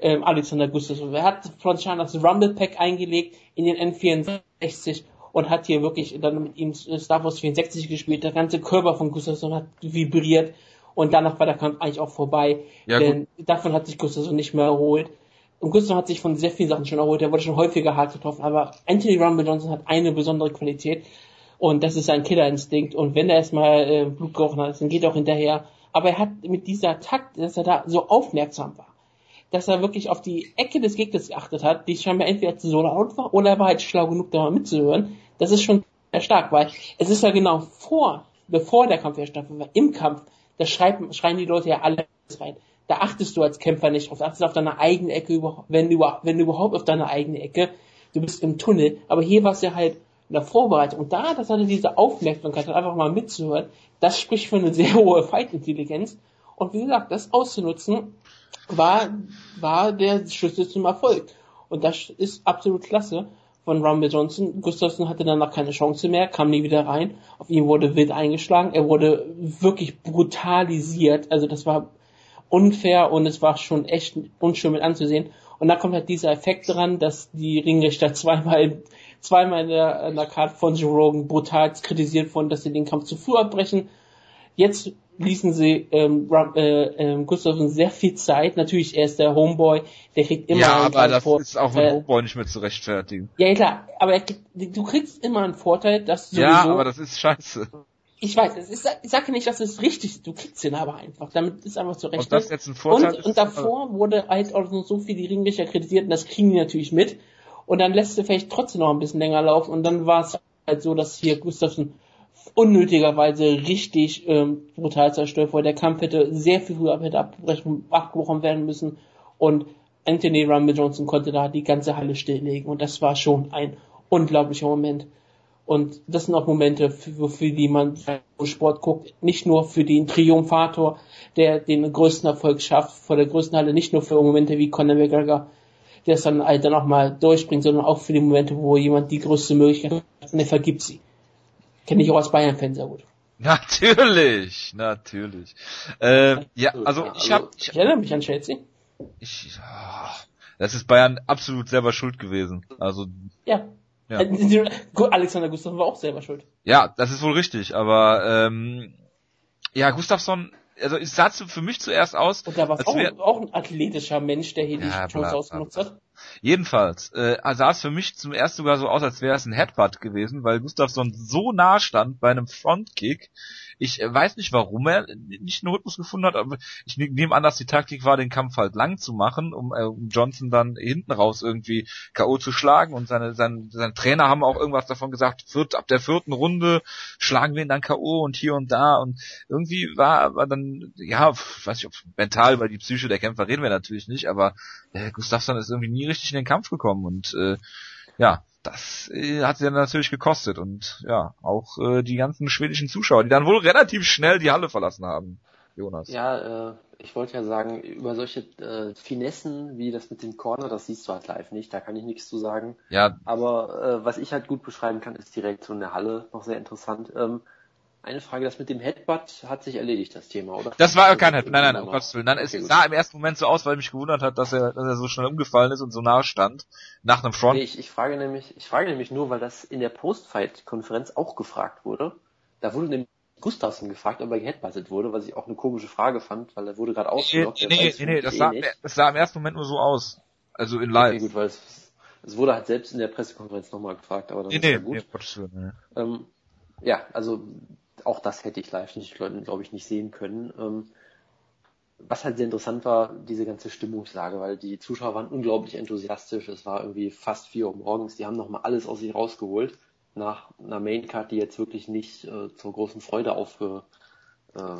ähm, Alexander Gustafsson. Er hat von das Rumble Pack eingelegt in den N64 und hat hier wirklich dann mit ihm Star Wars 64 gespielt. Der ganze Körper von Gustafsson hat vibriert und danach war der Kampf eigentlich auch vorbei, Ja, denn davon hat sich Gustafsson nicht mehr erholt. Und Gustafsson hat sich von sehr vielen Sachen schon erholt. Er wurde schon häufiger hart getroffen, aber Anthony Rumble Johnson hat eine besondere Qualität und das ist sein Killerinstinkt. Und wenn er erstmal äh, Blut gerochen hat, dann geht er auch hinterher. Aber er hat mit dieser Takt, dass er da so aufmerksam war, dass er wirklich auf die Ecke des Gegners geachtet hat, die scheinbar entweder zu so laut war oder er war halt schlau genug, da mal mitzuhören. Das ist schon sehr stark, weil es ist ja genau vor, bevor der Kampf erstattete, war, im Kampf, da schreien, schreien die Leute ja alles rein. Da achtest du als Kämpfer nicht drauf, achtest auf deine eigene Ecke, wenn du, wenn du überhaupt auf deine eigene Ecke, du bist im Tunnel, aber hier warst du halt in der Vorbereitung und da, das hatte diese Aufmerksamkeit, einfach mal mitzuhören, das spricht für eine sehr hohe Fight-Intelligenz und wie gesagt, das auszunutzen, war, war der Schlüssel zum Erfolg. Und das ist absolut klasse von Rumble Johnson. Gustafsson hatte danach keine Chance mehr, kam nie wieder rein. Auf ihn wurde wild eingeschlagen. Er wurde wirklich brutalisiert. Also das war unfair und es war schon echt unschön mit anzusehen. Und da kommt halt dieser Effekt dran, dass die Ringrichter zweimal, zweimal in der, in der Karte von Joe Rogan brutal kritisiert wurden, dass sie den Kampf zu früh abbrechen. Jetzt ließen sie ähm, äh, ähm, Gustafsson sehr viel Zeit. Natürlich, er ist der Homeboy, der kriegt immer ja, einen aber das Vor- ist auch mit äh, Homeboy nicht mehr zu rechtfertigen. Ja, klar, aber er, kriegt- du kriegst immer einen Vorteil, dass sowieso, Ja, aber das ist scheiße. ich weiß, ist, ich sage nicht, dass es richtig ist, du kriegst ihn aber einfach, damit ist einfach zu rechnen. Ob das jetzt ein Vorteil und, ist, und davor wurde halt auch so viel die Ringrichter kritisiert und das kriegen die natürlich mit. Und dann lässt du vielleicht trotzdem noch ein bisschen länger laufen. Und dann war es halt so, dass hier Gustafsson unnötigerweise richtig ähm, brutal zerstört wurde. Der Kampf hätte sehr viel früher hätte abgebrochen werden müssen. Und Anthony Rumble Johnson konnte da die ganze Halle stilllegen. Und das war schon ein unglaublicher Moment. Und das sind auch Momente, für, für die man Sport guckt, nicht nur für den Triumphator, der den größten Erfolg schafft, vor der größten Halle, nicht nur für Momente wie Conor McGregor, der es dann halt dann auch mal durchbringt, sondern auch für die Momente, wo jemand die größte Möglichkeit hat und er vergibt sie. Kenne ich auch als Bayern-Fan sehr gut. Natürlich, natürlich. Äh, ja, also ich Also, hab, ich, Ich erinnere mich an Chelsea. ich ah, Das ist Bayern absolut selber schuld gewesen. Also. Ja. ja. Alexander Gustafsson war auch selber schuld. Ja, das ist wohl richtig, aber ähm, ja, Gustafsson also es sah für mich zuerst aus. Und da war auch, auch ein athletischer Mensch, der hier ja, die Chance ausgenutzt hat. Jedenfalls äh, sah es für mich zum ersten sogar so aus, als wäre es ein Headbutt gewesen, weil Gustafsson so nah stand bei einem Frontkick, ich äh, weiß nicht, warum er nicht einen Rhythmus gefunden hat, aber ich nehme an, dass die Taktik war, den Kampf halt lang zu machen, um, äh, Johnson dann hinten raus irgendwie K.O. zu schlagen. Und seine, seine, seine Trainer haben auch irgendwas davon gesagt, viert, ab der vierten Runde schlagen wir ihn dann K.O. und hier und da. Und irgendwie war, war dann, ja, weiß ich, ob mental über die Psyche der Kämpfer reden wir natürlich nicht, aber äh, Gustafsson ist irgendwie nie richtig in den Kampf gekommen und äh, ja, das äh, hat sie dann natürlich gekostet und ja, auch äh, die ganzen schwedischen Zuschauer, die dann wohl relativ schnell die Halle verlassen haben. Jonas. Ja, äh, ich wollte ja sagen, über solche äh, Finessen wie das mit dem Corner, das siehst du halt live nicht, da kann ich nichts zu sagen. Ja. Aber äh, was ich halt gut beschreiben kann, ist die Reaktion der Halle, noch sehr interessant. Ähm, eine Frage, das mit dem Headbutt hat sich erledigt, das Thema, oder? Das war kein Headbutt, nein, nein, um Gottes Willen. Nein, okay, es sah im ersten Moment so aus, weil mich gewundert hat, dass er, dass er so schnell umgefallen ist und so nahe stand, nach einem Front. Nee, ich, ich frage nämlich, ich frage nämlich nur, weil das in der Post-Fight-Konferenz auch gefragt wurde. Da wurde nämlich Gustafsson gefragt, ob er geheadbuttet wurde, was ich auch eine komische Frage fand, weil er wurde gerade ausgelockt. Nee, nee, nee, das sah, eh das sah im ersten Moment nur so aus. Also in live. Okay, gut, weil es, es wurde halt selbst in der Pressekonferenz nochmal gefragt, aber dann nee, ist nee, ja gut. Nee, Gottes Willen, nee. Ähm, ja, also auch das hätte ich live nicht, glaube ich, nicht sehen können. Ähm, was halt sehr interessant war, diese ganze Stimmungslage, weil die Zuschauer waren unglaublich enthusiastisch. Es war irgendwie fast vier Uhr morgens. Die haben nochmal alles aus sich rausgeholt. Nach einer Maincard, die jetzt wirklich nicht äh, zur großen Freude aufge, äh,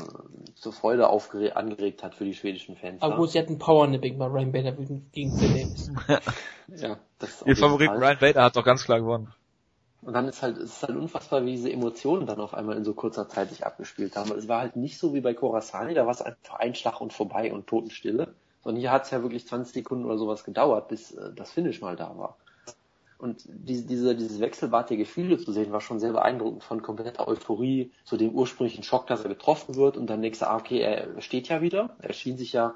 zur Freude aufgere angeregt hat für die schwedischen Fans. Aber gut, sie hatten Powernipping bei Ryan Bader gegen Phil Davis. ja, das Ihr Favorit Ryan Bader hat doch ganz klar gewonnen. Und dann ist halt, es ist halt unfassbar, wie diese Emotionen dann auf einmal in so kurzer Zeit sich abgespielt haben. Es war halt nicht so wie bei Corasani, da war es einfach ein Schlag und vorbei und Totenstille. Sondern hier hat es ja wirklich 20 Sekunden oder sowas gedauert, bis äh, das Finish mal da war. Und diese, diese, dieses Wechselbad der Gefühle zu sehen, war schon sehr beeindruckend von kompletter Euphorie zu dem ursprünglichen Schock, dass er getroffen wird und dann nächste, ah, okay, er steht ja wieder. Er schien sich ja,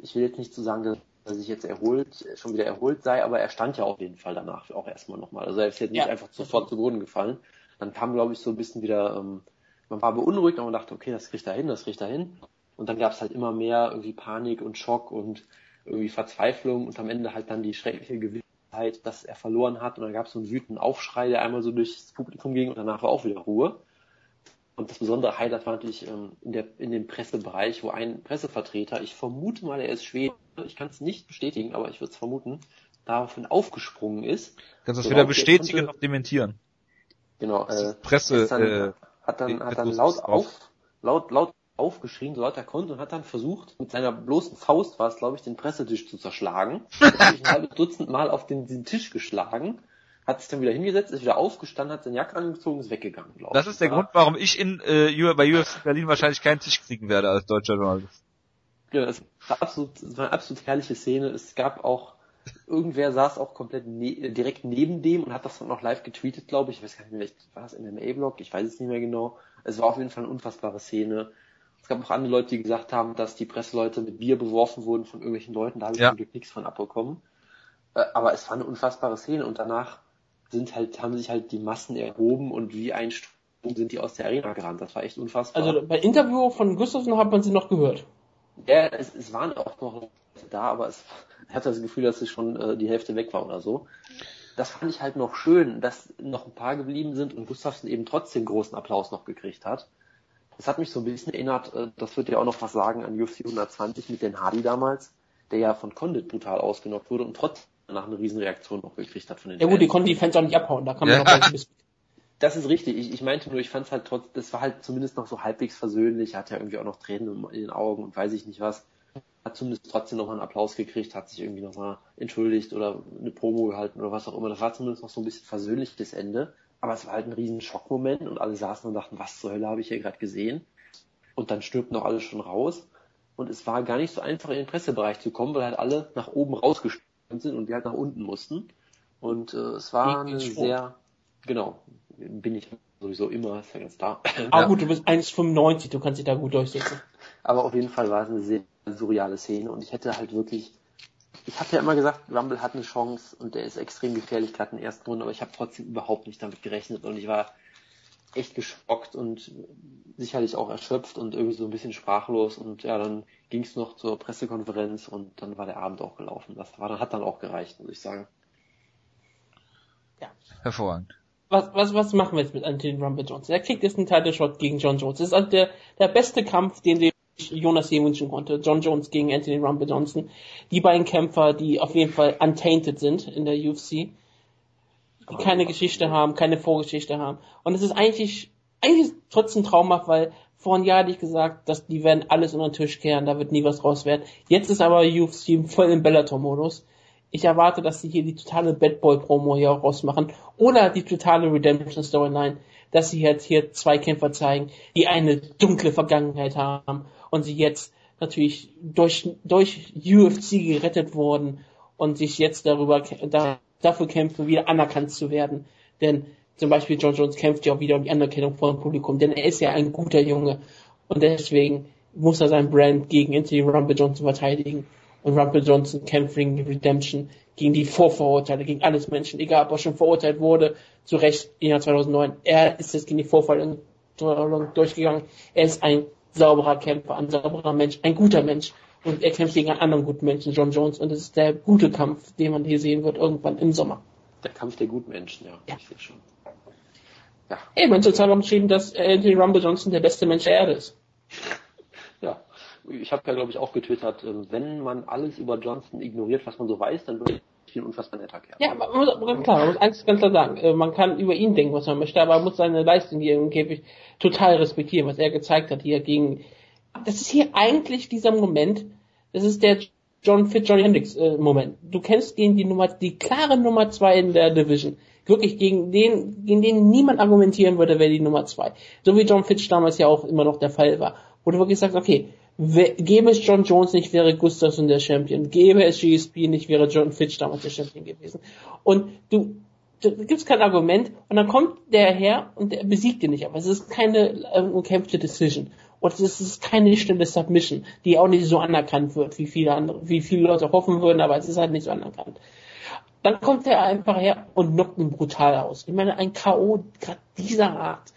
ich will jetzt nicht zu sagen, er sich jetzt erholt, schon wieder erholt sei, aber er stand ja auf jeden Fall danach auch erstmal nochmal. Also er ist jetzt nicht ja. einfach sofort zu Boden gefallen. Dann kam, glaube ich, so ein bisschen wieder, ähm, man war beunruhigt, aber man dachte, okay, das kriegt er hin, das kriegt er hin. Und dann gab es halt immer mehr irgendwie Panik und Schock und irgendwie Verzweiflung und am Ende halt dann die schreckliche Gewissheit, dass er verloren hat. Und dann gab es so einen wütenden Aufschrei, der einmal so durchs Publikum ging und danach war auch wieder Ruhe. Und das besondere Highlight war natürlich ähm, in, der, in dem Pressebereich, wo ein Pressevertreter, ich vermute mal, er ist Schwede, ich kann es nicht bestätigen, aber ich würde es vermuten, daraufhin aufgesprungen ist. Kannst du das weder bestätigen noch dementieren? Genau, äh, Presse, dann, äh, hat dann, hat dann laut auf, laut, laut aufgeschrien, so laut er konnte und hat dann versucht, mit seiner bloßen Faust war es, glaube ich, den Pressetisch zu zerschlagen. hat sich ein halbes Dutzend Mal auf den, den Tisch geschlagen hat sich dann wieder hingesetzt, ist wieder aufgestanden, hat seine Jacke angezogen, ist weggegangen, glaube ich. Das ist der ja. Grund, warum ich in äh, bei UFC Berlin wahrscheinlich keinen Tisch kriegen werde als deutscher Journalist. Ja, das war absolut, das war eine absolut herrliche Szene. Es gab auch, irgendwer saß auch komplett ne direkt neben dem und hat das dann noch live getweetet, glaube ich. Ich weiß gar nicht mehr, war das MMA-Blog? Ich weiß es nicht mehr genau. Es war auf jeden Fall eine unfassbare Szene. Es gab auch andere Leute, die gesagt haben, dass die Presseleute mit Bier beworfen wurden von irgendwelchen Leuten. Da habe ich ja. zum Glück nichts von abbekommen. Äh, aber es war eine unfassbare Szene und danach sind halt, haben sich halt die Massen erhoben und wie ein Strom sind die aus der Arena gerannt. Das war echt unfassbar. Also bei Interview von Gustafsson hat man sie noch gehört. Ja, es, es waren auch noch da, aber es, ich hatte das Gefühl, dass es schon äh, die Hälfte weg war oder so. Das fand ich halt noch schön, dass noch ein paar geblieben sind und Gustafsson eben trotzdem großen Applaus noch gekriegt hat. Das hat mich so ein bisschen erinnert, äh, das wird ja auch noch was sagen an UFC 120 mit den Hardy damals, der ja von Condit brutal ausgenockt wurde und trotzdem danach eine Riesenreaktion noch gekriegt hat von den Ja Fans. gut, die konnten die Fans auch nicht abhauen, da kann man ja. noch ein bisschen das ist richtig. Ich, ich meinte nur, ich fand es halt trotz, das war halt zumindest noch so halbwegs versöhnlich, hat ja irgendwie auch noch Tränen in den Augen und weiß ich nicht was. Hat zumindest trotzdem nochmal einen Applaus gekriegt, hat sich irgendwie nochmal entschuldigt oder eine Promo gehalten oder was auch immer. Das war zumindest noch so ein bisschen versöhnliches Ende. Aber es war halt ein riesen Schockmoment und alle saßen und dachten, was zur Hölle habe ich hier gerade gesehen? Und dann stürmten auch alle schon raus. Und es war gar nicht so einfach in den Pressebereich zu kommen, weil halt alle nach oben rausgestürmt sind und die halt nach unten mussten. Und äh, es war eine sehr, genau, bin ich sowieso immer, ist ja ganz klar. Ah gut, du bist 1,95, du kannst dich da gut durchsetzen. Aber auf jeden Fall war es eine sehr surreale Szene und ich hätte halt wirklich ich habe ja immer gesagt, Rumble hat eine Chance und der ist extrem gefährlich gerade in der ersten Runde, aber ich habe trotzdem überhaupt nicht damit gerechnet und ich war echt geschockt und sicherlich auch erschöpft und irgendwie so ein bisschen sprachlos und ja, dann ging es noch zur Pressekonferenz und dann war der Abend auch gelaufen. Das war, hat dann auch gereicht, muss ich sagen. Ja. Hervorragend. Was, was, was machen wir jetzt mit Anthony Rumble Johnson? Er kriegt jetzt einen Title Shot gegen John Jones. Das ist also der, der beste Kampf, den sich Jonas je wünschen konnte. John Jones gegen Anthony Rumble Johnson. Die beiden Kämpfer, die auf jeden Fall untainted sind in der UFC. Die keine Geschichte haben, keine Vorgeschichte haben. Und es ist eigentlich, eigentlich trotzdem traumhaft, weil vor einem Jahr hatte ich gesagt, dass die werden alles unter den Tisch kehren, da wird nie was raus werden. Jetzt ist aber UFC voll im Bellator-Modus. Ich erwarte, dass sie hier die totale Bad Boy Promo hier auch rausmachen. Oder die totale Redemption Storyline, dass sie jetzt hier zwei Kämpfer zeigen, die eine dunkle Vergangenheit haben und sie jetzt natürlich durch, durch UFC gerettet wurden und sich jetzt darüber, da, dafür kämpfen, wieder anerkannt zu werden. Denn zum Beispiel John Jones kämpft ja auch wieder um die Anerkennung vor dem Publikum, denn er ist ja ein guter Junge und deswegen muss er sein Brand gegen Anthony Rumble Johnson verteidigen und Rumble Johnson kämpft gegen Redemption, gegen die Vorverurteile, gegen alles Menschen, egal ob er schon verurteilt wurde, zu Recht im Jahr 2009. Er ist jetzt gegen die Vorverurteilung durchgegangen. Er ist ein sauberer Kämpfer, ein sauberer Mensch, ein guter Mensch. Und er kämpft gegen einen anderen guten Menschen, John Jones. Und es ist der gute Kampf, den man hier sehen wird irgendwann im Sommer. Der Kampf der guten Menschen, ja. ja. Ich sehe schon. Ja. Ey, mein Sozial haben geschrieben, dass Anthony Rumble Johnson der beste Mensch der Erde ist. Ja. Ich habe ja, glaube ich, auch getwittert, ähm, wenn man alles über Johnson ignoriert, was man so weiß, dann wird ein unfassbar netter Kerl. Ja, man muss, ganz klar, man muss eins ganz klar sagen, äh, man kann über ihn denken, was man möchte, aber man muss seine Leistung hier im Käfig total respektieren, was er gezeigt hat hier gegen, das ist hier eigentlich dieser Moment, das ist der John Fit, Johnny Hendricks äh, Moment. Du kennst gegen die Nummer, die klare Nummer zwei in der Division. Wirklich gegen den, gegen den niemand argumentieren würde, wäre die Nummer zwei. So wie John Fitch damals ja auch immer noch der Fall war. Wo du wirklich sagst, okay, gäbe es John Jones nicht, wäre Gustafsson der Champion. Gäbe es GSP nicht, wäre John Fitch damals der Champion gewesen. Und du, da gibt's kein Argument und dann kommt der her und der besiegt ihn nicht, aber es ist keine äh, umkämpfte Decision. Und es ist keine schnelle Submission, die auch nicht so anerkannt wird, wie viele andere, wie viele Leute hoffen würden, aber es ist halt nicht so anerkannt. Dann kommt er einfach her und knockt ihn brutal aus. Ich meine, ein K.O. gerade dieser Art,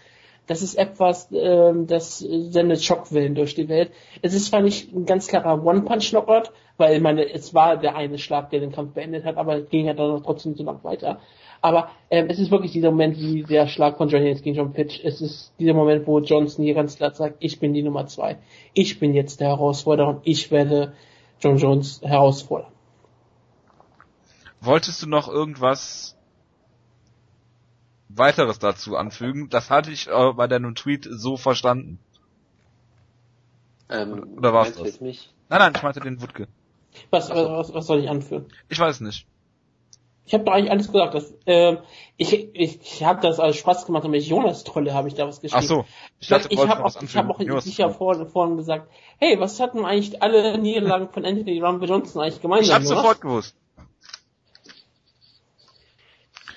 das ist etwas, äh, das sendet Schockwellen durch die Welt. Es ist zwar nicht ein ganz klarer One-Punch-Knockout, weil ich meine, es war der eine Schlag, der den Kampf beendet hat, aber es ging ja dann trotzdem so lang weiter. Aber ähm, es ist wirklich dieser Moment wie der Schlag von John Haynes gegen John Pitch. Es ist dieser Moment, wo Johnson hier ganz klar sagt, ich bin die Nummer zwei. Ich bin jetzt der Herausforderer und ich werde John Jones herausfordern. Wolltest du noch irgendwas weiteres dazu anfügen? Das hatte ich äh, bei deinem Tweet so verstanden. Ähm, Oder war's das? Mich? Nein, nein, ich meinte den Wutke. Was, was, was soll ich anführen? Ich weiß nicht. Ich habe doch eigentlich alles gesagt. Dass, äh, ich ich, ich habe das als Spaß gemacht, ich Jonas Trolle habe ich da was geschrieben. Ach so. Ich, dachte, ich habe auch, ich hab auch sicher vor, vorhin gesagt, hey, was hatten eigentlich alle Niederlagen von Anthony Rumble Johnson eigentlich gemeinsam? Ich habe sofort gewusst.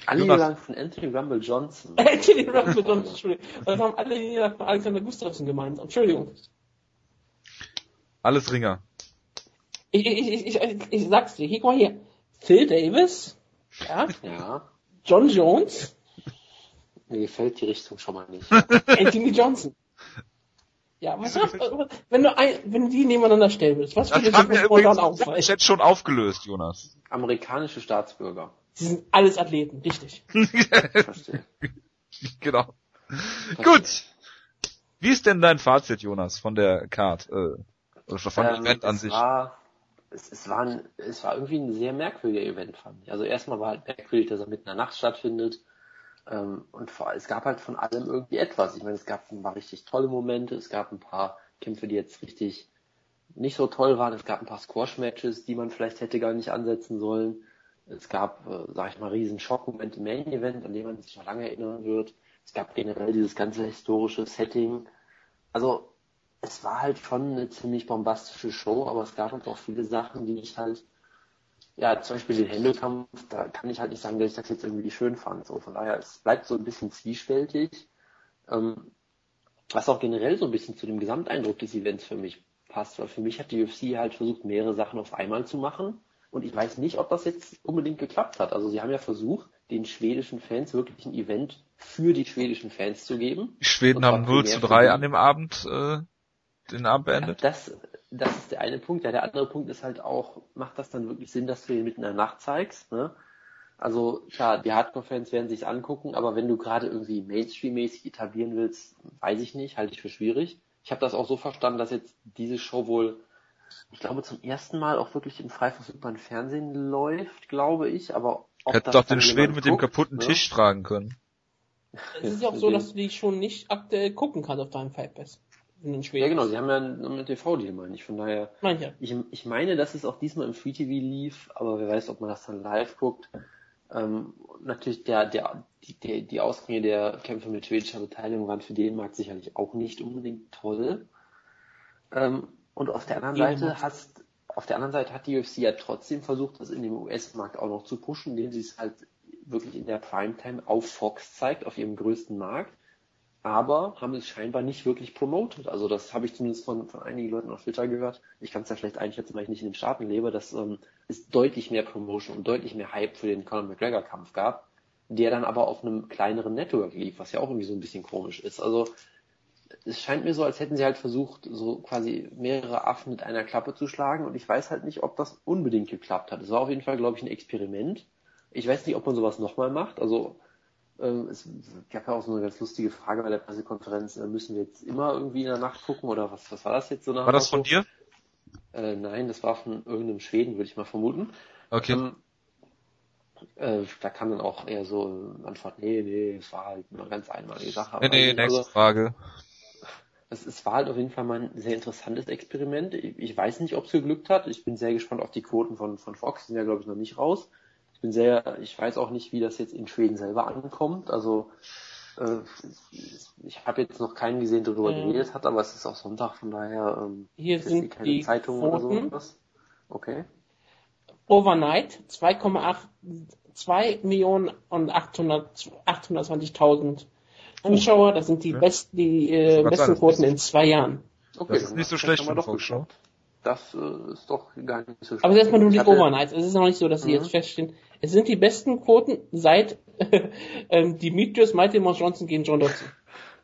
Alle Niederlagen von Anthony Rumble Johnson. Anthony Rumble Johnson, Entschuldigung. Das haben alle Niederlagen von Alexander Gustafsson gemeinsam. Entschuldigung. Alles Ringer. Ich, ich, ich, ich, ich sag's dir, hier, guck mal hier. Phil Davis, ja. Ja. John Jones. Mir gefällt die Richtung schon mal nicht. Anthony Johnson. Ja, was, was, wenn du ein, wenn du die nebeneinander stellen würdest, was würde dir spontan auffallen? Ich hätte schon aufgelöst, Jonas. Amerikanische Staatsbürger. Sie sind alles Athleten, richtig. Verstehe. genau. Gut. Wie ist denn dein Fazit, Jonas, von der Card? Äh, oder von dem Ähm, Event an sich? War, es, es, war ein, es war irgendwie ein sehr merkwürdiger Event, fand ich. Also erstmal war halt merkwürdig, dass er mitten in der Nacht stattfindet. Ähm, und vor, es gab halt von allem irgendwie etwas. Ich meine, es gab ein paar richtig tolle Momente, es gab ein paar Kämpfe, die jetzt richtig nicht so toll waren. Es gab ein paar Squash-Matches, die man vielleicht hätte gar nicht ansetzen sollen. Es gab, äh, sag ich mal, riesen Schockmomente im Main-Event, an den man sich noch lange erinnern wird. Es gab generell dieses ganze historische Setting. Also, es war halt schon eine ziemlich bombastische Show, aber es gab halt auch viele Sachen, die ich halt, ja, zum Beispiel den Händelkampf, da kann ich halt nicht sagen, dass ich das jetzt irgendwie schön fand. So, von daher, es bleibt so ein bisschen zwiespältig. Ähm, was auch generell so ein bisschen zu dem Gesamteindruck des Events für mich passt, weil für mich hat die UFC halt versucht, mehrere Sachen auf einmal zu machen. Und ich weiß nicht, ob das jetzt unbedingt geklappt hat. Also sie haben ja versucht, den schwedischen Fans wirklich ein Event für die schwedischen Fans zu geben. Die Schweden haben 0 zu 3 an dem Abend äh, den Abend beendet. Ja, das, das ist der eine Punkt. Ja, der andere Punkt ist halt auch, macht das dann wirklich Sinn, dass du ihn mitten in der Nacht zeigst? Ne? Also klar, die Hardcore-Fans werden sich's angucken, aber wenn du gerade irgendwie Mainstream-mäßig etablieren willst, weiß ich nicht, halte ich für schwierig. Ich habe das auch so verstanden, dass jetzt diese Show wohl, ich glaube, zum ersten Mal auch wirklich im frei verfügbaren Fernsehen läuft, glaube ich, aber ob Hätte doch den Schweden mit guckt, dem kaputten ne? Tisch tragen können. Es ist ja auch so, dass du die schon nicht aktuell gucken kannst auf deinem Fight Pass. Ja, genau, sie haben ja einen TV-Deal, meine ich. Von daher, mein ja. ich, ich meine, dass es auch diesmal im Free TV lief, aber wer weiß, ob man das dann live guckt. Ähm, natürlich der, der, die, die Ausgänge der Kämpfe mit schwedischer Beteiligung waren für den Markt sicherlich auch nicht unbedingt toll. Ähm, und auf der anderen Seite hast, auf der anderen Seite hat die UFC ja trotzdem versucht, das in dem US-Markt auch noch zu pushen, indem sie es halt wirklich in der Primetime auf Fox zeigt, auf ihrem größten Markt aber haben es scheinbar nicht wirklich promoted. Also das habe ich zumindest von, von einigen Leuten auf Twitter gehört. Ich kann es ja schlecht einschätzen, weil ich nicht in den Staaten lebe, dass ähm, es deutlich mehr Promotion und deutlich mehr Hype für den Conor McGregor Kampf gab, der dann aber auf einem kleineren Network lief, was ja auch irgendwie so ein bisschen komisch ist. Also es scheint mir so, als hätten sie halt versucht, so quasi mehrere Affen mit einer Klappe zu schlagen und ich weiß halt nicht, ob das unbedingt geklappt hat. Es war auf jeden Fall, glaube ich, ein Experiment. Ich weiß nicht, ob man sowas nochmal macht. Also es gab ja auch so eine ganz lustige Frage bei der Pressekonferenz, äh, müssen wir jetzt immer irgendwie in der Nacht gucken oder was, was war das jetzt so nach War das von dir? Äh, nein, das war von irgendeinem Schweden, würde ich mal vermuten. Okay. Ähm, äh, da kam dann auch eher so Antwort, nee, nee, es war halt eine ganz einmalige Sache. Nee, nee, nächste also, Frage. Es, es war halt auf jeden Fall mal ein sehr interessantes Experiment. Ich, ich weiß nicht, ob es geglückt hat. Ich bin sehr gespannt auf die Quoten von, von Fox, die sind ja, glaube ich, noch nicht raus bin sehr, ich weiß auch nicht, wie das jetzt in Schweden selber ankommt. Also äh, ich habe jetzt noch keinen gesehen, der darüber mhm. geredet hat, aber es ist auch Sonntag, von daher ähm, Hier sind keine die Zeitung oder so was. Okay. Overnight 2,8 2 Millionen und 820.000 Zuschauer. Das sind die okay. besten, die äh, besten Quoten in zwei Jahren. Okay, das ist nicht so schlecht für eine Volksschau. Das äh, ist doch gar nicht so schlecht. Aber erstmal nur die Overnights. Es ist noch nicht so, dass sie mhm. jetzt feststehen. Es sind die besten Quoten seit ähm, Demetrius Mighty Johnson gegen John Dodson.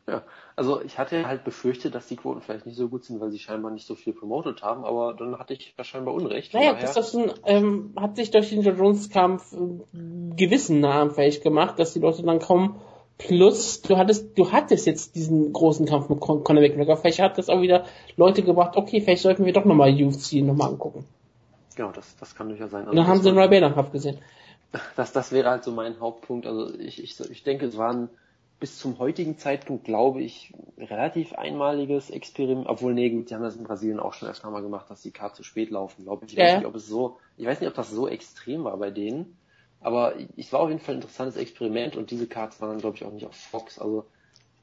Ja, also ich hatte halt befürchtet, dass die Quoten vielleicht nicht so gut sind, weil sie scheinbar nicht so viel promotet haben, aber dann hatte ich ja scheinbar Unrecht. Naja, Gustafsson ähm, hat sich durch den John Jones Kampf äh, gewissen Namen fähig gemacht, dass die Leute dann kommen Plus, du hattest, du hattest jetzt diesen großen Kampf mit Con Conor McGregor. Vielleicht hat das auch wieder Leute gebracht, okay, vielleicht sollten wir doch nochmal UFC nochmal angucken. Genau, das, das kann durchaus sein. Also Und dann haben sie den Roy Bader Kampf gesehen. Das, das wäre halt so mein Hauptpunkt. Also ich, ich, ich denke, es waren bis zum heutigen Zeitpunkt, glaube ich, relativ einmaliges Experiment, obwohl, nee, gut, die haben das in Brasilien auch schon öfter mal gemacht, dass die Karte zu spät laufen, glaube ich. Ich ja. weiß nicht, ob es so, ich weiß nicht, ob das so extrem war bei denen. Aber es war auf jeden Fall ein interessantes Experiment und diese Cards waren dann, glaube ich, auch nicht auf Fox. Also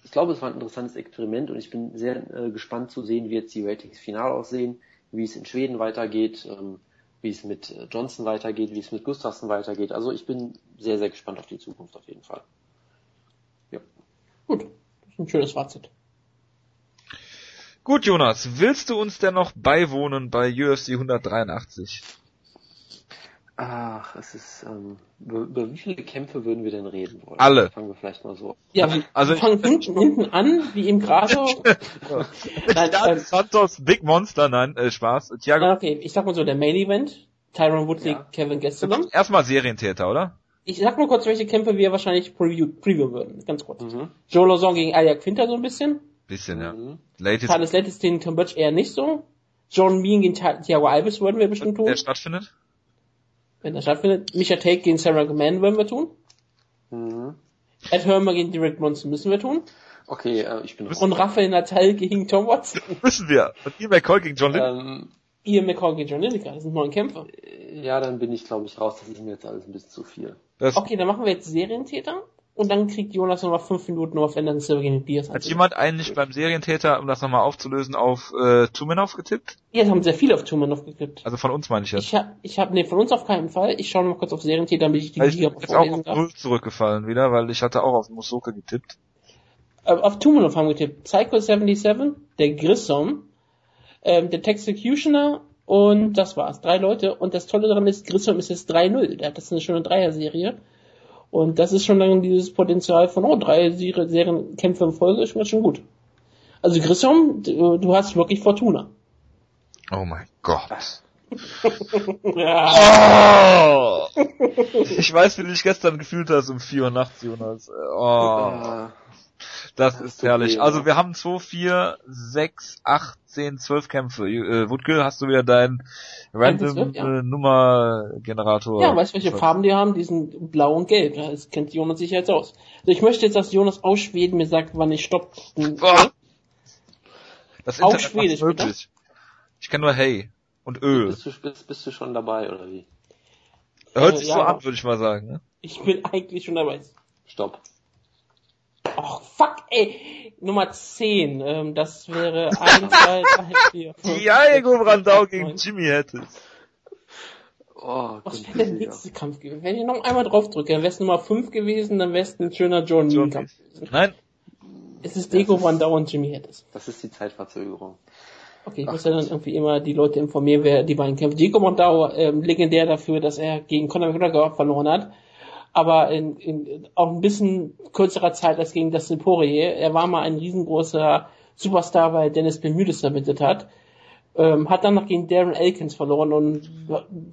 ich glaube, es war ein interessantes Experiment und ich bin sehr äh, gespannt zu sehen, wie jetzt die Ratings final aussehen, wie es in Schweden weitergeht, ähm, wie es mit äh, Johnson weitergeht, wie es mit Gustafsson weitergeht. Also ich bin sehr, sehr gespannt auf die Zukunft auf jeden Fall. Ja. Gut, das ist ein schönes Fazit. Gut, Jonas, willst du uns denn noch beiwohnen bei UFC 183? Ach, es ist, ähm, über, über, wie viele Kämpfe würden wir denn reden wollen? Alle. Fangen wir vielleicht mal so. Ja, also wir fangen hinten, hinten an, wie im Grado. nein, ähm, Santos, Big Monster, nein, äh, Spaß. Thiago. Okay, ich sag mal so, der Main Event, Tyron Woodley, ja. Kevin Gastelum. Erstmal Serientäter, oder? Ich sag nur kurz, welche Kämpfe wir wahrscheinlich preview, preview würden, ganz kurz. Mhm. Joe Lozon gegen Alia Quinter so ein bisschen. Bisschen, ja. Mhm. Latest. Thales Latest Tom Birch eher nicht so. John Mean gegen Thiago Alves würden wir bestimmt tun. Der stattfindet? Wenn er stattfindet. Micha Take gegen Sarah Gaman werden wir tun. Mhm. Ed Hermer gegen Derek Bronson müssen wir tun. Okay, äh, ich bin raus. Und Raphael Natal gegen Tom Watson. müssen wir. Und Ian McCall gegen John Lineker. Ähm, Ian McCall gegen John Lineker. Das sind neun Kämpfer. Ja, dann bin ich, glaube ich, raus. Das ist mir jetzt alles ein bisschen zu viel. Das okay, dann machen wir jetzt Serientäter. Und dann kriegt Jonas nochmal fünf Minuten auf Anderson Silver gegen Diaz. Hat jemand eigentlich beim Serientäter, um das nochmal aufzulösen, auf äh, Tumenov getippt? Ja, haben sehr viele auf Tumenov getippt. Also von uns meine ich jetzt. Ich hab, ich hab, nee, von uns auf keinen Fall. Ich schaue noch kurz auf Serientäter, damit ich die also Liga Ich bin auch auf Null zurückgefallen wieder, weil ich hatte auch auf Musoka getippt. Äh, auf Tumenov haben wir getippt. Psycho 77, der Grissom, ähm, der Texecutioner Und das war's. Drei Leute. Und das Tolle daran ist, Grissom ist jetzt 3-0. Der hat das eine schöne Dreier-Serie. Und das ist schon dann dieses Potenzial von, oh, drei Serienkämpfe in Folge ist schon gut. Also Grissom, du hast wirklich Fortuna. Oh mein Gott. ja. oh! Ich weiß, wie du dich gestern gefühlt hast um 4 Uhr nachts, Jonas. Oh. Das ist herrlich. Also wir haben 2, 4, 6, 8, 10, 12 Kämpfe. Äh, Woodkill, hast du wieder deinen random 12, ja. äh, Nummer-Generator? Ja, weißt du, welche Farben die haben? Die sind blau und gelb. Das kennt Jonas sicher jetzt aus. Also ich möchte jetzt, dass Jonas aus Schweden mir sagt, wann ich stopp. Das Internet auf Schwedisch, möglich. Ich kann nur Hey und Öl. Bist du, bist, bist du schon dabei, oder wie? Hört äh, sich ja, so an, würde ich mal sagen. Ne? Ich bin eigentlich schon dabei. Stopp. Och, fuck, ey. Nummer 10. Ähm, das wäre 1, 2, 3, 4, 5. Diego Brandau gegen Jimmy Hattis. Oh, Was wäre der nächste Kampf gewesen? Wenn ich noch einmal drauf drücke, dann wäre es Nummer 5 gewesen, dann wäre es ein schöner John John Kampf gewesen. Nein. Es ist Diego Brandau und Jimmy Hattis. Das ist die Zeitverzögerung. Okay, ich muss ja dann irgendwie immer die Leute informieren, wer die beiden kämpfen. Diego Brandau, ähm, legendär dafür, dass er gegen Conor McGregor verloren hat aber in, in auch ein bisschen kürzerer Zeit als gegen Dustin Poirier. Er war mal ein riesengroßer Superstar, weil Dennis Bermudes vermittelt hat. Ähm, hat dann noch gegen Darren Elkins verloren und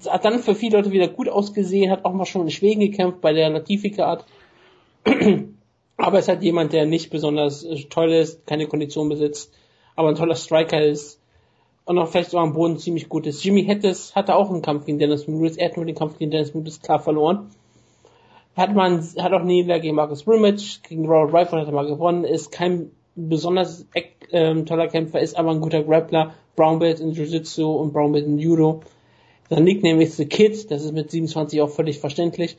hat dann für viele Leute wieder gut ausgesehen, hat auch mal schon in Schweden gekämpft bei der Latifi-Card. aber ist halt jemand, der nicht besonders äh, toll ist, keine Kondition besitzt, aber ein toller Striker ist und auch vielleicht so am Boden ziemlich gut ist. Jimmy Hedges hatte auch einen Kampf gegen Dennis Bermudes, er hat nur den Kampf gegen Dennis Bermudes klar verloren hat man, hat auch Niederlage gegen Marcus Brimage, gegen Robert Rifle hat er mal gewonnen, ist kein besonders ähm, toller Kämpfer, ist aber ein guter Grappler, Brown Belt in Jiu-Jitsu und Brown Belt in Judo. Sein Nickname ist The Kid, das ist mit 27 auch völlig verständlich.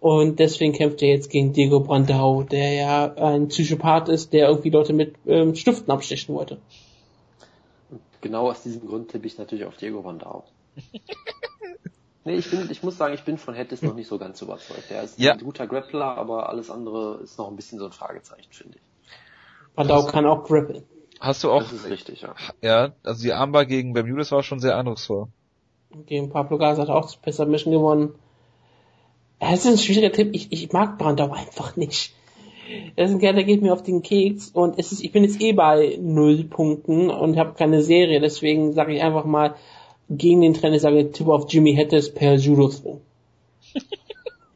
Und deswegen kämpft er jetzt gegen Diego Brandau, der ja ein Psychopath ist, der irgendwie Leute mit ähm, Stiften abstechen wollte. Genau aus diesem Grund tippe ich natürlich auf Diego Brandau. Nee, ich, bin, ich muss sagen, ich bin von Hedges noch nicht so ganz überzeugt. Er ist ja. ein guter Grappler, aber alles andere ist noch ein bisschen so ein Fragezeichen, finde ich. Pandau kann auch grappeln. Hast du auch. Das ist richtig, ja. Ja, also die Armbar gegen Bermudes war schon sehr eindrucksvoll. Gegen Pablo Gaza hat auch per Mission gewonnen. Das ist ein schwieriger Tipp. Ich, ich mag Brandau einfach nicht. Das ist ein Kerl, der geht mir auf den Keks und es ist, ich bin jetzt eh bei null Punkten und habe keine Serie, deswegen sage ich einfach mal gegen den Trainer sage, Tipp auf Jimmy Hattis per Judo-Throw.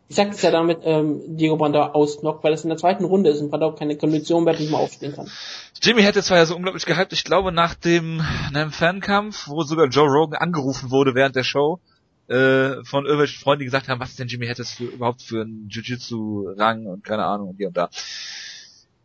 ich sag das ja damit, ähm, Diego Brandau ausnockt, weil das in der zweiten Runde ist und Brandau keine Kondition mehr nicht mal aufstehen kann. Jimmy Hattis war ja so unglaublich gehypt. Ich glaube, nach dem einem Fankampf, wo sogar Joe Rogan angerufen wurde während der Show, äh, von irgendwelchen Freunden, die gesagt haben, was ist denn Jimmy Hattis für, überhaupt für ein Jiu-Jitsu-Rang und keine Ahnung und hier und da.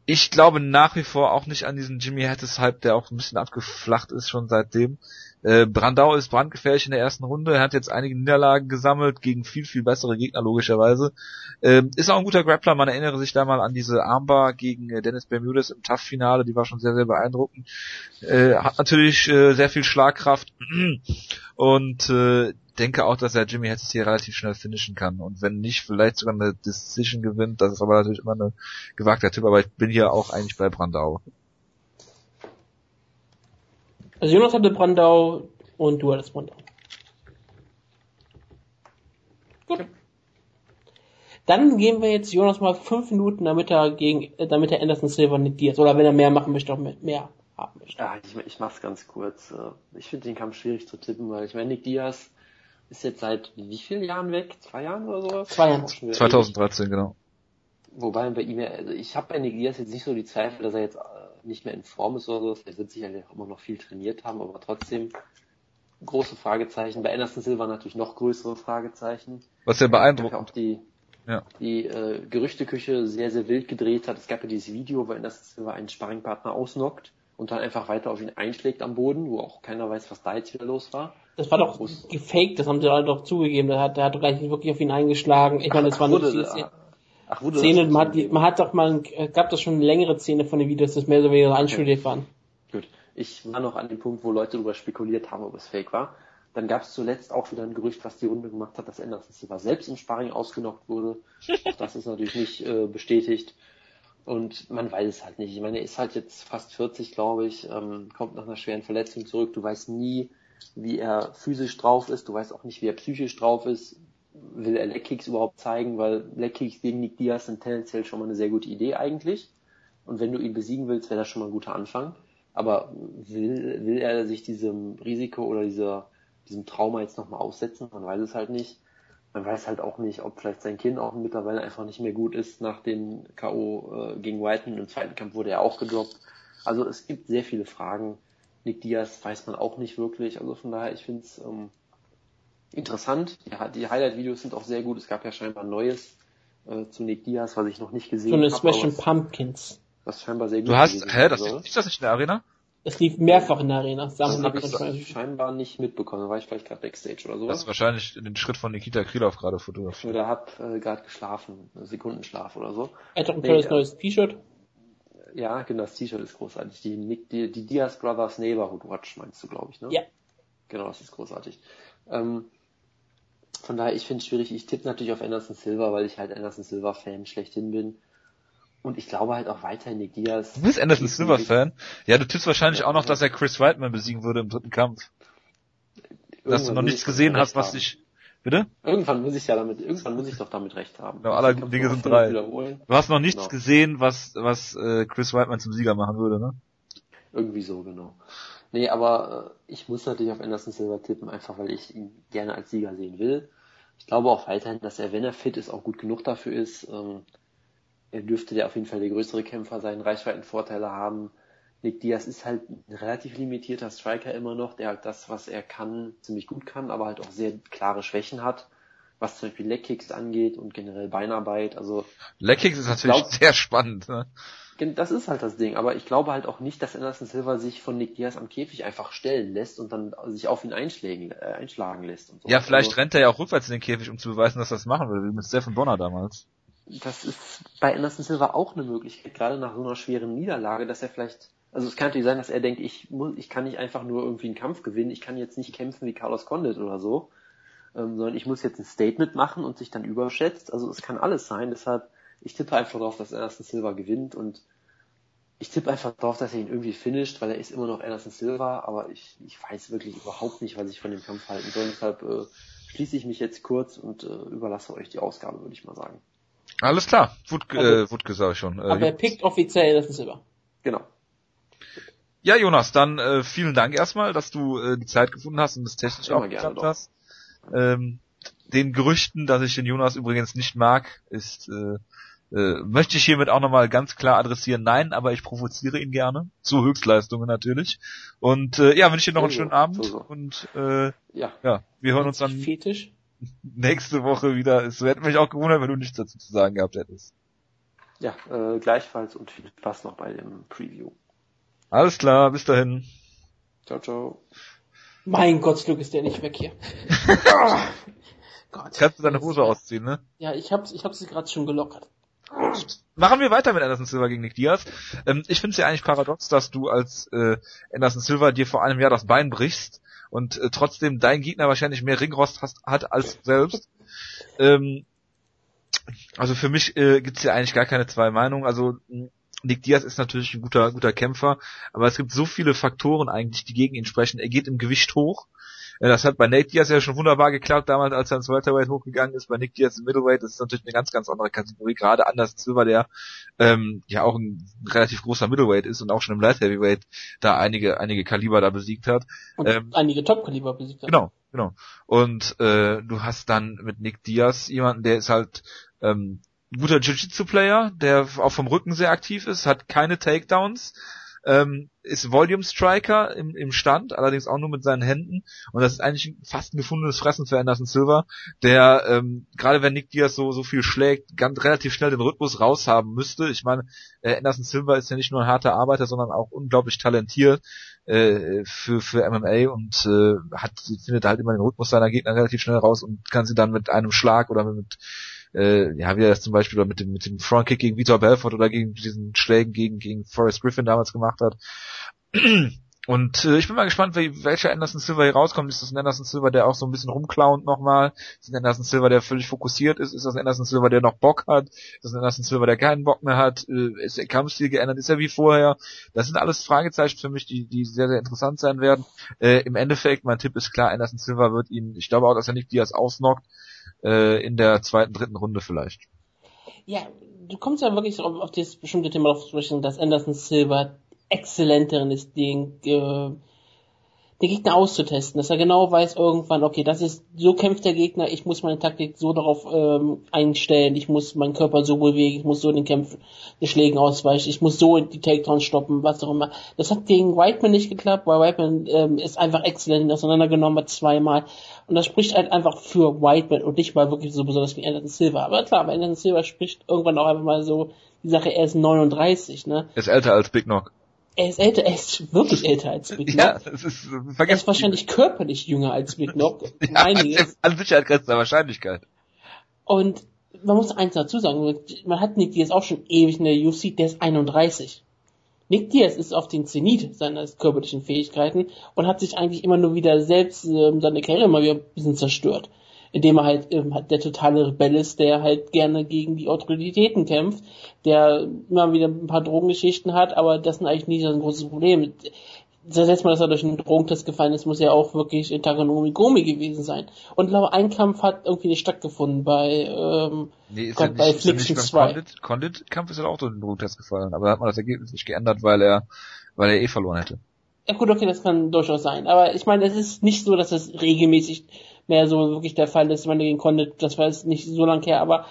Ich glaube nach wie vor auch nicht an diesen Jimmy Hattis-Hype, der auch ein bisschen abgeflacht ist schon seitdem. Äh, Brandau ist brandgefährlich in der ersten Runde. Er hat jetzt einige Niederlagen gesammelt gegen viel, viel bessere Gegner, logischerweise. Ähm, ist auch ein guter Grappler. Man erinnere sich da mal an diese Armbar gegen äh, Dennis Bermudes im Tough-Finale. Die war schon sehr, sehr beeindruckend. Äh, hat natürlich äh, sehr viel Schlagkraft. Und äh, denke auch, dass er Jimmy Hetz hier relativ schnell finishen kann. Und wenn nicht, vielleicht sogar eine Decision gewinnt. Das ist aber natürlich immer eine gewagter Tipp. Aber ich bin hier auch eigentlich bei Brandau. Also Jonas hatte Brandau und du hattest Brandau. Gut. Dann gehen wir jetzt Jonas mal fünf Minuten, damit er gegen, äh, damit er Anderson Silver nicht Diaz oder wenn er mehr machen möchte, auch mehr haben möchte. Ja, ich, ich mach's ganz kurz. Äh, ich finde den Kampf schwierig zu tippen, weil ich meine, Nick Diaz ist jetzt seit wie vielen Jahren weg? Zwei Jahren oder so? Zwei Jahren. 2013, genau. Wobei bei ihm, also ich habe bei Nick Diaz jetzt nicht so die Zweifel, dass er jetzt nicht mehr in Form ist oder so. Er wird sicherlich auch immer noch viel trainiert haben, aber trotzdem große Fragezeichen. Bei Anderson Silva natürlich noch größere Fragezeichen. Was ja beeindruckend. Auch die, ja. die äh, Gerüchteküche sehr, sehr wild gedreht hat. Es gab ja dieses Video, wo Anderson Silva einen Sparringpartner ausnockt und dann einfach weiter auf ihn einschlägt am Boden, wo auch keiner weiß, was da jetzt wieder los war. Das war doch gefaked, das haben sie halt doch zugegeben. Der hat, der hat gleich wirklich auf ihn eingeschlagen. Ich meine, das war wurde, Ach, wurde Szene, man hat, die, man hat doch mal, gab das schon eine längere Szene von den Videos, das mehr oder weniger anstudiert waren. Gut. Ich war noch an dem Punkt, wo Leute darüber spekuliert haben, ob es fake war. Dann gab es zuletzt auch wieder ein Gerücht, was die Runde gemacht hat, dass Anderson Silva selbst im Sparring ausgenockt wurde. Auch das ist natürlich nicht äh, bestätigt. Und man weiß es halt nicht. Ich meine, er ist halt jetzt fast 40, glaube ich, ähm, kommt nach einer schweren Verletzung zurück. Du weißt nie, wie er physisch drauf ist, du weißt auch nicht, wie er psychisch drauf ist. Will er Leckkicks überhaupt zeigen, weil Leckkicks gegen Nick Diaz sind tendenziell schon mal eine sehr gute Idee eigentlich. Und wenn du ihn besiegen willst, wäre das schon mal ein guter Anfang. Aber will, will er sich diesem Risiko oder dieser, diesem Trauma jetzt nochmal aussetzen? Man weiß es halt nicht. Man weiß halt auch nicht, ob vielleicht sein Kind auch mittlerweile einfach nicht mehr gut ist nach dem K.O. Äh, gegen Whiten. Im zweiten Kampf wurde er auch gedroppt. Also es gibt sehr viele Fragen. Nick Diaz weiß man auch nicht wirklich. Also von daher, ich finde es ähm, interessant. Die, die Highlight-Videos sind auch sehr gut. Es gab ja scheinbar ein neues äh, zu Nick Diaz, was ich noch nicht gesehen habe. So eine Smashing Pumpkins. Was scheinbar sehr gut Du hast, hä, das ist das nicht in der Arena? Es lief mehrfach in der Arena. Das habe ich scheinbar nicht mitbekommen. Da war ich vielleicht gerade Backstage oder so. Das ist wahrscheinlich den Schritt von Nikita Krylov gerade fotografiert. Oder hab äh, gerade geschlafen, Sekundenschlaf oder so. Er hat doch ein tolles nee, neues T-Shirt. Ja, genau, das T-Shirt ist großartig. Die, die, die Diaz Brothers Neighborhood Watch meinst du, glaube ich, ne? Ja. Genau, das ist großartig. Ähm, von daher, ich finde es schwierig. Ich tippe natürlich auf Anderson Silva, weil ich halt Anderson Silva Fan schlechthin bin. Und ich glaube halt auch weiterhin Nick Diaz. Du bist Anderson Silva Fan? Ja, du tippst wahrscheinlich ja, auch noch, dass er Chris Whiteman besiegen würde im dritten Kampf. Dass du noch nichts gesehen hast, was dich, bitte? Irgendwann muss ich ja damit, irgendwann muss ich doch damit recht haben. Genau, aller Dinge sind drei. Du hast noch nichts genau. gesehen, was, was äh, Chris Whiteman zum Sieger machen würde, ne? Irgendwie so, genau. Nee, aber äh, ich muss natürlich auf Anderson Silva tippen, einfach weil ich ihn gerne als Sieger sehen will. Ich glaube auch weiterhin, dass er, wenn er fit ist, auch gut genug dafür ist. Ähm, er dürfte der auf jeden Fall der größere Kämpfer sein, Reichweitenvorteile haben. Nick Diaz ist halt ein relativ limitierter Striker immer noch, der halt das, was er kann, ziemlich gut kann, aber halt auch sehr klare Schwächen hat, was zum Beispiel Leckkicks angeht und generell Beinarbeit. Also Leckkicks ist natürlich glaub, sehr spannend. Ne? Das ist halt das Ding, aber ich glaube halt auch nicht, dass Anderson Silva sich von Nick Diaz am Käfig einfach stellen lässt und dann sich auf ihn einschlägen, äh, einschlagen lässt. Und so. Ja, vielleicht also, rennt er ja auch rückwärts in den Käfig, um zu beweisen, dass er das machen will, wie mit Stephen Bonner damals das ist bei Anderson Silva auch eine Möglichkeit, gerade nach so einer schweren Niederlage, dass er vielleicht, also es kann natürlich sein, dass er denkt, ich muss, ich kann nicht einfach nur irgendwie einen Kampf gewinnen, ich kann jetzt nicht kämpfen wie Carlos Condit oder so, ähm, sondern ich muss jetzt ein Statement machen und sich dann überschätzt. Also es kann alles sein, deshalb, ich tippe einfach darauf, dass Anderson Silva gewinnt und ich tippe einfach darauf, dass er ihn irgendwie finisht, weil er ist immer noch Anderson Silva, aber ich, ich weiß wirklich überhaupt nicht, was ich von dem Kampf halten soll. Deshalb äh, schließe ich mich jetzt kurz und äh, überlasse euch die Ausgabe, würde ich mal sagen. Alles klar, Wut, äh, Wutke sag ich schon. Äh, aber er pickt offiziell ist Silber. Genau. Ja, Jonas, dann äh, vielen Dank erstmal, dass du äh, die Zeit gefunden hast und das technisch auch geklappt hast. Ähm, den Gerüchten, dass ich den Jonas übrigens nicht mag, ist äh, äh, möchte ich hiermit auch nochmal ganz klar adressieren. Nein, aber ich provoziere ihn gerne. Zu Höchstleistungen natürlich. Und äh, ja, wünsche ich dir noch einen schönen Abend. So, so. Und äh, ja. ja, wir hören uns dann. Fetisch? nächste Woche wieder. Es hätte mich auch gewundert, wenn du nichts dazu zu sagen gehabt hättest. Ja, äh, gleichfalls und viel Spaß noch bei dem Preview. Alles klar, bis dahin. Ciao, ciao. Mein Gott, Luke ist der nicht weg hier. Gott. Kannst du deine Hose ausziehen, ne? Ja, ich hab's, ich hab's gerade schon gelockert. Machen wir weiter mit Anderson Silva gegen Nick Diaz. Ähm, ich finde es ja eigentlich paradox, dass du als äh, Anderson Silva dir vor einem Jahr das Bein brichst und äh, trotzdem dein Gegner wahrscheinlich mehr Ringrost hast, hat als selbst. Ähm, also für mich äh, gibt es ja eigentlich gar keine zwei Meinungen. Also Nick Diaz ist natürlich ein guter, guter Kämpfer, aber es gibt so viele Faktoren eigentlich, die gegen ihn sprechen. Er geht im Gewicht hoch. Äh, das hat bei Nate Diaz ja schon wunderbar geklappt, damals als er ins Welterweight hochgegangen ist. Bei Nick Diaz im Middleweight das ist natürlich eine ganz, ganz andere Kategorie. Gerade Anders Silver, der ähm, ja auch ein relativ großer Middleweight ist und auch schon im Light Heavyweight da einige, einige Kaliber da besiegt hat. Und ähm, einige Top-Kaliber besiegt hat. Genau, genau. Und äh, du hast dann mit Nick Diaz jemanden, der ist halt ähm, guter Jiu-Jitsu-Player, der auch vom Rücken sehr aktiv ist, hat keine Takedowns, ähm, ist Volume Striker im, im Stand, allerdings auch nur mit seinen Händen. Und das ist eigentlich fast ein gefundenes Fressen für Anderson Silver, der ähm, gerade wenn Nick Diaz so so viel schlägt, ganz relativ schnell den Rhythmus raushaben müsste. Ich meine, äh, Anderson Silver ist ja nicht nur ein harter Arbeiter, sondern auch unglaublich talentiert äh, für für MMA und äh, hat findet halt immer den Rhythmus seiner Gegner relativ schnell raus und kann sie dann mit einem Schlag oder mit äh, ja, wie er das zum Beispiel mit dem, mit dem Frontkick gegen Vitor Belfort oder gegen diesen Schlägen gegen, gegen Forrest Griffin damals gemacht hat. und äh, ich bin mal gespannt, wie, welcher Anderson Silver hier rauskommt. Ist das ein Anderson Silver, der auch so ein bisschen rumclownt nochmal? Ist das ein Anderson Silver, der völlig fokussiert ist? Ist das ein Anderson Silver, der noch Bock hat? Ist das ein Anderson Silver, der keinen Bock mehr hat? Äh, ist der Kampfstil geändert? Ist er wie vorher? Das sind alles Fragezeichen für mich, die, die sehr, sehr interessant sein werden. Äh, Im Endeffekt, mein Tipp ist klar, Anderson Silver wird ihn, ich glaube auch, dass er nicht Diaz ausnockt, äh, in der zweiten, dritten Runde vielleicht. Ja, du kommst ja wirklich auf, auf dieses bestimmte Thema auf zu sprechen, dass Anderson Silver exzellenteren ist, den, äh, den Gegner auszutesten, dass er genau weiß irgendwann, okay, das ist, so kämpft der Gegner, ich muss meine Taktik so darauf ähm, einstellen, ich muss meinen Körper so bewegen, ich muss so den Kämpfen, den Schlägen ausweichen, ich muss so die Takedowns stoppen, was auch immer. Das hat gegen Whiteman nicht geklappt, weil Whiteman ähm, ist einfach exzellent auseinandergenommen hat zweimal. Und das spricht halt einfach für Whiteman und nicht mal wirklich so besonders wie Anderson Silva. Aber klar, bei Anderson Silva spricht irgendwann auch einfach mal so die Sache, er ist 39, ne? Er ist älter als Big Knock. Er ist älter, er ist wirklich älter als Big Knock. Ja, das ist, er ist wahrscheinlich körperlich jünger als Big Knock. ja, einiges. An Sicherheit grenzt der Wahrscheinlichkeit. Und man muss eins dazu sagen, man hat Nick Diaz auch schon ewig in der UFC, der ist 31. Nick Diaz ist auf den Zenit seiner körperlichen Fähigkeiten und hat sich eigentlich immer nur wieder selbst äh, seine Karriere mal wieder ein bisschen zerstört indem er halt, ähm, der totale Rebell ist, der halt gerne gegen die Autoritäten kämpft, der immer wieder ein paar Drogengeschichten hat, aber das ist eigentlich nie so ein großes Problem. Das letzte Mal, dass er durch einen Drogentest gefallen ist, muss ja auch wirklich in Gomi gewesen sein. Und ich glaube, ein Kampf hat irgendwie nicht stattgefunden bei, ähm, nee, ist Gott, ja bei Flixen 2. Condit, Condit Kampf ist ja auch durch einen Drogentest gefallen, aber da hat man das Ergebnis nicht geändert, weil er, weil er eh verloren hätte. Ja gut, okay, das kann durchaus sein. Aber ich meine, es ist nicht so, dass es regelmäßig mehr so wirklich der Fall ist, wenn er gegen konnte. Das war jetzt nicht so lang her, aber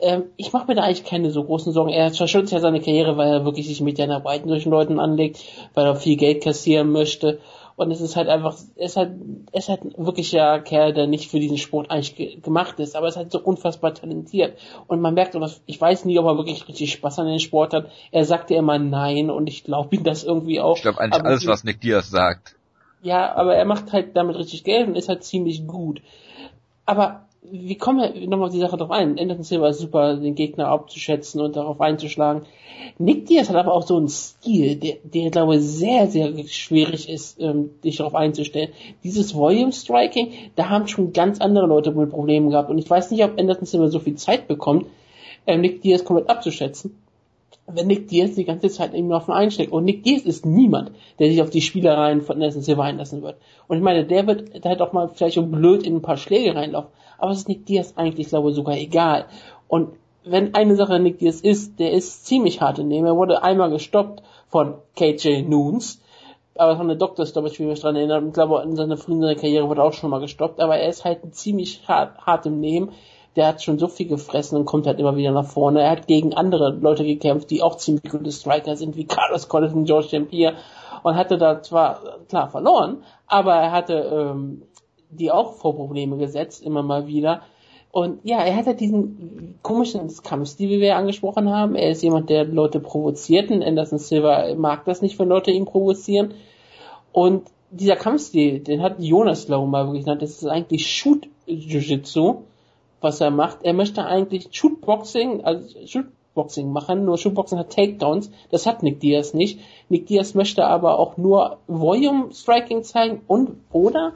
ähm, ich mache mir da eigentlich keine so großen Sorgen. Er verschüttet ja seine Karriere, weil er wirklich sich mit Dana White solchen Leuten anlegt, weil er viel Geld kassieren möchte. Und es ist halt einfach, er ist halt, er ist halt wirklich ja Kerl, der nicht für diesen Sport eigentlich ge gemacht ist, aber er ist halt so unfassbar talentiert. Und man merkt, was, ich weiß nie, ob er wirklich richtig Spaß an den Sport hat. Er sagte immer nein und ich glaube ihm das irgendwie auch. Ich glaube eigentlich aber alles, was Nick Diaz sagt. Ja, aber er macht halt damit richtig Geld und ist halt ziemlich gut. Aber wie kommen wir nochmal auf die Sache drauf ein? Anderson Silva ist super, den Gegner abzuschätzen und darauf einzuschlagen. Nick Diaz hat aber auch so einen Stil, der, der glaube ich sehr, sehr schwierig ist, ähm, dich darauf einzustellen. Dieses Volume Striking, da haben schon ganz andere Leute wohl Probleme gehabt und ich weiß nicht, ob Anderson Silva so viel Zeit bekommt, ähm, Nick Diaz komplett abzuschätzen wenn Nick Diaz die ganze Zeit irgendwie auf den einsteckt. Und Nick Diaz ist niemand, der sich auf die Spielereien von Nelson Silva einlassen wird. Und ich meine, der wird halt auch mal vielleicht so blöd in ein paar Schläge reinlaufen. Aber es ist Nick Diaz eigentlich, glaube ich, sogar egal. Und wenn eine Sache Nick Diaz ist, der ist ziemlich hart in dem. Er wurde einmal gestoppt von KJ Noons. Aber von der Stoppage, wie ich mich dran erinnere. Ich glaube, in seiner frühen Karriere wurde er auch schon mal gestoppt. Aber er ist halt ziemlich hart, hart im Nehmen der hat schon so viel gefressen und kommt halt immer wieder nach vorne. Er hat gegen andere Leute gekämpft, die auch ziemlich gute Striker sind, wie Carlos Collins und George St. und hatte da zwar klar verloren, aber er hatte ähm, die auch vor Probleme gesetzt, immer mal wieder. Und ja, er hat halt diesen komischen Kampfstil, wie wir angesprochen haben. Er ist jemand, der Leute provoziert und Anderson Silva mag das nicht, wenn Leute ihn provozieren. Und dieser Kampfstil, den hat Jonas, glaube ich, mal wirklich genannt, das ist eigentlich Shoot-Jiu-Jitsu was er macht. Er möchte eigentlich Shootboxing, also Shootboxing machen, nur Shootboxing hat Takedowns. Das hat Nick Diaz nicht. Nick Diaz möchte aber auch nur Volume Striking zeigen und oder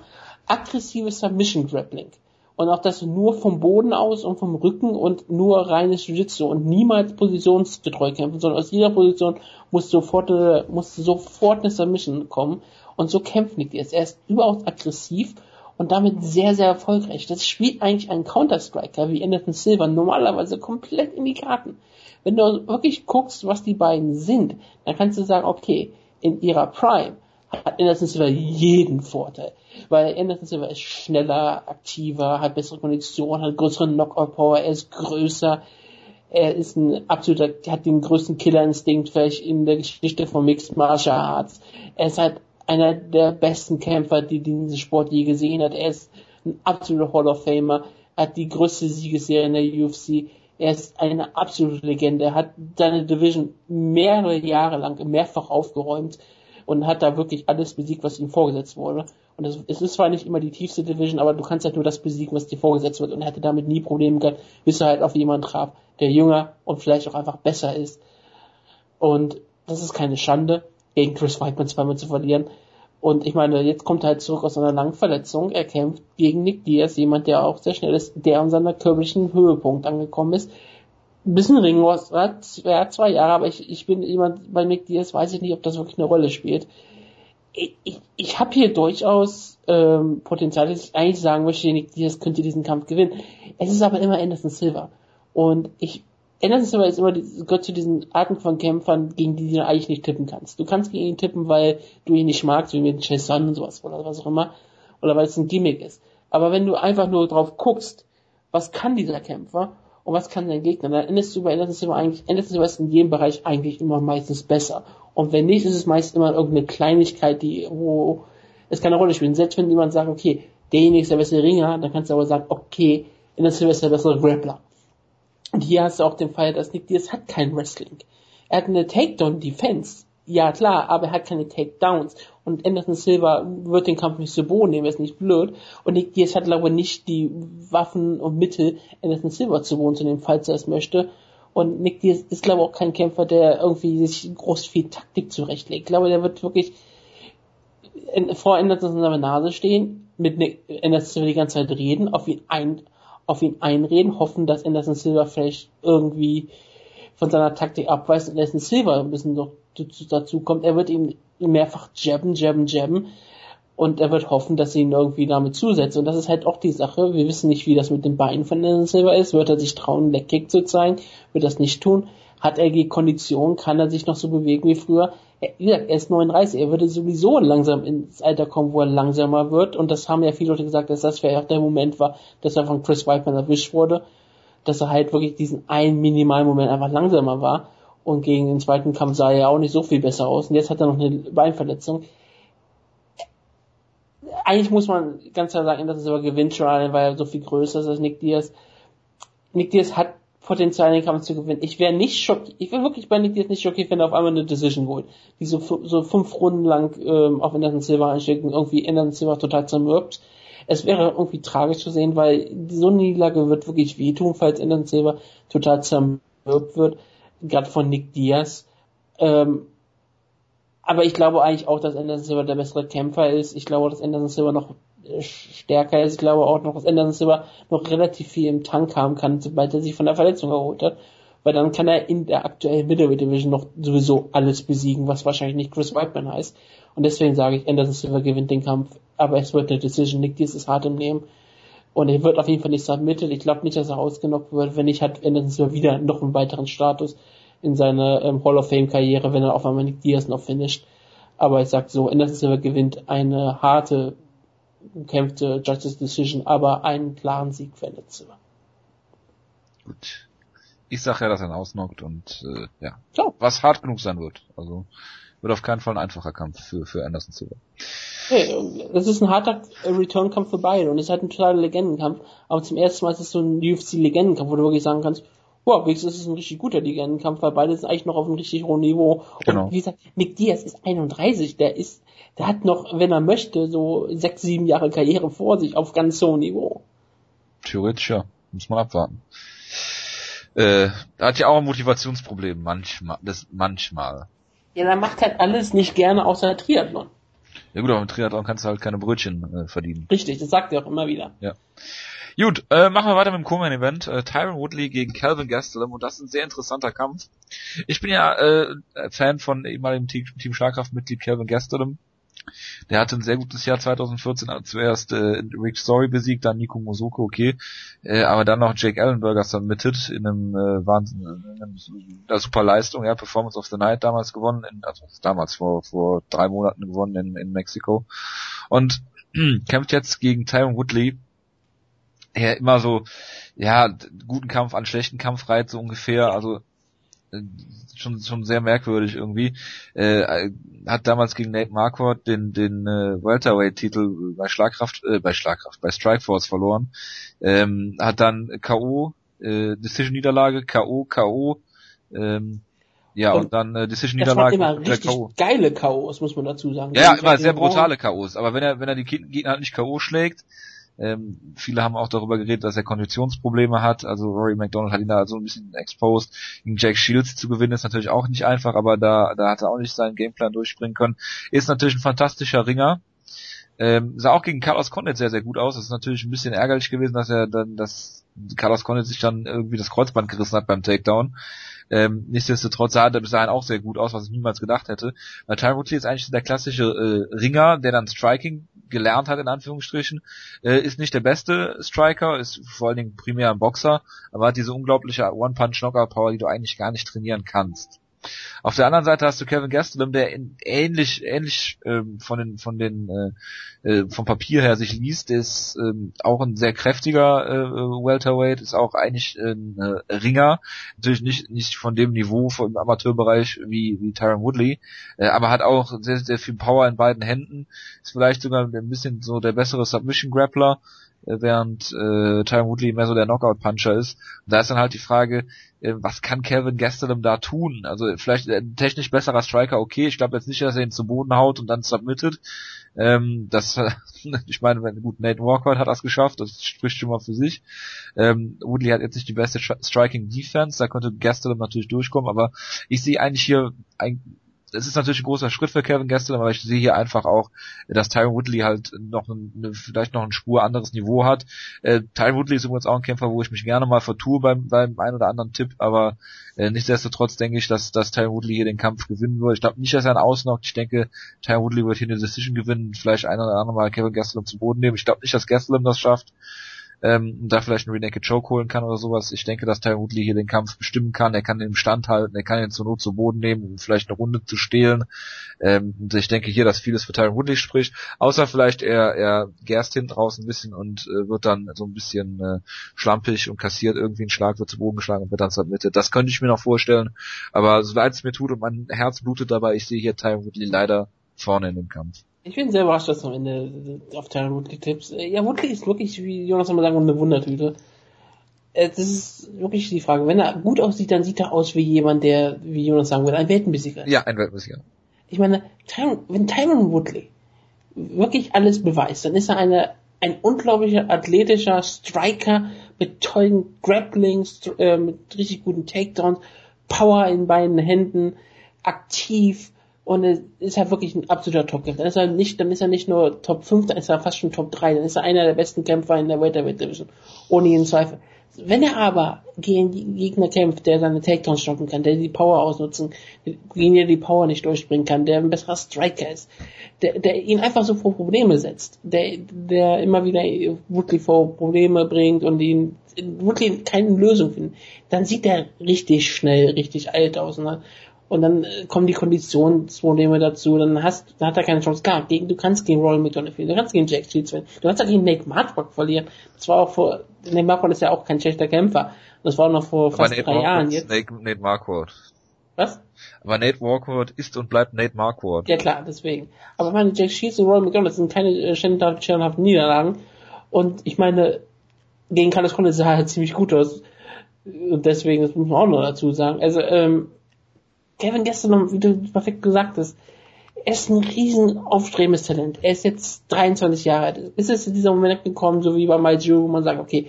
aggressives Submission Grappling. Und auch das nur vom Boden aus und vom Rücken und nur reines Jiu-Jitsu und niemals positionsgetreu kämpfen, sondern aus jeder Position muss sofort, muss sofort eine Submission kommen. Und so kämpft Nick Diaz. Er ist überaus aggressiv und damit sehr, sehr erfolgreich. Das spielt eigentlich ein Counter-Striker wie Anderson Silver normalerweise komplett in die Karten. Wenn du wirklich guckst, was die beiden sind, dann kannst du sagen, okay, in ihrer Prime hat Anderson Silver jeden Vorteil. Weil Anderson Silver ist schneller, aktiver, hat bessere Kondition, hat größere Knockout-Power, er ist größer, er ist ein absoluter, hat den größten Killerinstinkt vielleicht in der Geschichte von Mixed Martial Arts. Er ist halt einer der besten Kämpfer, die diesen Sport je gesehen hat. Er ist ein absoluter Hall of Famer, hat die größte Siegesserie in der UFC. Er ist eine absolute Legende. Er hat seine Division mehrere Jahre lang mehrfach aufgeräumt und hat da wirklich alles besiegt, was ihm vorgesetzt wurde. Und es, es ist zwar nicht immer die tiefste Division, aber du kannst halt nur das besiegen, was dir vorgesetzt wird. Und er hatte damit nie Probleme gehabt, bis er halt auf jemanden traf, der jünger und vielleicht auch einfach besser ist. Und das ist keine Schande, gegen Chris Weidman zweimal zu verlieren. Und ich meine, jetzt kommt er halt zurück aus einer langen Verletzung. Er kämpft gegen Nick Diaz, jemand, der auch sehr schnell ist, der an seiner körperlichen Höhepunkt angekommen ist. Ein bisschen Ringwurst, er hat zwei Jahre, aber ich, ich bin jemand, bei Nick Diaz weiß ich nicht, ob das wirklich eine Rolle spielt. Ich, ich, ich habe hier durchaus ähm, Potenzial, dass ich eigentlich sagen möchte, Nick Diaz könnte diesen Kampf gewinnen. Es ist aber immer Anderson Silva. Und ich Anderson Silva ist immer, gehört zu diesen Arten von Kämpfern, gegen die du eigentlich nicht tippen kannst. Du kannst gegen ihn tippen, weil du ihn nicht magst, wie mit Jason und sowas, oder was auch immer, oder weil es ein Gimmick ist. Aber wenn du einfach nur drauf guckst, was kann dieser Kämpfer und was kann dein Gegner, dann endest du bei Anderson Silva eigentlich, Anderson Silva ist in jedem Bereich eigentlich immer meistens besser. Und wenn nicht, ist es meist immer irgendeine Kleinigkeit, die, wo es keine Rolle spielt. selbst wenn jemand sagt, okay, derjenige ist der bessere Ringer, dann kannst du aber sagen, okay, Anderson Silva ist der bessere Grappler und hier hast du auch den Fall, dass Nick Diaz hat kein Wrestling. Er hat eine Takedown-Defense. Ja, klar, aber er hat keine Takedowns. Und Anderson Silva wird den Kampf nicht zu Boden nehmen, ist nicht blöd. Und Nick Diaz hat, glaube ich, nicht die Waffen und Mittel, Anderson Silva zu Boden zu nehmen, falls er es möchte. Und Nick Diaz ist, glaube ich, auch kein Kämpfer, der irgendwie sich groß viel Taktik zurechtlegt. Ich glaube, der wird wirklich vor Anderson in seiner Nase stehen, mit Nick Anderson Silva die ganze Zeit reden, auf ihn ein, auf ihn einreden, hoffen, dass Anderson Silva vielleicht irgendwie von seiner Taktik abweist und Anderson Silva ein bisschen noch dazu kommt. Er wird ihm mehrfach jabben, jabben, jabben und er wird hoffen, dass sie ihn irgendwie damit zusetzt. Und das ist halt auch die Sache. Wir wissen nicht, wie das mit den Beinen von Anderson Silva ist. Wird er sich trauen, einen Leckkick zu zeigen? Wird das nicht tun? Hat er die Kondition? Kann er sich noch so bewegen wie früher? Wie gesagt, er ist 39, er würde sowieso langsam ins Alter kommen, wo er langsamer wird. Und das haben ja viele Leute gesagt, dass das vielleicht auch der Moment war, dass er von Chris Weidman erwischt wurde. Dass er halt wirklich diesen einen minimalen Moment einfach langsamer war. Und gegen den zweiten Kampf sah er ja auch nicht so viel besser aus. Und jetzt hat er noch eine Beinverletzung. Eigentlich muss man ganz klar sagen, dass es aber gewinnt schon, weil er so viel größer ist als Nick Diaz. Nick Diaz hat Potenzial, den Kampf zu gewinnen. Ich wäre nicht schockiert, ich wäre wirklich bei Nick Diaz nicht schockiert, wenn er auf einmal eine Decision holt. Die so, so fünf Runden lang ähm, auf Anderson Silver einsteckt und irgendwie Anderson Silver total zermürbt. Es wäre irgendwie tragisch zu sehen, weil so eine Niederlage wird wirklich wehtun, falls Anderson Silver total zermürbt wird, gerade von Nick Diaz. Ähm, aber ich glaube eigentlich auch, dass Anderson Silva der bessere Kämpfer ist. Ich glaube, dass Anderson Silva noch stärker ist. Ich glaube auch noch, dass Anderson Silva noch relativ viel im Tank haben kann, sobald er sich von der Verletzung erholt hat. Weil dann kann er in der aktuellen Middleweight Division noch sowieso alles besiegen, was wahrscheinlich nicht Chris Whiteman heißt. Und deswegen sage ich, Anderson Silva gewinnt den Kampf, aber es wird eine Decision. Nick Diaz ist hart im Nehmen. Und er wird auf jeden Fall nicht submitted. Ich glaube nicht, dass er ausgenockt wird. Wenn nicht, hat Anderson Silva wieder noch einen weiteren Status in seiner ähm, Hall of Fame Karriere, wenn er auf einmal Nick Diaz noch finisht. Aber ich sag so, Anderson Silva gewinnt eine harte kämpfte Justice Decision, aber einen klaren Sieg für Silva. Gut. Ich sage ja, dass er ihn ausnockt und äh, ja. So. Was hart genug sein wird. Also wird auf keinen Fall ein einfacher Kampf für, für Anderson Silva. Hey, das ist ein harter Return-Kampf für beide und es ist halt ein totaler Legendenkampf, aber zum ersten Mal ist es so ein UFC-Legendenkampf, wo du wirklich sagen kannst, wow, wenigstens ist es ein richtig guter Legendenkampf, weil beide sind eigentlich noch auf einem richtig hohen Niveau. Genau. Und wie gesagt, Nick Diaz ist 31, der ist der hat noch, wenn er möchte, so sechs, sieben Jahre Karriere vor sich auf ganz hohem Niveau. Theoretisch ja, muss man abwarten. Äh, da hat ja auch ein Motivationsproblem, manchmal, das manchmal. Ja, er macht halt alles nicht gerne außer Triathlon. Ja gut, aber im Triathlon kannst du halt keine Brötchen äh, verdienen. Richtig, das sagt er auch immer wieder. Ja. Gut, äh, machen wir weiter mit dem Co-Main Event. Äh, Tyron Woodley gegen Calvin Gastelum und das ist ein sehr interessanter Kampf. Ich bin ja äh, Fan von ehemaligem Team, Team Schlagkraft-Mitglied Calvin Gastelum. Der hatte ein sehr gutes Jahr 2014, also zuerst äh, Rick Story besiegt, dann Nico Mosoko, okay, äh, aber dann noch Jake Allenberger submitted in einem äh, Wahnsinn, in einem, einer super Leistung, ja, Performance of the Night damals gewonnen, in, also damals vor vor drei Monaten gewonnen in, in Mexiko und kämpft jetzt gegen Tyron Woodley, der immer so, ja, guten Kampf an schlechten Kampf reiht, so ungefähr, also äh, schon schon sehr merkwürdig irgendwie. Äh, hat damals gegen Nate Marquardt den den äh, Welterweight-Titel bei Schlagkraft, äh, bei Schlagkraft, bei Strikeforce verloren. Ähm, hat dann KO, äh, Decision-Niederlage, KO, KO. Ähm, ja, und, und dann äh, Decision-Niederlage. immer richtig KO. geile KOs, muss man dazu sagen. Ja, ja immer sehr brutale KOs. Aber wenn er wenn er die Gegner halt nicht KO schlägt, Ähm, viele haben auch darüber geredet, dass er Konditionsprobleme hat. Also Rory McDonald hat ihn da so ein bisschen exposed. Gegen Jack Shields zu gewinnen ist natürlich auch nicht einfach, aber da, da hat er auch nicht seinen Gameplan durchbringen können. Ist natürlich ein fantastischer Ringer. Ähm, sah auch gegen Carlos Condit sehr, sehr gut aus. Das ist natürlich ein bisschen ärgerlich gewesen, dass er dann, dass Carlos Condit sich dann irgendwie das Kreuzband gerissen hat beim Takedown. Ähm, nichtsdestotrotz sah er bis dahin auch sehr gut aus, was ich niemals gedacht hätte. Weil Tyron Woodley ist eigentlich der klassische äh, Ringer, der dann Striking gelernt hat, in Anführungsstrichen. Äh, ist nicht der beste Striker, ist vor allen Dingen primär ein Boxer, aber hat diese unglaubliche One-Punch-Knockout-Power, die du eigentlich gar nicht trainieren kannst. Auf der anderen Seite hast du Kevin Gastelum, der in, ähnlich ähnlich ähm, von den von den äh, äh, vom Papier her sich liest, ist ähm, auch ein sehr kräftiger äh, Welterweight, ist auch eigentlich ein äh, Ringer, natürlich nicht nicht von dem Niveau vom Amateurbereich wie wie Tyron Woodley, äh, aber hat auch sehr sehr viel Power in beiden Händen, ist vielleicht sogar ein bisschen so der bessere Submission Grappler. äh, während äh, Tyron Woodley mehr so der Knockout-Puncher ist. Und da ist dann halt die Frage, äh, was kann Kevin Gastelum da tun? Also vielleicht ein technisch besserer Striker, okay, ich glaube jetzt nicht, dass er ihn zu Boden haut und dann submittet. Ähm, das, ich meine, wenn gut, Nate Walker hat das geschafft, das spricht schon mal für sich. Ähm, Woodley hat jetzt nicht die beste Striking Defense, da könnte Gastelum natürlich durchkommen, aber ich sehe eigentlich hier ein, es ist natürlich ein großer Schritt für Kevin Gastelum, aber ich sehe hier einfach auch, dass Tyron Woodley halt noch eine, vielleicht noch ein Spur anderes Niveau hat. Äh, Tyron Woodley ist übrigens auch ein Kämpfer, wo ich mich gerne mal vertue beim, beim ein oder anderen Tipp, aber äh, nichtsdestotrotz denke ich, dass, dass Tyron Woodley hier den Kampf gewinnen wird. Ich glaube nicht, dass er ihn ausnockt. Ich denke, Tyron Woodley wird hier eine Decision gewinnen, vielleicht ein oder andere Mal Kevin Gastelum zu Boden nehmen. Ich glaube nicht, dass Gastelum das schafft ähm, da vielleicht einen Renaked Choke holen kann oder sowas. Ich denke, dass Tyron Woodley hier den Kampf bestimmen kann. Er kann den im Stand halten, er kann ihn zur Not zu Boden nehmen, um vielleicht eine Runde zu stehlen. Ähm, und ich denke hier, dass vieles für Tyron Woodley spricht. Außer vielleicht er, er gerst hinten raus ein bisschen und äh, wird dann so ein bisschen äh, schlampig und kassiert irgendwie einen Schlag, wird zu Boden geschlagen und wird dann submitted. Das könnte ich mir noch vorstellen. Aber so leid es mir tut und mein Herz blutet dabei, ich sehe hier Tyron Woodley leider vorne in dem Kampf. Ich bin sehr überrascht, dass du am Ende auf Tyron Woodley tippst. Ja, Woodley ist wirklich, wie Jonas immer sagen, eine Wundertüte. Äh, das ist wirklich die Frage. Wenn er gut aussieht, dann sieht er aus wie jemand, der, wie Jonas sagen würde, ein Weltenbesieger. Ja, ein Weltenbesieger. Ich meine, Tyron, wenn Tyron Woodley wirklich alles beweist, dann ist er eine, ein unglaublicher athletischer Striker mit tollen Grapplings, äh, mit richtig guten Takedowns, Power in beiden Händen, aktiv, und er ist halt wirklich ein absoluter Top-Kämpfer. Dann ist er nicht, dann ist er nicht nur Top 5, dann ist er fast schon Top 3, dann ist er einer der besten Kämpfer in der Welterweight Division. Ohne jeden Zweifel. Wenn er aber gegen Gegner kämpft, der seine Takedowns stoppen kann, der die Power ausnutzen, gegen den die Power nicht durchbringen kann, der ein besserer Striker ist, der, der ihn einfach so vor Probleme setzt, der, der immer wieder wirklich vor Probleme bringt und ihn wirklich keine Lösung findet, dann sieht er richtig schnell, richtig alt aus. Ne? Und dann äh, kommen die Konditionsprobleme dazu, dann hast, dann hat er keine Chance. Klar, gegen, du kannst gegen Royal McDonald verlieren, du kannst gegen Jack Shields verlieren, du kannst ja gegen Nate Marquardt verlieren. Das war auch vor, Nate Marquardt ist ja auch kein schlechter Kämpfer. Das war noch vor fast Nate drei Marquardt Jahren jetzt. Nate, Nate Marquardt. Was? Aber Nate Marquardt ist und bleibt Nate Marquardt. Ja klar, deswegen. Aber ich meine, Jack Shields und Royal McDonald sind keine äh, ständenhaften Niederlagen. Und ich meine, gegen Carlos Condit sah er halt ziemlich gut aus. Und deswegen, das muss man auch noch dazu sagen. Also, ähm, Kevin gestern, wie du perfekt gesagt hast, er ist ein riesen aufstrebendes Talent. Er ist jetzt 23 Jahre alt. Ist jetzt in dieser Moment gekommen, so wie bei Maiju, wo man sagt, okay,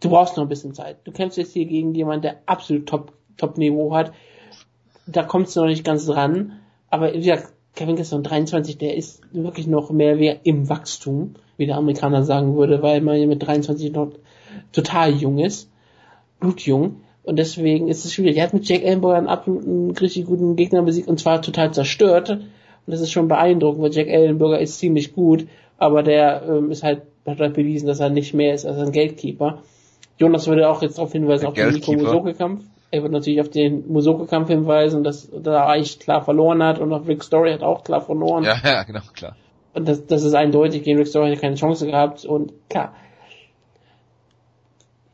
du brauchst noch ein bisschen Zeit. Du kämpfst jetzt hier gegen jemanden, der absolut Top, Top Niveau hat. Da kommst du noch nicht ganz dran. Aber wie gesagt, Kevin gestern 23, der ist wirklich noch mehr wie im Wachstum, wie der Amerikaner sagen würde, weil man mit 23 noch total jung ist. Blutjung. Und deswegen ist es schwierig. Er hat mit Jack Ellenberger einen absoluten richtig guten Gegner besiegt und zwar total zerstört. Und das ist schon beeindruckend, weil Jack Ellenberger ist ziemlich gut, aber der ähm, ist halt, hat halt bewiesen, dass er nicht mehr ist als ein Geldkeeper. Jonas würde auch jetzt darauf hinweisen, auf den Nico Musoke-Kampf. Er wird natürlich auf den Musoke-Kampf hinweisen, dass er eigentlich klar verloren hat und auch Rick Story hat auch klar verloren. Ja, ja, genau, klar. Und das, das ist eindeutig, gegen Rick Story hat er keine Chance gehabt und klar.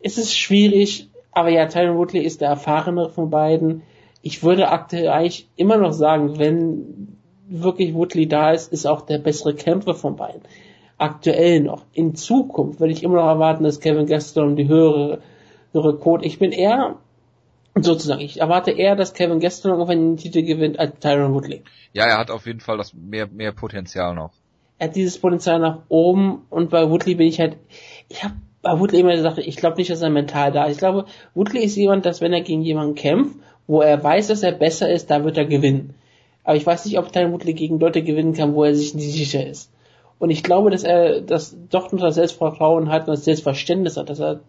Es ist schwierig, aber ja, Tyron Woodley ist der erfahrenere von beiden. Ich würde aktuell eigentlich immer noch sagen, wenn wirklich Woodley da ist, ist auch der bessere Kämpfer von beiden. Aktuell noch. In Zukunft würde ich immer noch erwarten, dass Kevin Gaston die höhere, höhere Quote. Ich bin eher, sozusagen, ich erwarte eher, dass Kevin Gaston irgendwann den Titel gewinnt als Tyron Woodley. Ja, er hat auf jeden Fall das mehr, mehr Potenzial noch er hat dieses Potenzial nach oben und bei Woodley bin ich halt, ich habe bei Woodley immer gesagt, ich glaube nicht, dass er mental da ist. Ich glaube, Woodley ist jemand, dass wenn er gegen jemanden kämpft, wo er weiß, dass er besser ist, da wird er gewinnen. Aber ich weiß nicht, ob Tyron Woodley gegen Leute gewinnen kann, wo er sich nicht sicher ist. Und ich glaube, dass er das doch noch das Selbstvertrauen hat und das Selbstverständnis hat, dass er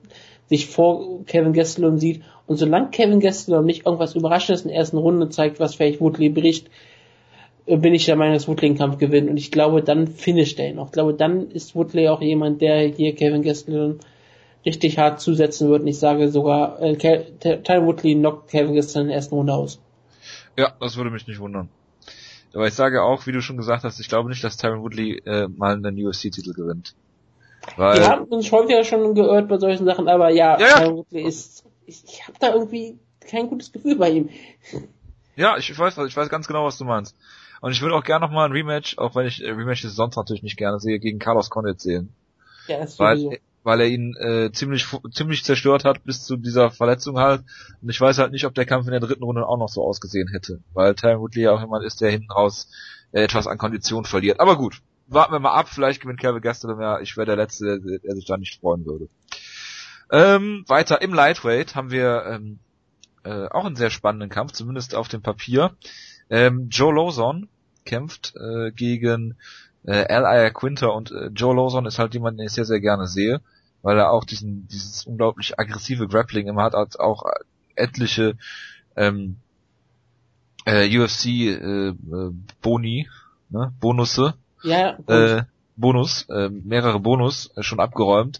sich vor Kevin Gastelum sieht. Und solange Kevin Gastelum nicht irgendwas Überraschendes in der ersten Runde zeigt, was vielleicht Woodley bricht, bin ich der Meinung, dass Woodley den Kampf gewinnt. Und ich glaube, dann finisht er ihn auch. Ich glaube, dann ist Woodley auch jemand, der hier Kevin Gastelum richtig hart zusetzen wird. Und ich sage sogar, äh, Tyron Woodley knockt Kevin Gastelum in der ersten Runde aus. Ja, das würde mich nicht wundern. Aber ich sage auch, wie du schon gesagt hast, ich glaube nicht, dass Tyron Woodley äh, mal einen UFC-Titel gewinnt. Weil Wir haben uns häufiger schon geirrt bei solchen Sachen, aber ja, ja, ja. Tyron Woodley ist, ich, ich habe da irgendwie kein gutes Gefühl bei ihm. Ja, ich weiß, ich weiß ganz genau, was du meinst. Und ich würde auch gerne nochmal ein Rematch, auch wenn ich äh, Rematches sonst natürlich nicht gerne sehe, gegen Carlos Condit sehen. Ja, das weil, weil er ihn äh, ziemlich ziemlich zerstört hat bis zu dieser Verletzung halt. Und ich weiß halt nicht, ob der Kampf in der dritten Runde auch noch so ausgesehen hätte, weil Tyron Woodley ja auch jemand ist, der hinten raus äh, etwas an Kondition verliert. Aber gut, warten wir mal ab. Vielleicht gewinnt Kevin Gastelum ja. Ich wäre der Letzte, der, der sich da nicht freuen würde. Ähm, weiter im Lightweight haben wir ähm, äh, auch einen sehr spannenden Kampf, zumindest auf dem Papier. Ähm, Joe Lawson kämpft äh, gegen äh, L.I. Quinter und äh, Joe Lawson ist halt jemand, den ich sehr, sehr gerne sehe weil er auch diesen dieses unglaublich aggressive Grappling immer hat, als auch etliche ähm, äh, UFC äh, äh, Boni, ne, Bonusse, ja, äh, Bonus, äh, mehrere Bonus äh, schon abgeräumt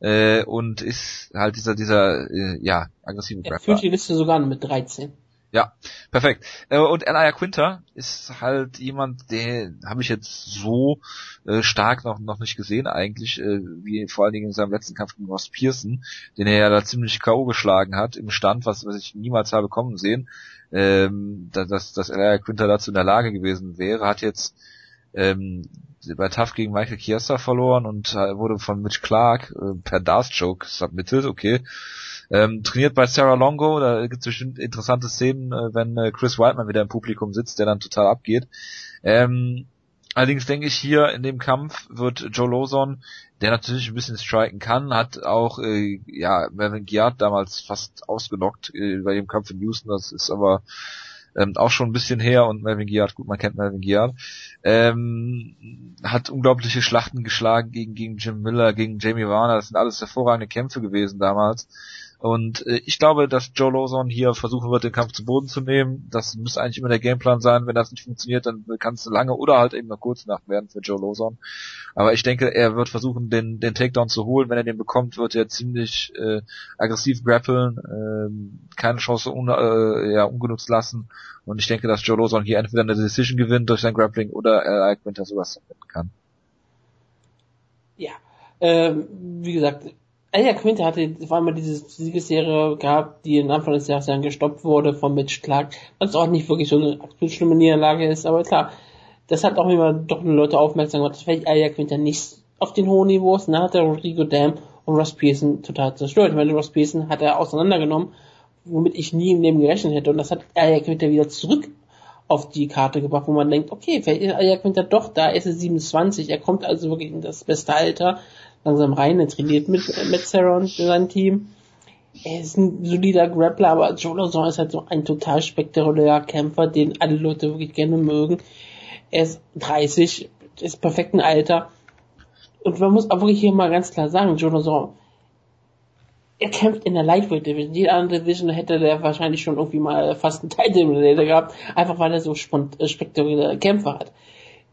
äh, und ist halt dieser dieser äh, ja aggressive Grappler. Er führt die Liste sogar mit 13. Ja, perfekt. Äh, und Elia Quinter ist halt jemand, der habe ich jetzt so äh, stark noch noch nicht gesehen eigentlich, äh, wie vor allen Dingen in seinem letzten Kampf gegen Ross Pearson, den er ja da ziemlich K.O. geschlagen hat im Stand, was, was ich niemals habe kommen sehen, ähm, dass, dass Elia Quinter dazu in der Lage gewesen wäre, hat jetzt ähm, bei Tough gegen Michael Chiesa verloren und wurde von Mitch Clark äh, per Darth Joke submitted, okay. Ähm, trainiert bei Sarah Longo, da gibt es bestimmt interessante Szenen, äh, wenn äh, Chris Whiteman wieder im Publikum sitzt, der dann total abgeht. Ähm, allerdings denke ich hier in dem Kampf wird Joe Lawson, der natürlich ein bisschen striken kann, hat auch äh, ja Melvin Giard damals fast ausgenockt äh, bei dem Kampf in Houston, das ist aber ähm, auch schon ein bisschen her und Melvin Giard, gut, man kennt Melvin Giard, ähm, hat unglaubliche Schlachten geschlagen gegen, gegen Jim Miller, gegen Jamie Warner, das sind alles hervorragende Kämpfe gewesen damals. Und äh, ich glaube, dass Joe Lawson hier versuchen wird, den Kampf zu Boden zu nehmen. Das müsste eigentlich immer der Gameplan sein. Wenn das nicht funktioniert, dann kann es lange oder halt eben eine kurze Nacht werden für Joe Lawson. Aber ich denke, er wird versuchen, den, den Takedown zu holen. Wenn er den bekommt, wird er ziemlich äh, aggressiv grappeln, äh, keine Chance un, äh, ja, ungenutzt lassen. Und ich denke, dass Joe Lawson hier entweder eine Decision gewinnt durch sein Grappling oder er Quinter sowas kann. Ja, ähm, wie gesagt, Aya Quinter hatte vor allem diese Siegesserie gehabt, die im Anfang des Jahres dann gestoppt wurde von Mitch Clark, was auch nicht wirklich so eine absolut schlimme Niederlage ist, aber klar, das hat auch immer doch Leute aufmerksam gemacht, dass vielleicht Aya Quinter nicht auf den hohen Niveaus, dann hat er Rodrigo Dam und Ross Pearson total zerstört. Ich meine, Ross Pearson hat er auseinandergenommen, womit ich nie im Leben gerechnet hätte, und das hat Aya Quinter wieder zurück auf die Karte gebracht, wo man denkt, okay, vielleicht ist Aya Quinter doch da, er ist 27, er kommt also wirklich in das beste Alter, langsam rein, er trainiert mit, mit Sarah und seinem Team. Er ist ein solider Grappler, aber Joe Lawson ist halt so ein total spektakulärer Kämpfer, den alle Leute wirklich gerne mögen. Er ist 30, ist perfekten Alter. Und man muss auch wirklich hier mal ganz klar sagen, Joe Lawson, er kämpft in der Lightweight Division. Jede andere Division hätte der wahrscheinlich schon irgendwie mal fast einen Title gehabt, einfach weil er so äh, spektakuläre Kämpfer hat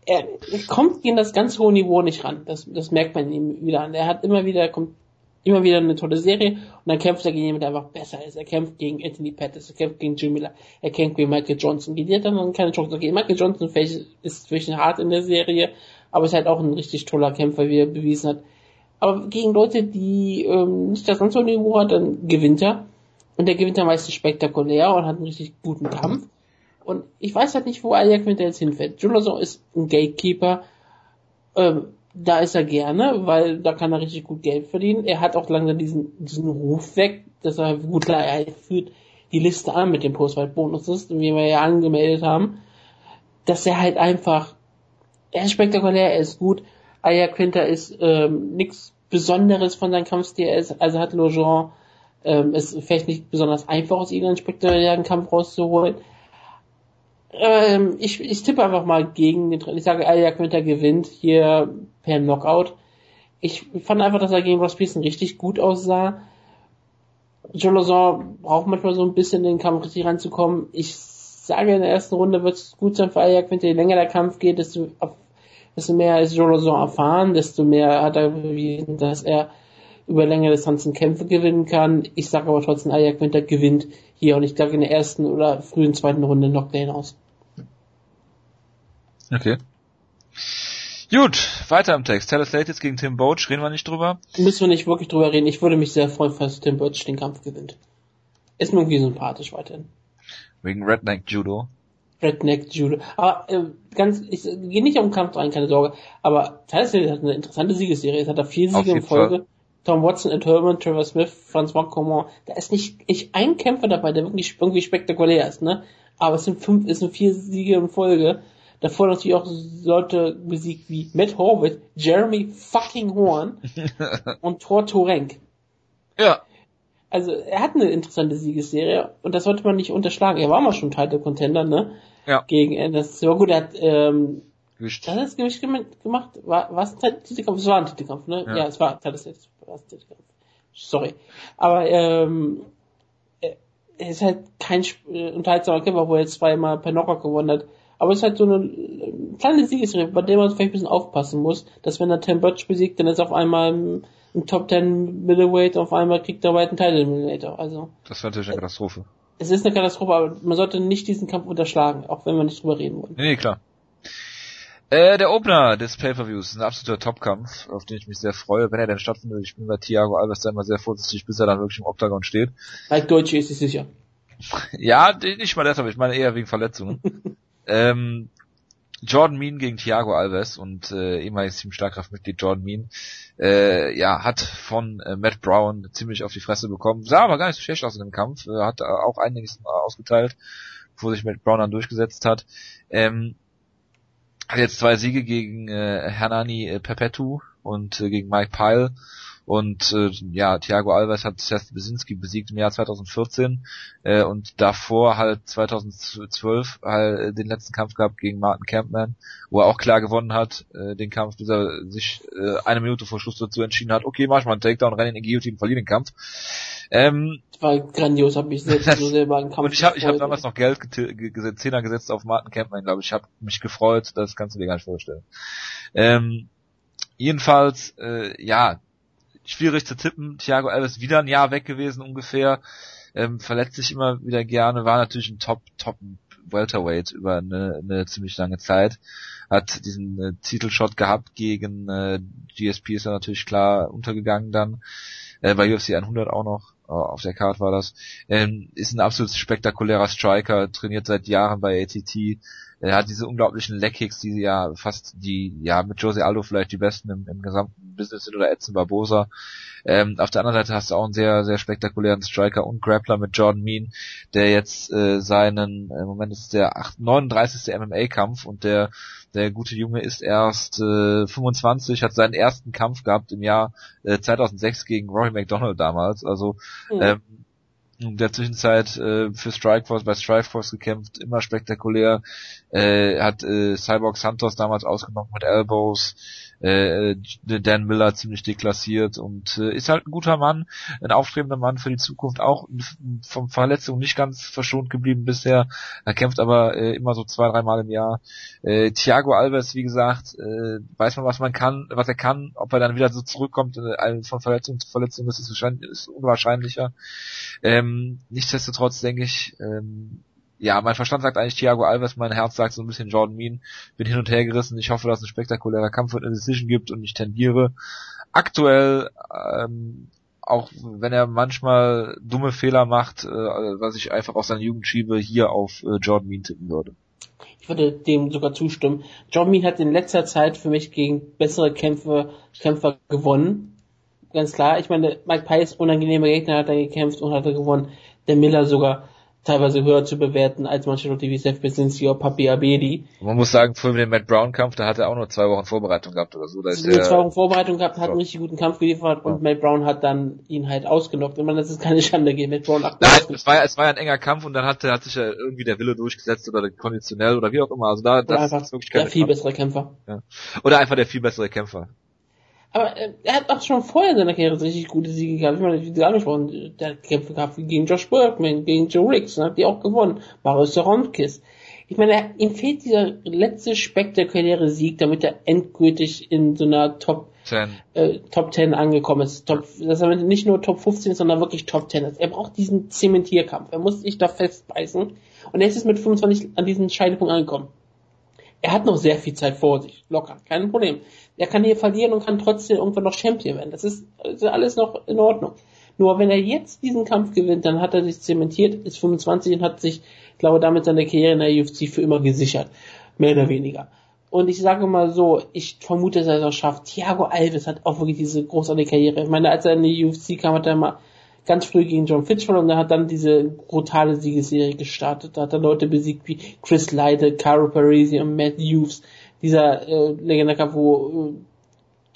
er kommt gegen das ganz hohe Niveau nicht ran. Das, das merkt man ihm wieder an. Er hat immer wieder, kommt immer wieder eine tolle Serie und dann kämpft er gegen jemanden, der einfach besser ist. Er kämpft gegen Anthony Pettis, er kämpft gegen Jim Miller, er kämpft gegen Michael Johnson. Die hat dann keine Chance. Okay, Michael Johnson ist zwischen hart in der Serie, aber ist halt auch ein richtig toller Kämpfer, wie er bewiesen hat. Aber gegen Leute, die ähm, nicht das ganz hohe Niveau hat, dann gewinnt er. Und der gewinnt er meistens spektakulär und hat einen richtig guten Kampf. Und ich weiß halt nicht, wo Ajax mit jetzt hinfällt. Julason ist ein Gatekeeper. Ähm, da ist er gerne, weil da kann er richtig gut Geld verdienen. Er hat auch langsam diesen, diesen Ruf weg, dass er gut klar, er führt die Liste an mit den Postfight Bonuses, wie wir ja angemeldet haben, dass er halt einfach er ist spektakulär, er ist gut. Aya Quinter ist ähm, nichts Besonderes von seinem Kampfstil, also hat Logan ähm, ist vielleicht nicht besonders einfach aus ihnen einen spektakulären Kampf rauszuholen. Ähm, ich, ich tippe einfach mal gegen den Ich sage, Aya Quinter gewinnt hier per Knockout. Ich fand einfach, dass er gegen Ross Pearson richtig gut aussah. Joe Lozon braucht manchmal so ein bisschen in den Kampf richtig ranzukommen. Ich sage, in der ersten Runde wird es gut sein für Aya Quinter. Je länger der Kampf geht, desto, desto mehr ist Joe Lozon erfahren, desto mehr hat er bewiesen, dass er über längere Distanzen Kämpfe gewinnen kann. Ich sage aber trotzdem, Aya Quinter gewinnt hier und ich glaube in der ersten oder frühen zweiten Runde Knockdown aus. Okay. Gut, weiter im Text. Taylor Slate jetzt gegen Tim Boach, reden wir nicht drüber. Müssen wir nicht wirklich drüber reden. Ich würde mich sehr freuen, falls Tim Boach den Kampf gewinnt. Ist mir irgendwie sympathisch weiterhin. Wegen Redneck Judo. Redneck Judo. Aber äh, ganz, ich gehe nicht auf den Kampf rein, keine Sorge. Aber Taylor Slate hat eine interessante Siegesserie. Jetzt hat er vier Siege in Folge. Fall. Tom Watson, Ed Herman, Trevor Smith, Francois Coman. Da ist nicht, nicht ein Kämpfer dabei, der wirklich irgendwie spektakulär ist, ne? Aber es sind fünf, es sind vier Siege in Folge. Davor natürlich auch Leute besiegt wie Matt Horvath, Jeremy fucking Horn und Thor Torenk. Ja. Also er hat eine interessante Siegesserie und das sollte man nicht unterschlagen. Er war mal schon Title Contender, ne? Ja. Gegen Anderson. Ja gut, er hat ähm, Gewicht. Hat er das Gewicht gemacht? War, war es ein Titelkampf? Es war ein Titelkampf, ne? Ja, ja es war, das war ein Titelkampf. Sorry. Aber ähm, er ist halt kein äh, unterhaltsamer Kämpfer, wo er jetzt zweimal per Knockout gewonnen hat. Aber es ist halt so eine äh, kleine Siegesserie, bei der man vielleicht ein bisschen aufpassen muss, dass wenn er Tim Butch besiegt, dann ist er auf einmal im, im Top 10 Middleweight, auf einmal kriegt er weiten Teil Middleweight. Also. Das wäre natürlich eine Katastrophe. Es ist eine Katastrophe, aber man sollte nicht diesen Kampf unterschlagen, auch wenn wir nicht drüber reden wollen. Nee, nee klar. Äh, der Opener des Pay-Per-Views ist ein absoluter Topkampf, auf den ich mich sehr freue, wenn er denn stattfindet. Ich bin bei Thiago Alves da immer sehr vorsichtig, bis er dann wirklich im Octagon steht. Als Deutsche ist es sicher. ja, nicht mal deshalb, ich meine eher wegen Verletzungen. ähm, Jordan Mean gegen Thiago Alves und äh, ehemaliges Team Starkraftmitglied Jordan Mean, äh, ja, hat von äh, Matt Brown ziemlich auf die Fresse bekommen. Sah aber gar nicht so schlecht aus in dem Kampf, äh, hat auch einiges ausgeteilt, wo sich Matt Brown dann durchgesetzt hat. Ähm, hat jetzt zwei Siege gegen äh, Hernani äh, Perpetu und äh, gegen Mike Pyle. Und äh, ja, Thiago Alves hat Seth Besinski besiegt im Jahr 2014 äh, und davor halt 2012 halt äh, den letzten Kampf gehabt gegen Martin Campman, wo er auch klar gewonnen hat, äh, den Kampf, bis er sich äh, eine Minute vor Schluss dazu entschieden hat, okay, mach ich mal einen Takedown, renne in den Guillotine, verliere den Kampf. Ähm, das war grandios, hab mich selbst so selber einen Kampf Und ich habe ich hab damals noch Geld gesetzt, Zehner gesetzt auf Martin Campman, glaube ich. Ich habe mich gefreut, das kannst du dir gar nicht vorstellen. Ähm, jedenfalls, äh, ja, schwierig zu tippen. Thiago Alves wieder ein Jahr weg gewesen ungefähr. Ähm, verletzt sich immer wieder gerne, war natürlich ein Top, Top Welterweight über eine, eine ziemlich lange Zeit. Hat diesen äh, Titelshot gehabt gegen äh, GSP ist er natürlich klar untergegangen dann. Äh, bei UFC 100 auch noch, äh, auf der Card war das. Ähm, ist ein absolut spektakulärer Striker, trainiert seit Jahren bei ATT, er hat diese unglaublichen Leckkicks, die ja fast die, ja, mit Jose Aldo vielleicht die besten im, im gesamten Business sind oder Edson Barbosa. Ähm, auf der anderen Seite hast du auch einen sehr, sehr spektakulären Striker und Grappler mit Jordan Mean, der jetzt äh, seinen, im Moment ist der 8, 39. MMA-Kampf und der der gute Junge ist erst äh, 25, hat seinen ersten Kampf gehabt im Jahr äh, 2006 gegen Rory McDonald damals. Also mhm. ähm, in der Zwischenzeit äh, für Strikeforce bei Strikeforce gekämpft, immer spektakulär. Äh, hat äh, Cyborg Santos damals ausgenommen mit Elbows, äh, Dan Miller ziemlich deklassiert und äh, ist halt ein guter Mann, ein aufstrebender Mann für die Zukunft, auch vom Verletzungen nicht ganz verschont geblieben bisher. Er kämpft aber äh, immer so zwei, dreimal im Jahr. Äh, Thiago Alves, wie gesagt, äh, weiß man, was man kann, was er kann, ob er dann wieder so zurückkommt äh, von Verletzung zu Verletzung, das ist, wahrscheinlich, ist unwahrscheinlicher. Ähm, nichtsdestotrotz denke ich, ähm, ja, mein Verstand sagt eigentlich Thiago Alves, mein Herz sagt so ein bisschen Jordan Mean. Bin hin und her gerissen. Ich hoffe, dass es ein spektakulärer Kampf und eine Decision gibt und ich tendiere aktuell, ähm, auch wenn er manchmal dumme Fehler macht, äh, was ich einfach aus seiner Jugend schiebe, hier auf äh, Jordan Mean tippen würde. Ich würde dem sogar zustimmen. Jordan Mean hat in letzter Zeit für mich gegen bessere Kämpfe, Kämpfer gewonnen. Ganz klar. Ich meine, Mike Pies unangenehmer Gegner hat er gekämpft und hat er gewonnen. Der Miller sogar teilweise höher zu bewerten als manche Leute wie Seth Besinski oder Papi Abedi. Man muss sagen, vor dem Matt Brown Kampf, da hat er auch nur zwei Wochen Vorbereitung gehabt oder so. Da ist nur zwei Wochen Vorbereitung gehabt, hat einen richtig guten Kampf geliefert und Ja. Matt Brown hat dann ihn halt ausgenockt. Ich meine, das ist keine Schande gegen Matt Brown. Nein, es war, ja- es war ja ein enger Kampf und dann hat, hat sich ja irgendwie der Wille durchgesetzt oder konditionell oder wie auch immer. Also da, Oder das einfach ist wirklich der keine viel Frage. bessere Kämpfer. Oder einfach der viel bessere Kämpfer. Aber äh, er hat auch schon vorher in seiner Karriere richtig gute Siege gehabt. Ich meine, wie du angesprochen, der hat Kämpfe gehabt gegen Josh Bergman, gegen Joe Riggs, und hat die auch gewonnen. Marius Soronkis. Ich meine, er, ihm fehlt dieser letzte spektakuläre Sieg, damit er endgültig in so einer Top Ten. äh, Top 10 angekommen ist. Top, dass er nicht nur Top 15 ist, sondern wirklich Top 10 ist. Er braucht diesen Zementierkampf. Er muss sich da festbeißen. Und er ist jetzt mit 25 an diesen Scheidepunkt angekommen. Er hat noch sehr viel Zeit vor sich. Locker. Kein Problem. Er kann hier verlieren und kann trotzdem irgendwann noch Champion werden. Das ist, das ist alles noch in Ordnung. Nur wenn er jetzt diesen Kampf gewinnt, dann hat er sich zementiert, ist 25 und hat sich, ich glaube, damit seine Karriere in der UFC für immer gesichert. Mehr oder weniger. Und ich sage mal so, ich vermute, dass er es auch schafft. Thiago Alves hat auch wirklich diese großartige Karriere. Ich meine, als er in die UFC kam, hat er mal ganz früh gegen John Fitch verloren und er hat dann diese brutale Siegesserie gestartet. Da hat er Leute besiegt wie Chris Leide, Caro Parisi und Matt Hughes. Dieser äh, Legendarkampf, wo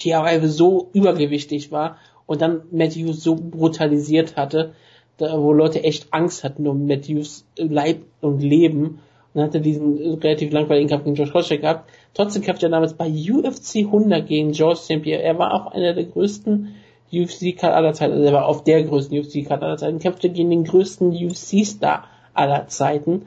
äh, Alves so übergewichtig war und dann Matt Hughes so brutalisiert hatte, da, wo Leute echt Angst hatten um Matt Hughes Leib und Leben. Und dann hat er diesen äh, relativ langweiligen Kampf gegen Josh Koscheck gehabt. Trotzdem kämpfte er damals bei UFC 100 gegen George St. Pierre. Er war auch einer der größten UFC-Card aller Zeiten, also er war auf der größten UFC-Card aller Zeiten, kämpfte gegen den größten UFC-Star aller Zeiten,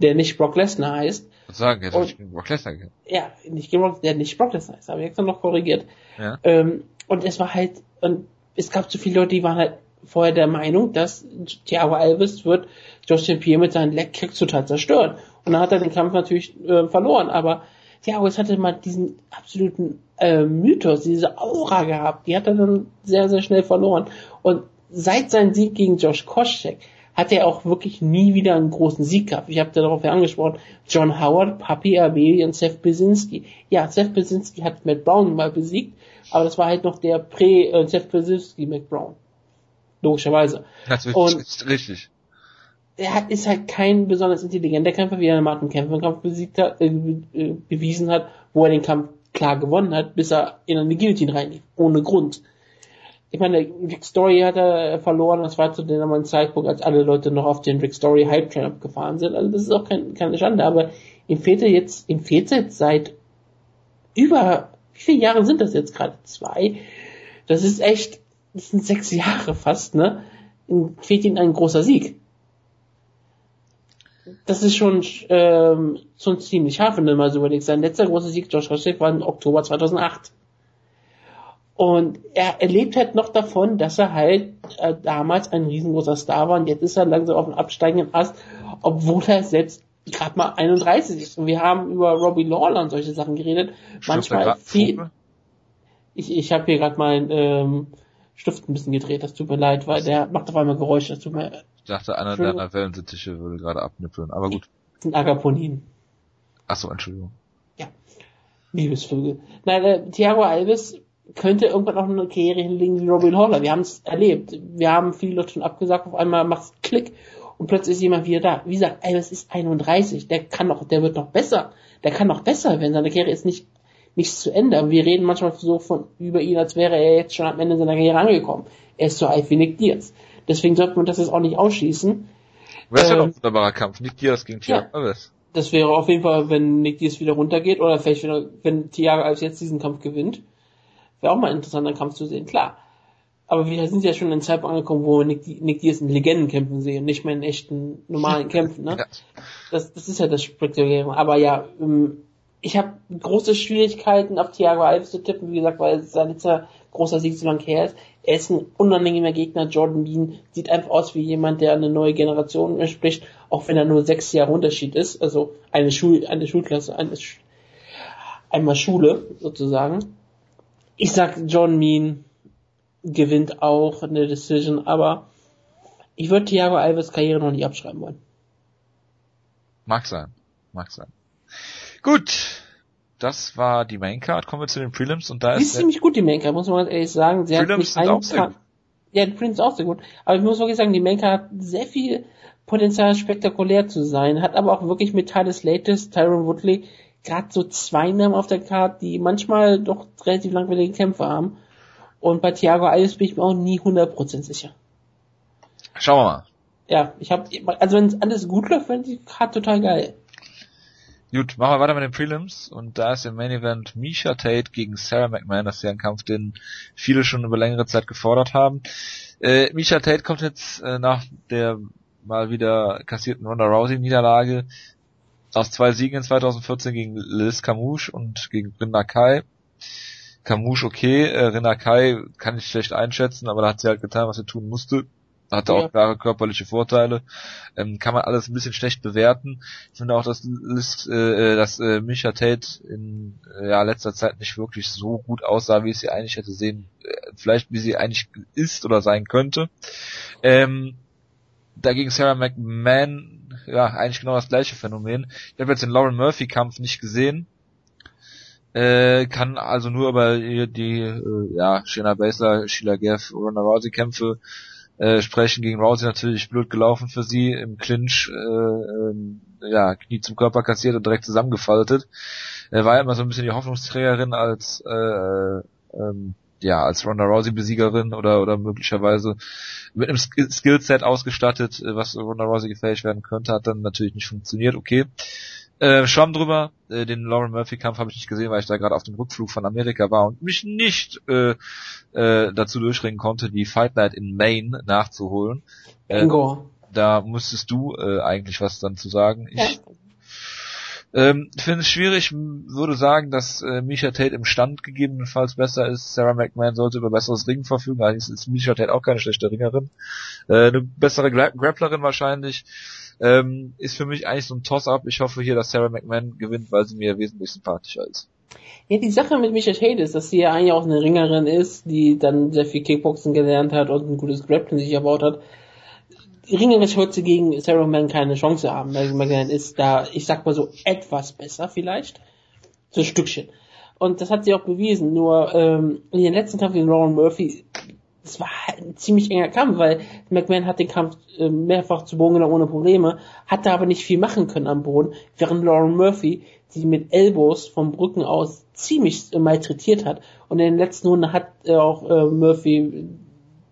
der nicht Brock Lesnar heißt. Was sagen, jetzt Und- ich gegen Brock Lesnar gekämpft. Ja, nicht gegen Brock, der nicht Brock Lesnar heißt, aber jetzt noch korrigiert. Ja. Ähm, und es war halt, und es gab zu viele Leute, die waren halt vorher der Meinung, dass Thiago Alves wird Josh St. Pierre mit seinen Leg-Kicks total zerstören. Und dann hat er den Kampf natürlich äh, verloren, aber Thiago Alves hatte mal diesen absoluten äh, Mythos, diese Aura gehabt, die hat er dann sehr, sehr schnell verloren. Und seit seinem Sieg gegen Josh Koscheck hat er auch wirklich nie wieder einen großen Sieg gehabt. Ich habe darauf ja angesprochen, John Howard, Papi Abeli und Seth Besinski. Ja, Seth Besinski hat Matt Brown mal besiegt, aber das war halt noch der Prä-Seth Besinski Matt Brown. Logischerweise. Das ist Und- ist richtig. Er hat, ist halt kein besonders intelligenter Kämpfer, wie er Martin Kämpfer im Kampf besiegt hat, äh, äh, bewiesen hat, wo er den Kampf klar gewonnen hat, bis er in eine Guillotine reinlief. Ohne Grund. Ich meine, Rick Story hat er verloren, das war zu dem Zeitpunkt, als alle Leute noch auf den Rick Story Hype Train abgefahren sind. Also das ist auch kein, keine Schande, aber ihm fehlt er jetzt, ihm fehlt jetzt seit über, wie viele Jahre sind das jetzt gerade? Zwei? Das ist echt, das sind sechs Jahre fast, ne? Ihm fehlt ihm ein großer Sieg. Das ist schon, ähm, schon ziemlich hart, wenn du mal so überlegst. Sein letzter großer Sieg, Josh Koscheck, war im Oktober 2008. Und er erlebt halt noch davon, dass er halt äh, damals ein riesengroßer Star war und jetzt ist er langsam auf dem absteigenden Ast, obwohl er selbst gerade mal 31 ist. Und wir haben über Robbie Lawler und solche Sachen geredet. Manchmal viel. Ich, ich habe hier gerade meinen ähm, Stift ein bisschen gedreht, das tut mir leid, weil der macht auf einmal Geräusche, das tut mir Ich dachte, einer deiner Wellensittiche würde gerade abnippeln. Aber gut. das sind Agaponien. Ach so, Entschuldigung. Liebesvögel. Nein, äh, Thiago Alves könnte irgendwann auch eine Karriere hinlegen wie Robin Holler. Wir haben es erlebt. Wir haben viele Leute schon abgesagt, auf einmal macht's Klick und plötzlich ist jemand wieder da. Wie gesagt, Alves ist 31, der kann noch, der wird noch besser. Der kann noch besser werden. Seine Karriere ist nicht nicht zu Ende. Aber wir reden manchmal so von über ihn, als wäre er jetzt schon am Ende seiner Karriere angekommen. Er ist so alt wie Nick Diaz. Deswegen sollte man das jetzt auch nicht ausschließen. Wäre ja Ähm, doch ein wunderbarer Kampf. Nick Diaz gegen Thiago Ja. Alves. Das wäre auf jeden Fall, wenn Nick Diaz wieder runtergeht oder vielleicht wieder, wenn Thiago Alves jetzt diesen Kampf gewinnt, wäre auch mal ein interessanter Kampf zu sehen, klar. Aber wir sind ja schon in einem Zeitpunkt angekommen, wo wir Nick, Nick Diaz in Legendenkämpfen sehen, nicht mehr in echten normalen Kämpfen, ne? Ja. Das, das ist ja das Spektakuläre. Aber ja, ähm, ich habe große Schwierigkeiten auf Thiago Alves zu tippen, wie gesagt, weil sein letzter großer Sieg so lange her ist. Er ist ein unangenehmer Gegner. Jordan Bean sieht einfach aus wie jemand, der eine neue Generation spricht, auch wenn er nur sechs Jahre Unterschied ist. Also eine Schul eine Schulklasse, eine Sch einmal Schule sozusagen. Ich sag, Jordan Bean gewinnt auch eine Decision, aber ich würde Thiago Alves Karriere noch nicht abschreiben wollen. Mag sein. Mag sein. Gut. Das war die Maincard. Kommen wir zu den Prelims und da Die ist ist der, ziemlich gut, die Maincard, muss man ganz ehrlich sagen. Sie hat Prelims nicht sind einen auch sehr Kampf- Ja, die Prelims ist auch sehr gut. Aber ich muss wirklich sagen, die Maincard hat sehr viel Potenzial spektakulär zu sein, hat aber auch wirklich mit Titus Latest, Tyron Woodley, gerade so zwei Namen auf der Karte, die manchmal doch relativ langweilige Kämpfe haben. Und bei Thiago Alves bin ich mir auch nie 100% sicher. Schauen wir mal. Ja, ich habe, also wenn alles gut läuft, finde ich die Karte total geil. Gut, machen wir weiter mit den Prelims und da ist im Main Event Misha Tate gegen Sarah McMahon, das ist ja ein Kampf, den viele schon über längere Zeit gefordert haben. Äh, Misha Tate kommt jetzt äh, nach der mal wieder kassierten Ronda Rousey Niederlage aus zwei Siegen 2014 gegen Liz Camouche und gegen Rinda Kai. Camouche okay, äh, Rinda Kai kann ich schlecht einschätzen, aber da hat sie halt getan, was sie tun musste hatte auch klare körperliche Vorteile. Ähm, kann man alles ein bisschen schlecht bewerten. Ich finde auch, dass, äh, dass äh, Misha Tate in äh, ja, letzter Zeit nicht wirklich so gut aussah, wie es sie eigentlich hätte sehen, äh, vielleicht wie sie eigentlich ist oder sein könnte. Ähm, dagegen Sarah McMahon, ja, eigentlich genau das gleiche Phänomen. Ich habe jetzt den Lauren Murphy Kampf nicht gesehen. Äh, kann also nur über die, äh, ja, Shayna Baszler, Sheila Gaff, Ronda Rousey Kämpfe äh, sprechen. Gegen Rousey natürlich blöd gelaufen für sie, im Clinch, äh, äh, ja, Knie zum Körper kassiert und direkt zusammengefaltet. Er war ja immer so ein bisschen die Hoffnungsträgerin als, äh, ähm, ja, als Ronda Rousey Besiegerin oder, oder möglicherweise mit einem Skillset ausgestattet, äh, was Ronda Rousey gefährlich werden könnte, hat dann natürlich nicht funktioniert, okay. Äh, Schwamm drüber, äh, den Lauren Murphy Kampf habe ich nicht gesehen, weil ich da gerade auf dem Rückflug von Amerika war und mich nicht äh, äh, dazu durchringen konnte, die Fight Night in Maine nachzuholen. Äh, da müsstest du äh, eigentlich was dann zu sagen. Ich ja. Ähm, finde es schwierig, würde sagen, dass äh, Misha Tate im Stand gegebenenfalls besser ist. Sarah McMahon sollte über besseres Ringen verfügen, allerdings ist Misha Tate auch keine schlechte Ringerin. Äh, eine bessere Gra Grapplerin wahrscheinlich. Ähm, ist für mich eigentlich so ein Toss-up. Ich hoffe hier, dass Sarah McMahon gewinnt, weil sie mir wesentlich sympathischer ist. Ja, die Sache mit Michael Tate ist, dass sie ja eigentlich auch eine Ringerin ist, die dann sehr viel Kickboxen gelernt hat und ein gutes Grappling sich erbaut hat. Ringerisch wird sie gegen Sarah McMahon keine Chance haben. Sarah McMahon ist da, ich sag mal so, etwas besser vielleicht. So ein Stückchen. Und das hat sie auch bewiesen. Nur ähm, in den letzten Kampf gegen Lauren Murphy es war halt ein ziemlich enger Kampf, weil McMahon hat den Kampf äh, mehrfach zu Boden genommen ohne Probleme, hat da aber nicht viel machen können am Boden, während Lauren Murphy sie mit Elbows vom Brücken aus ziemlich äh, malträtiert hat. Und in den letzten Runden hat äh, auch äh, Murphy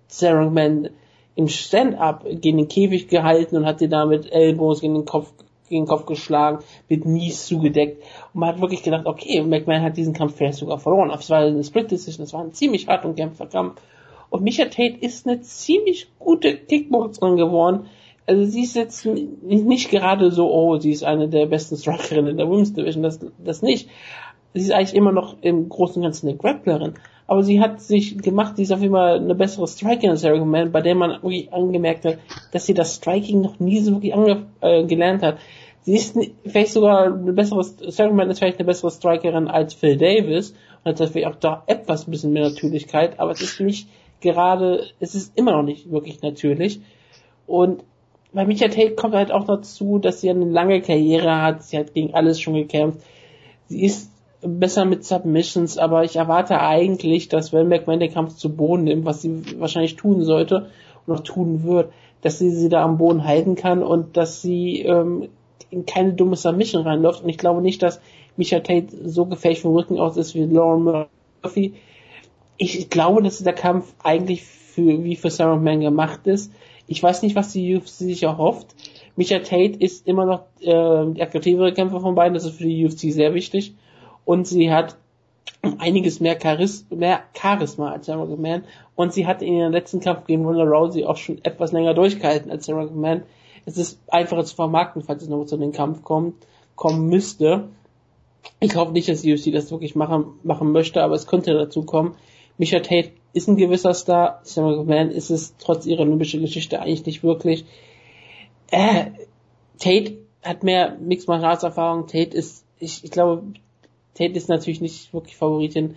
Sarah McMahon im Stand-up gegen den Käfig gehalten und hat sie da mit Elbows gegen den Kopf gegen den Kopf geschlagen, mit Knees zugedeckt. Und man hat wirklich gedacht, okay, McMahon hat diesen Kampf vielleicht sogar verloren. Aber es war eine Split Decision, es war ein ziemlich hart und kämpfer Kampf. Und Misha Tate ist eine ziemlich gute Kickboxerin geworden. Also sie ist jetzt nicht gerade so, oh, sie ist eine der besten Strikerinnen in der Women's Division, das, das nicht. Sie ist eigentlich immer noch im Großen und Ganzen eine Grapplerin. Aber sie hat sich gemacht, sie ist auf jeden Fall eine bessere Strikerin als Sarah Man, bei der man wirklich angemerkt hat, dass sie das Striking noch nie so wirklich äh, gelernt hat. Sie ist vielleicht sogar eine bessere, Sarah Man ist vielleicht eine bessere Strikerin als Phil Davis und hat dafür auch da etwas ein bisschen mehr Natürlichkeit, aber es ist nicht gerade, es ist immer noch nicht wirklich natürlich. Und bei Micha Tate kommt halt auch dazu, dass sie eine lange Karriere hat, sie hat gegen alles schon gekämpft. Sie ist besser mit Submissions, aber ich erwarte eigentlich, dass wenn McMahon den Kampf zu Boden nimmt, was sie wahrscheinlich tun sollte und auch tun wird, dass sie sie da am Boden halten kann und dass sie ähm, in keine dumme Submission reinläuft. Und ich glaube nicht, dass Micha Tate so gefährlich vom Rücken aus ist wie Lauren Murphy, ich glaube, dass der Kampf eigentlich für, wie für Sarah Man gemacht ist. Ich weiß nicht, was die UFC sich erhofft. Micha Tate ist immer noch äh, die aktivere Kämpfer von beiden, das ist für die UFC sehr wichtig. Und sie hat einiges mehr, Charis mehr Charisma als Sarah Man. Und sie hat in ihrem letzten Kampf gegen Ronda Rousey auch schon etwas länger durchgehalten als Sarah Man. Es ist einfacher zu vermarkten, falls es noch zu dem Kampf kommt, kommen müsste. Ich hoffe nicht, dass die UFC das wirklich machen, machen möchte, aber es könnte dazu kommen. Misha Tate ist ein gewisser Star. Sarah McMahon ist es trotz ihrer olympischen Geschichte eigentlich nicht wirklich. Äh, Tate hat mehr Mixed Martial Arts Erfahrung. Tate ist, ich, ich glaube, Tate ist natürlich nicht wirklich Favoritin.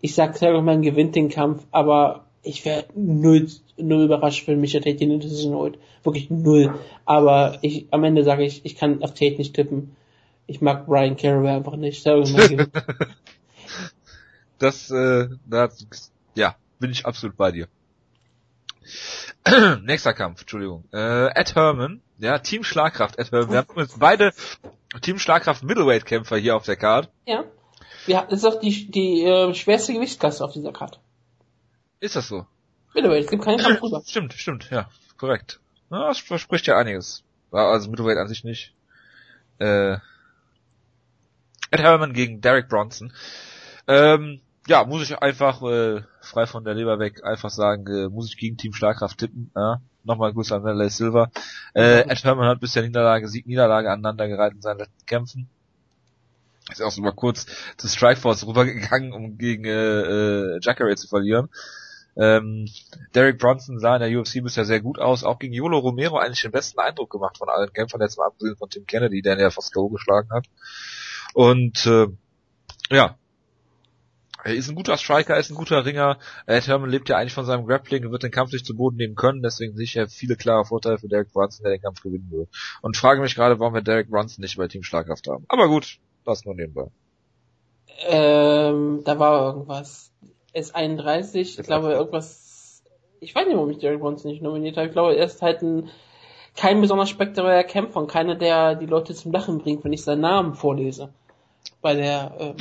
Ich sag, McMahon gewinnt den Kampf, aber ich wäre null, null überrascht, wenn Misha Tate die Decision holt. Wirklich null. Aber ich, am Ende sage ich, ich kann auf Tate nicht tippen. Ich mag Brian Caraway einfach nicht. Das, äh, da, ja, bin ich absolut bei dir. Nächster Kampf, Entschuldigung. Äh, Ed Herman, ja, Team Schlagkraft, Ed Herman. Wir haben übrigens beide Team Schlagkraft Middleweight Kämpfer hier auf der Card. Ja. Ja, das ist auch die, die äh, schwerste Gewichtsklasse auf dieser Karte. Ist das so? Middleweight, es gibt keinen Kampf drüber. Stimmt, stimmt, ja, korrekt. Ja, das verspricht ja einiges. Also Middleweight an sich nicht. Äh, Ed Herman gegen Derek Bronson. Ähm, ja, muss ich einfach äh, frei von der Leber weg einfach sagen, äh, muss ich gegen Team Schlagkraft tippen. Ja? Nochmal Grüße an Valley Silver. Äh, Ed Herman hat bisher Niederlage, Sieg, Niederlage aneinandergereiht in seinen letzten Kämpfen. Ist auch so mal kurz zu Strikeforce rübergegangen, um gegen äh, äh, Jacare zu verlieren. Ähm, Derek Bronson sah in der UFC bisher sehr gut aus, auch gegen Yolo Romero eigentlich den besten Eindruck gemacht von allen Kämpfern, jetzt mal abgesehen von Tim Kennedy, der ihn ja fast K.O. geschlagen hat. Und äh, ja, er ist ein guter Striker, er ist ein guter Ringer. Ed Herman lebt ja eigentlich von seinem Grappling und wird den Kampf nicht zu Boden nehmen können, deswegen sicher viele klare Vorteile für Derek Brunson, der den Kampf gewinnen wird. Und frage mich gerade, warum wir Derek Brunson nicht bei Team Schlagkraft haben. Aber gut, das nur nebenbei. Ähm, da war irgendwas. S31, ich glaube irgendwas. Ich weiß nicht, warum ich Derek Bronson nicht nominiert habe. Ich glaube, er ist halt ein kein besonders spektakulärer Kämpfer und keiner, der die Leute zum Lachen bringt, wenn ich seinen Namen vorlese. Bei der ähm,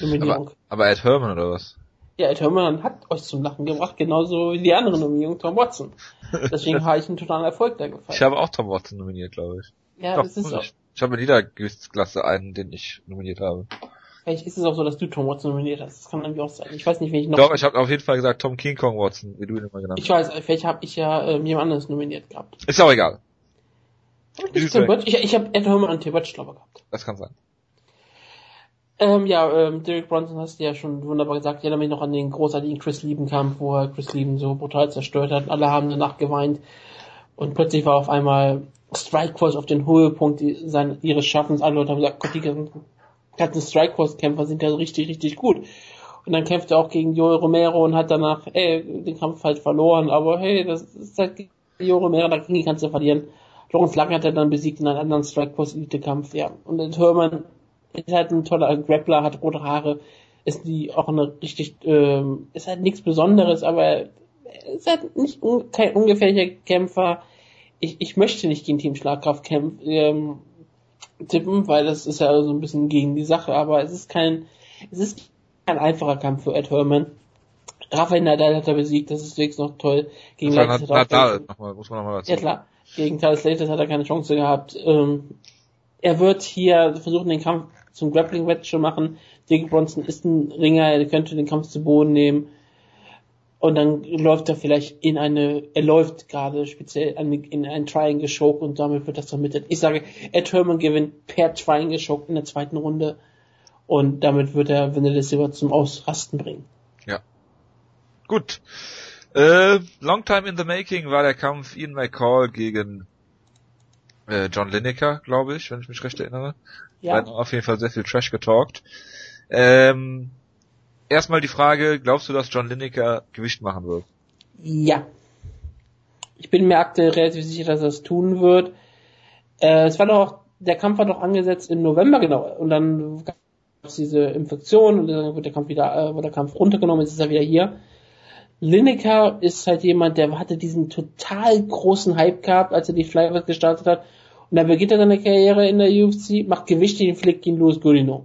Nominierung. Aber, aber Ed Herman oder was? Ja, Ed Herman hat euch zum Lachen gebracht, genauso wie die andere Nominierung, Tom Watson. Deswegen habe ich einen totalen Erfolg da gefallen. Ich habe auch Tom Watson nominiert, glaube ich. ja, Doch, das ist ich. Ich habe in jeder Gewichtsklasse einen, den ich nominiert habe. Vielleicht ist es auch so, dass du Tom Watson nominiert hast. Das kann irgendwie auch sein. Ich weiß nicht, wen ich noch. Doch, ich habe auf jeden Fall gesagt Tom King Kong Watson, wie du ihn immer genannt ich weiß, vielleicht habe ich ja ähm, jemand anderes nominiert gehabt. hast. Ist ja auch egal. Ich? Ich, ich habe Ed Herman und Tim Birch, glaube ich, gehabt. Das kann sein. Ähm, ja, ähm, Derek Bronson hast du ja schon wunderbar gesagt. Ich erinnere mich noch an den großartigen Chris Lieben-Kampf, wo er Chris Lieben so brutal zerstört hat. Alle haben danach geweint. Und plötzlich war auf einmal Strikeforce auf den Höhepunkt seines, ihres Schaffens. Alle Leute haben gesagt, Gott, die ganzen Strikeforce-Kämpfer sind ja richtig, richtig gut. Und dann kämpft er auch gegen Joel Romero und hat danach, ey, den Kampf halt verloren. Aber hey, das ist halt Joel Romero, dagegen kannst du verlieren. Lawrence Lang hat er dann besiegt in einem anderen Strikeforce-Elite-Kampf, ja. Und Ed Herman ist halt ein toller Grappler, hat rote Haare, ist die auch eine richtig, ähm, ist halt nichts Besonderes, aber er ist halt nicht un, kein ungefährlicher Kämpfer. Ich, ich möchte nicht gegen Team Schlagkraft kämpfen, ähm, tippen, weil das ist ja so ein bisschen gegen die Sache, aber es ist kein, es ist kein einfacher Kampf für Ed Herman. Rafael Nadal hat er besiegt, das ist wirklich noch toll. Gegen Das er auch- Nadal, nochmal, muss man nochmal dazu. ja klar, gegen Tyler Slater hat er keine Chance gehabt. Ähm, er wird hier versuchen, den Kampf zum Grappling-Match zu machen. Dick Bronson ist ein Ringer, er könnte den Kampf zu Boden nehmen. Und dann läuft er vielleicht in eine, er läuft gerade speziell in einen Triangle Choke und damit wird das vermittelt. Ich sage, Ed Herman gewinnt per Triangle Choke in der zweiten Runde und damit wird er Vanilla Silver zum Ausrasten bringen. Gut. Äh, long time in the making war der Kampf Ian McCall gegen äh, John Lineker, glaube ich, wenn ich mich recht erinnere. Ja, Beiden haben auf jeden Fall sehr viel Trash getalkt. Ähm, erstmal die Frage, glaubst du, dass John Lineker Gewicht machen wird? Ja. Ich bin mir aktuell relativ sicher, dass er das tun wird. Äh, es war doch, der Kampf war doch angesetzt im November, genau. Und dann gab es diese Infektion und dann wird der Kampf wieder, äh, wurde der Kampf runtergenommen, jetzt ist er wieder hier. Lineker ist halt jemand, der hatte diesen total großen Hype gehabt, als er die Flyweight gestartet hat. Und dann beginnt er seine Karriere in der UFC, macht Gewichte, den fliegt gegen Louis Gurino.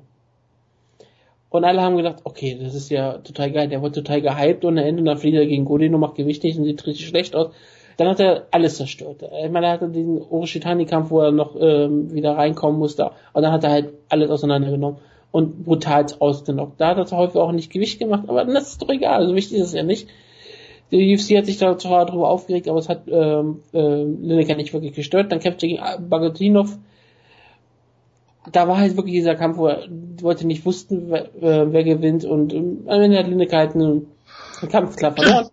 Und alle haben gedacht, okay, das ist ja total geil, der wurde total gehypt und am Ende dann fliegt er gegen Godino, macht Gewicht nicht und sieht richtig schlecht aus. Dann hat er alles zerstört. Ich meine, er hatte diesen Oroshitani-Kampf, wo er noch ähm, wieder reinkommen musste. Und dann hat er halt alles auseinandergenommen und brutal ausgenockt. Da hat er zwar häufig auch nicht Gewicht gemacht, aber das ist doch egal, so wichtig ist es ja nicht. Die UFC hat sich da zwar darüber aufgeregt, aber es hat ähm, ähm, Lineker nicht wirklich gestört. Dann kämpft er gegen Bagotinov. Da war halt wirklich dieser Kampf, wo er, die Leute nicht wussten, wer, äh, wer gewinnt und ähm, am Ende hat Lineker halt einen, einen Kampf klar verloren.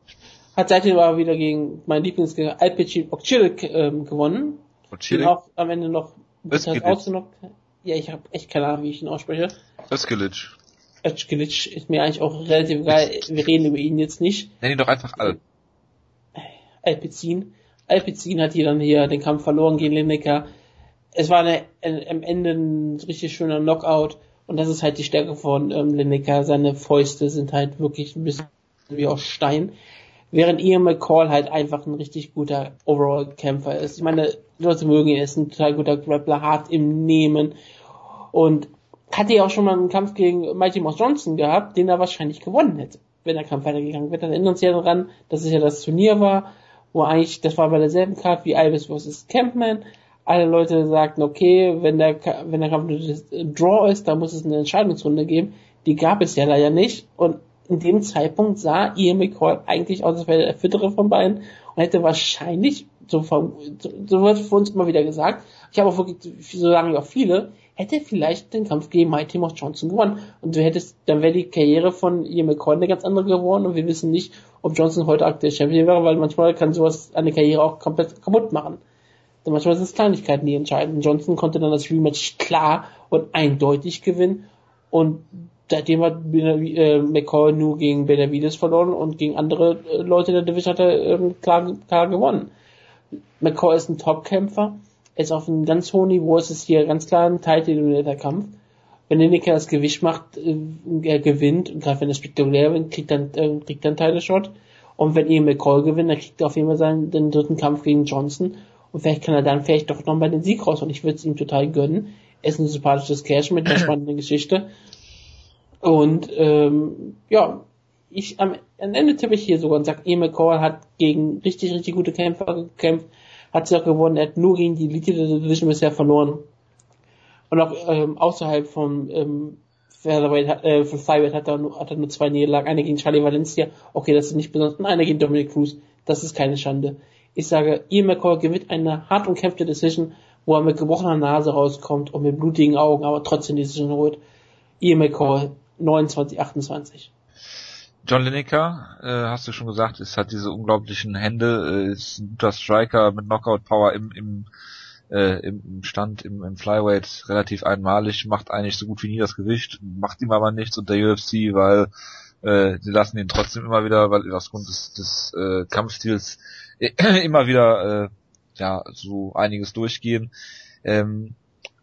Hat seitdem aber wieder gegen meinen Lieblingsgegner Alpecin Okcilik ähm, gewonnen. Und auch am Ende noch brutal ausgenockt. Ja, ich habe echt keine Ahnung, wie ich ihn ausspreche. Özgilic. Özgilic ist mir eigentlich auch relativ egal. Wir reden über ihn jetzt nicht. Nenn ihn doch einfach Al. Alpecin. Alpecin hat hier dann hier den Kampf verloren gegen Lineker. Es war eine, ein, am Ende ein richtig schöner Knockout. Und das ist halt die Stärke von ähm, Lineker. Seine Fäuste sind halt wirklich ein bisschen wie aus Stein. während Ian McCall halt einfach ein richtig guter Overall-Kämpfer ist. Ich meine, Leute mögen ihn, er ist ein total guter Grappler, hart im Nehmen und hatte ja auch schon mal einen Kampf gegen Mighty Mouse Johnson gehabt, den er wahrscheinlich gewonnen hätte, wenn der Kampf weitergegangen wäre. Dann erinnern uns ja daran, dass es ja das Turnier war, wo eigentlich, das war bei derselben Card wie Ibis vs. Campman. Alle Leute sagten, okay, wenn der, wenn der Kampf ein Draw ist, dann muss es eine Entscheidungsrunde geben. Die gab es ja leider nicht. Und in dem Zeitpunkt sah Ian McCall eigentlich aus, als wäre der fittere von beiden und hätte wahrscheinlich, so, so, so wird für uns immer wieder gesagt, ich habe auch wirklich, so sagen ja auch viele, hätte vielleicht den Kampf gegen Mighty Mouse Johnson gewonnen. Und du hättest, dann wäre die Karriere von Ian McCall eine ganz andere geworden und wir wissen nicht, ob Johnson heute aktuell Champion wäre, weil manchmal kann sowas eine Karriere auch komplett kaputt machen. Denn manchmal sind es Kleinigkeiten, die entscheiden. Johnson konnte dann das Rematch klar und eindeutig gewinnen und seitdem hat äh, McCall nur gegen Benavides verloren und gegen andere äh, Leute in der Division hat er äh, klar, klar gewonnen. McCall ist ein Top-Kämpfer, er ist auf einem ganz hohen Niveau, es ist hier ganz klar ein teildominierter Kampf. Wenn Lineker das Gewicht macht, äh, er gewinnt, und gerade wenn er spektakulär gewinnt, kriegt dann, äh, kriegt dann Title Shot. Und wenn Ian McCall gewinnt, dann kriegt er auf jeden Fall seinen den dritten Kampf gegen Johnson. Und vielleicht kann er dann vielleicht doch noch mal den Sieg raus. Und ich würde es ihm total gönnen. Er ist ein sympathisches Cash mit einer spannenden Geschichte. Und ähm, ja, ich am, am Ende tippe ich hier sogar und sage, Ian McCall hat gegen richtig, richtig gute Kämpfer gekämpft, hat sie auch gewonnen, er hat nur gegen die Elite Division bisher verloren. Und auch ähm, außerhalb vom ähm, Featherweight, äh, von Flyweight hat er, nur, hat er nur zwei Niederlagen, eine gegen Charlie Valencia, okay, das ist nicht besonders, und eine gegen Dominic Cruz, das ist keine Schande. Ich sage, Ian McCall gewinnt eine hart umkämpfte Decision, wo er mit gebrochener Nase rauskommt und mit blutigen Augen, aber trotzdem die Decision holt. Ian McCall 29, 28. John Lineker, äh, hast du schon gesagt, ist hat diese unglaublichen Hände, äh, ist ein guter Striker mit Knockout Power im, im, äh, im Stand, im, im Flyweight relativ einmalig, macht eigentlich so gut wie nie das Gewicht, macht ihm aber nichts unter UFC, weil äh, sie lassen ihn trotzdem immer wieder, weil aus Grund des, des äh, Kampfstils immer wieder äh, ja so einiges durchgehen. Ähm,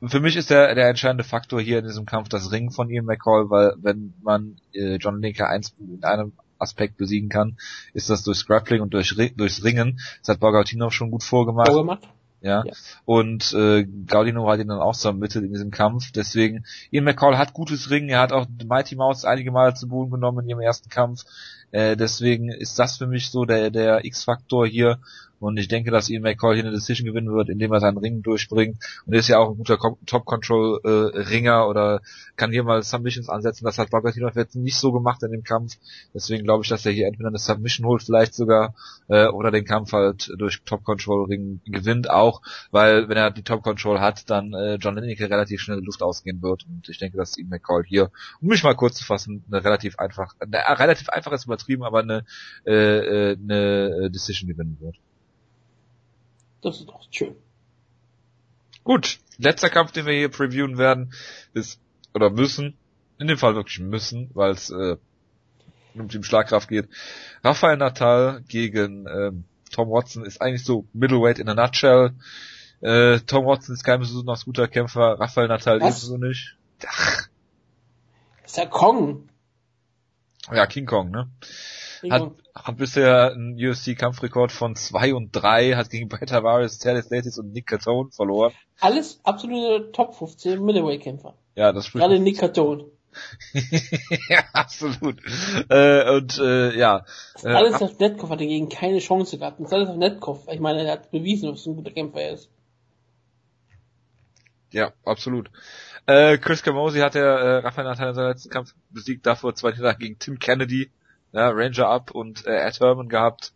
für mich ist der, der entscheidende Faktor hier in diesem Kampf das Ringen von Ian McCall, weil wenn man äh, John Linker eins in einem Aspekt besiegen kann, ist das durch Grappling und durch, durchs Ringen. Das hat Bogatinov schon gut vorgemacht. vorgemacht. Ja. ja. Und äh, Gaudino hat ihn dann auch vermittelt in diesem Kampf. Deswegen, Ian McCall hat gutes Ringen. Er hat auch Mighty Mouse einige Male zu Boden genommen in ihrem ersten Kampf. Äh, deswegen ist das für mich so der, der X-Faktor hier. Und ich denke, dass Ian McCall hier eine Decision gewinnen wird, indem er seinen Ring durchbringt. Und er ist ja auch ein guter Top-Control-Ringer äh, oder kann hier mal Submissions ansetzen. Das hat Babatinov jetzt nicht so gemacht in dem Kampf. Deswegen glaube ich, dass er hier entweder eine Submission holt, vielleicht sogar, äh, oder den Kampf halt durch Top-Control-Ring gewinnt auch, weil wenn er die Top-Control hat, dann äh, John Lineker relativ schnell Luft ausgehen wird. Und ich denke, dass Ian McCall hier, um mich mal kurz zu fassen, eine relativ einfach, eine, relativ einfach ist übertrieben, aber eine, äh, äh eine Decision gewinnen wird. Das ist doch schön. Gut, letzter Kampf, den wir hier previewen werden, ist, oder müssen, in dem Fall wirklich müssen, weil es äh, um die Schlagkraft geht. Rafael Natal gegen ähm, Tom Watson ist eigentlich so Middleweight in a nutshell. Äh, Tom Watson ist kein besonders guter Kämpfer, Rafael Natal ebenso nicht. Ach. Ist ja Kong. Ja, King Kong, ne? Hat, hat bisher einen UFC-Kampfrekord von 2 und 3, hat gegen Brett Tavares, Latis und Nick Catone verloren. Alles absolute Top 15 Middleweight-Kämpfer. Ja, das spricht. Gerade Nick Catone. ja, absolut. Äh, und äh, ja. Äh, alles auf Netkopf hat er gegen keine Chance gehabt. Das ist alles auf Netkopf. Ich meine, er hat bewiesen, dass er ein guter Kämpfer ist. Ja, absolut. Äh, Chris Camosi hat der äh, Rafael Natal in seinem letzten Kampf besiegt, davor zwei Niederlagen gegen Tim Kennedy ja, Ranger Up und äh, Ed Herman gehabt.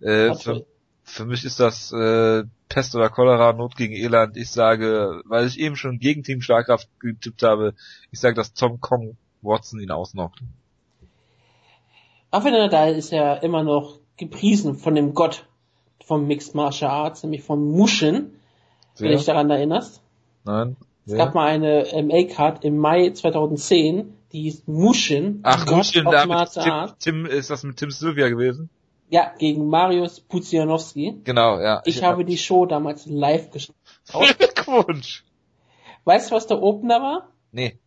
Äh, für, für mich ist das äh, Pest oder Cholera, Not gegen Elend. Ich sage, weil ich eben schon gegen Team Schlagkraft getippt habe, ich sage, dass Tom Kong Watson ihn ausnockt. Rafael Nadal ist ja immer noch gepriesen von dem Gott vom Mixed Martial Arts, nämlich vom Mushin, wenn du dich daran erinnerst. Nein. Es ja. gab mal eine MA-Card im Mai 2010, die hieß Mushin. Ach, Mushin, da mit Tim, Tim, ist das mit Tim Sylvia gewesen? Ja, gegen Marius Puzianowski. Genau, ja. Ich, ich habe die Show damals live geschaut. Glückwunsch! Weißt du, was der Opener war? Nee.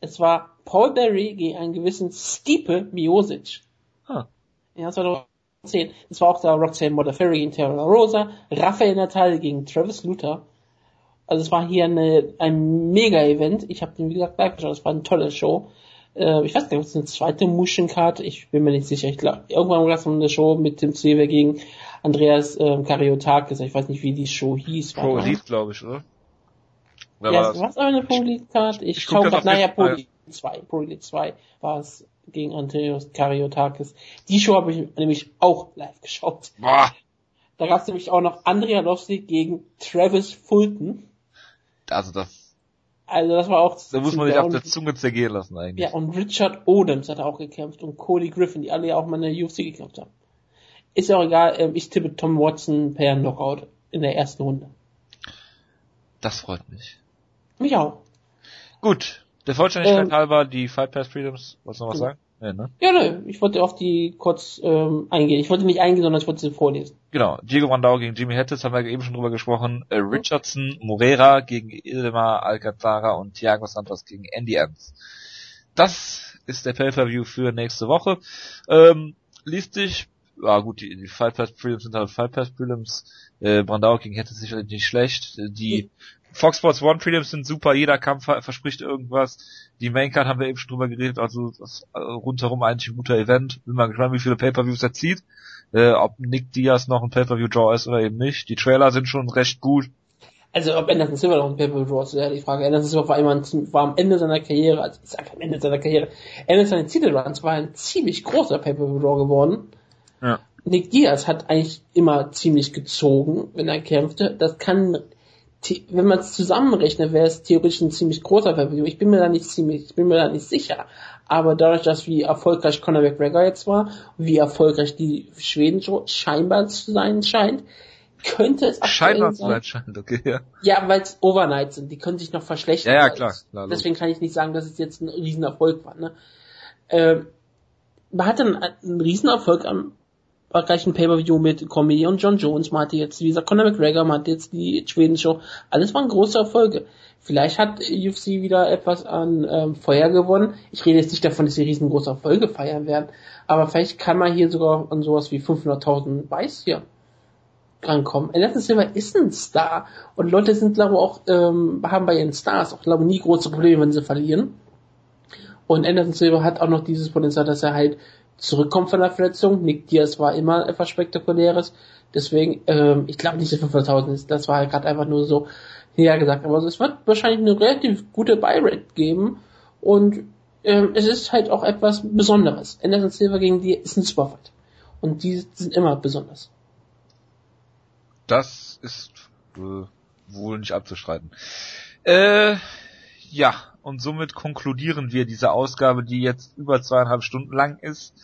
Es war Paul Berry gegen einen gewissen Stipe Miosic. Huh. Ja, 2010 10. Es war auch da Roxanne Modafferi gegen Terra Rosa, Rafael Natal gegen Travis Luther. Also es war hier eine, ein Mega-Event. Ich habe den, wie gesagt, live geschaut. Es war eine tolle Show. Äh, ich weiß nicht, ob es eine zweite Motion Card, ich bin mir nicht sicher. Ich glaube, irgendwann gab es eine Show mit Tim Zweber gegen Andreas äh, Kariotakis. Ich weiß nicht, wie die Show hieß. Pro Elite, glaube ich, oder? Oder ja, war es aber eine Pro Elite Card? Ich, ich schaue gerade, naja, Pro Elite 2. Pro Elite 2 war es gegen Andreas Kariotakis. Die Show habe ich nämlich auch live geschaut. Boah. Da gab es nämlich auch noch Andrea Lovsik gegen Travis Fulton. Also das. Also das war auch. Da muss man sich auf der Zunge zergehen lassen eigentlich. Ja, und Richard Odems hat auch gekämpft und Cody Griffin, die alle ja auch mal in der UFC gekämpft haben. Ist ja auch egal, ähm, ich tippe Tom Watson per Knockout in der ersten Runde. Das freut mich. Mich auch. Gut. Der Vollständigkeit ähm, halber, die Fight Pass Freedoms, wolltest du noch was sagen? Ja, ne? Ja, ne, ich wollte auf die kurz ähm, eingehen. Ich wollte nicht eingehen, sondern ich wollte sie vorlesen. Genau, Diego Randau gegen Jimmy Hattis haben wir eben schon drüber gesprochen. Äh, Richardson, Moreira gegen Ildemar Alcantara und Thiago Santos gegen Andy Evans. Das ist der Pay-Per-View für nächste Woche. Ähm, liest sich, ja gut, die, die Fight Pass Prelims sind halt Fight Pass Prelims. Äh, Brandau gegen Hattis sicherlich nicht schlecht. Die Fox Sports One Prelims sind super, jeder Kampf verspricht irgendwas. Die Maincard haben wir eben schon drüber geredet, also das äh, rundherum eigentlich ein guter Event. Bin mal gespannt, wie viele Pay-Per-Views er zieht. Äh, ob Nick Diaz noch ein Pay-Per-View-Draw ist oder eben nicht. Die Trailer sind schon recht gut. Also ob Anderson Silver noch ein Pay-Per-View-Draw ist, ja die Frage. Anderson Silver war, immer war am Ende seiner Karriere, also ich sag am Ende seiner Karriere, Ende seiner Titelruns war ein ziemlich großer Pay-Per-View-Draw geworden. Ja. Nick Diaz hat eigentlich immer ziemlich gezogen, wenn er kämpfte. Das kann wenn man es zusammenrechnet, wäre es theoretisch ein ziemlich großer Pay-Per-View. Ich bin mir da nicht ziemlich, ich bin mir da nicht sicher. Aber dadurch, dass wie erfolgreich Conor McGregor jetzt war, wie erfolgreich die Schweden scheinbar zu sein scheint, könnte es scheinbar zu sein scheint, okay, ja. Ja, weil es Overnight sind, die können sich noch verschlechtern. Ja, ja, klar. klar Deswegen kann ich nicht sagen, dass es jetzt ein Riesenerfolg war. Ne? Ähm, man hatte einen, einen Riesenerfolg am erfolgreichen Pay-Per-View mit Comedy und John Jones, man hatte jetzt, wie gesagt, Conor McGregor, man hatte jetzt die Schweden-Show. Alles waren große Erfolge. Vielleicht hat UFC wieder etwas an ähm, Feuer gewonnen. Ich rede jetzt nicht davon, dass sie riesengroße Erfolge feiern werden, aber vielleicht kann man hier sogar an sowas wie 500.000 Weiß hier rankommen. Anderson Silver ist ein Star und Leute sind, glaube ich, auch, ähm, haben bei ihren Stars auch, glaube ich, nie große Probleme, wenn sie verlieren. Und Anderson Silver hat auch noch dieses Potenzial, dass er halt zurückkommt von der Verletzung. Nick Diaz war immer etwas Spektakuläres. Deswegen, ähm, ich glaube nicht, dass 500.000 ist. Das war halt gerade einfach nur so hergesagt. Aber es wird wahrscheinlich eine relativ gute Buy-Rate geben. Und ähm, es ist halt auch etwas Besonderes. Anderson Silver gegen die ist ein Superfight. Und die sind immer besonders. Das ist äh, wohl nicht abzustreiten. Äh, ja, und somit konkludieren wir diese Ausgabe, die jetzt über zweieinhalb Stunden lang ist.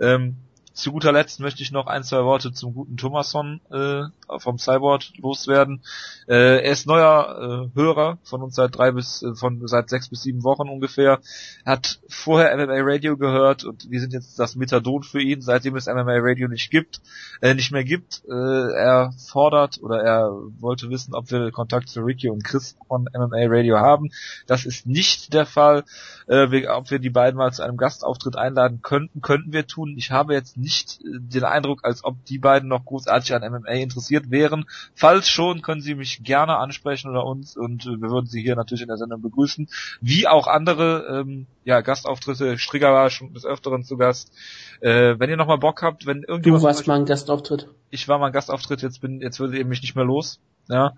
Ähm, zu guter Letzt möchte ich noch ein, zwei Worte zum guten Thomasson äh, vom Cyborg loswerden. Äh, er ist neuer äh, Hörer von uns seit drei bis äh, von seit sechs bis sieben Wochen ungefähr. Hat vorher MMA Radio gehört und wir sind jetzt das Methadon für ihn, seitdem es MMA Radio nicht gibt, äh, nicht mehr gibt. Äh, er fordert oder er wollte wissen, ob wir Kontakt zu Ricky und Chris von MMA Radio haben. Das ist nicht der Fall. Äh, wir, ob wir die beiden mal zu einem Gastauftritt einladen könnten, könnten wir tun. Ich habe jetzt nicht äh, den Eindruck, als ob die beiden noch großartig an MMA interessiert wären. Falls schon, können Sie mich gerne ansprechen oder uns und äh, wir würden Sie hier natürlich in der Sendung begrüßen. Wie auch andere ähm, ja, Gastauftritte. Strigger war schon des Öfteren zu Gast. Äh, wenn ihr nochmal Bock habt, wenn irgendjemand... Du warst mal ein Gastauftritt. Ich war mal ein Gastauftritt, jetzt bin, jetzt würde ihr mich nicht mehr los. Ja.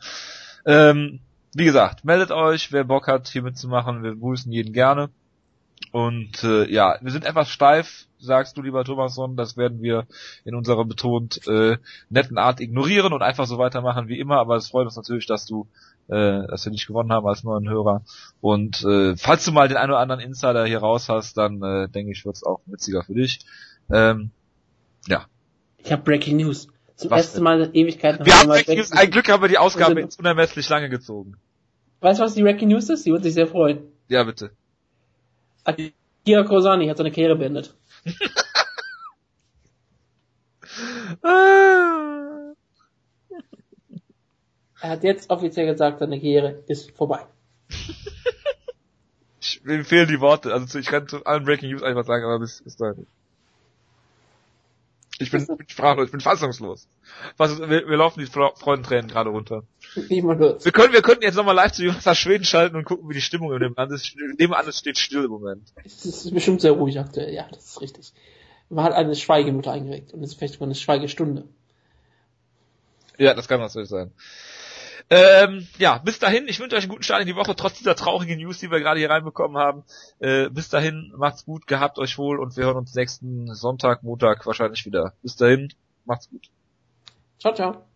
Ähm, wie gesagt, meldet euch, wer Bock hat, hier mitzumachen. Wir begrüßen jeden gerne. Und äh, ja, wir sind etwas steif, sagst du, lieber Thomasson. Das werden wir in unserer betont äh, netten Art ignorieren und einfach so weitermachen wie immer. Aber es freut uns natürlich, dass du, äh, dass wir dich gewonnen haben als neuen Hörer. Und äh, falls du mal den einen oder anderen Insider hier raus hast, dann äh, denke ich, wird's auch witziger für dich. Ähm, ja. Ich habe Breaking News. Zum Was ersten Mal in Ewigkeiten. Wir haben Breaking News. Ein Glück haben wir die Ausgabe ins unermesslich lange gezogen. Weißt du, was die Breaking News ist? Die wird sich sehr freuen. Ja, bitte. Akira Kurosani hat seine Karriere beendet. er hat jetzt offiziell gesagt, seine Karriere ist vorbei. ich, mir fehlen die Worte. Also ich kann zu allen Breaking News einfach sagen, aber bis, bis dahin. Ich bin, bin sprachlos, ich bin fassungslos. Was, wir, wir laufen die Freudentränen gerade runter. Wir können, wir könnten jetzt nochmal live zu Jonas Schweden schalten und gucken, wie die Stimmung in dem Land ist. Nebenan es steht still im Moment. Es ist bestimmt sehr ruhig aktuell, ja, das ist richtig. Man hat eine Schweigeminute eingeweckt und es ist vielleicht sogar eine Schweigestunde. Ja, das kann natürlich sein. Ähm, ja, bis dahin, ich wünsche euch einen guten Start in die Woche, trotz dieser traurigen News, die wir gerade hier reinbekommen haben. Äh, bis dahin, macht's gut, gehabt euch wohl und wir hören uns nächsten Sonntag, Montag wahrscheinlich wieder. Bis dahin, macht's gut. Ciao, ciao.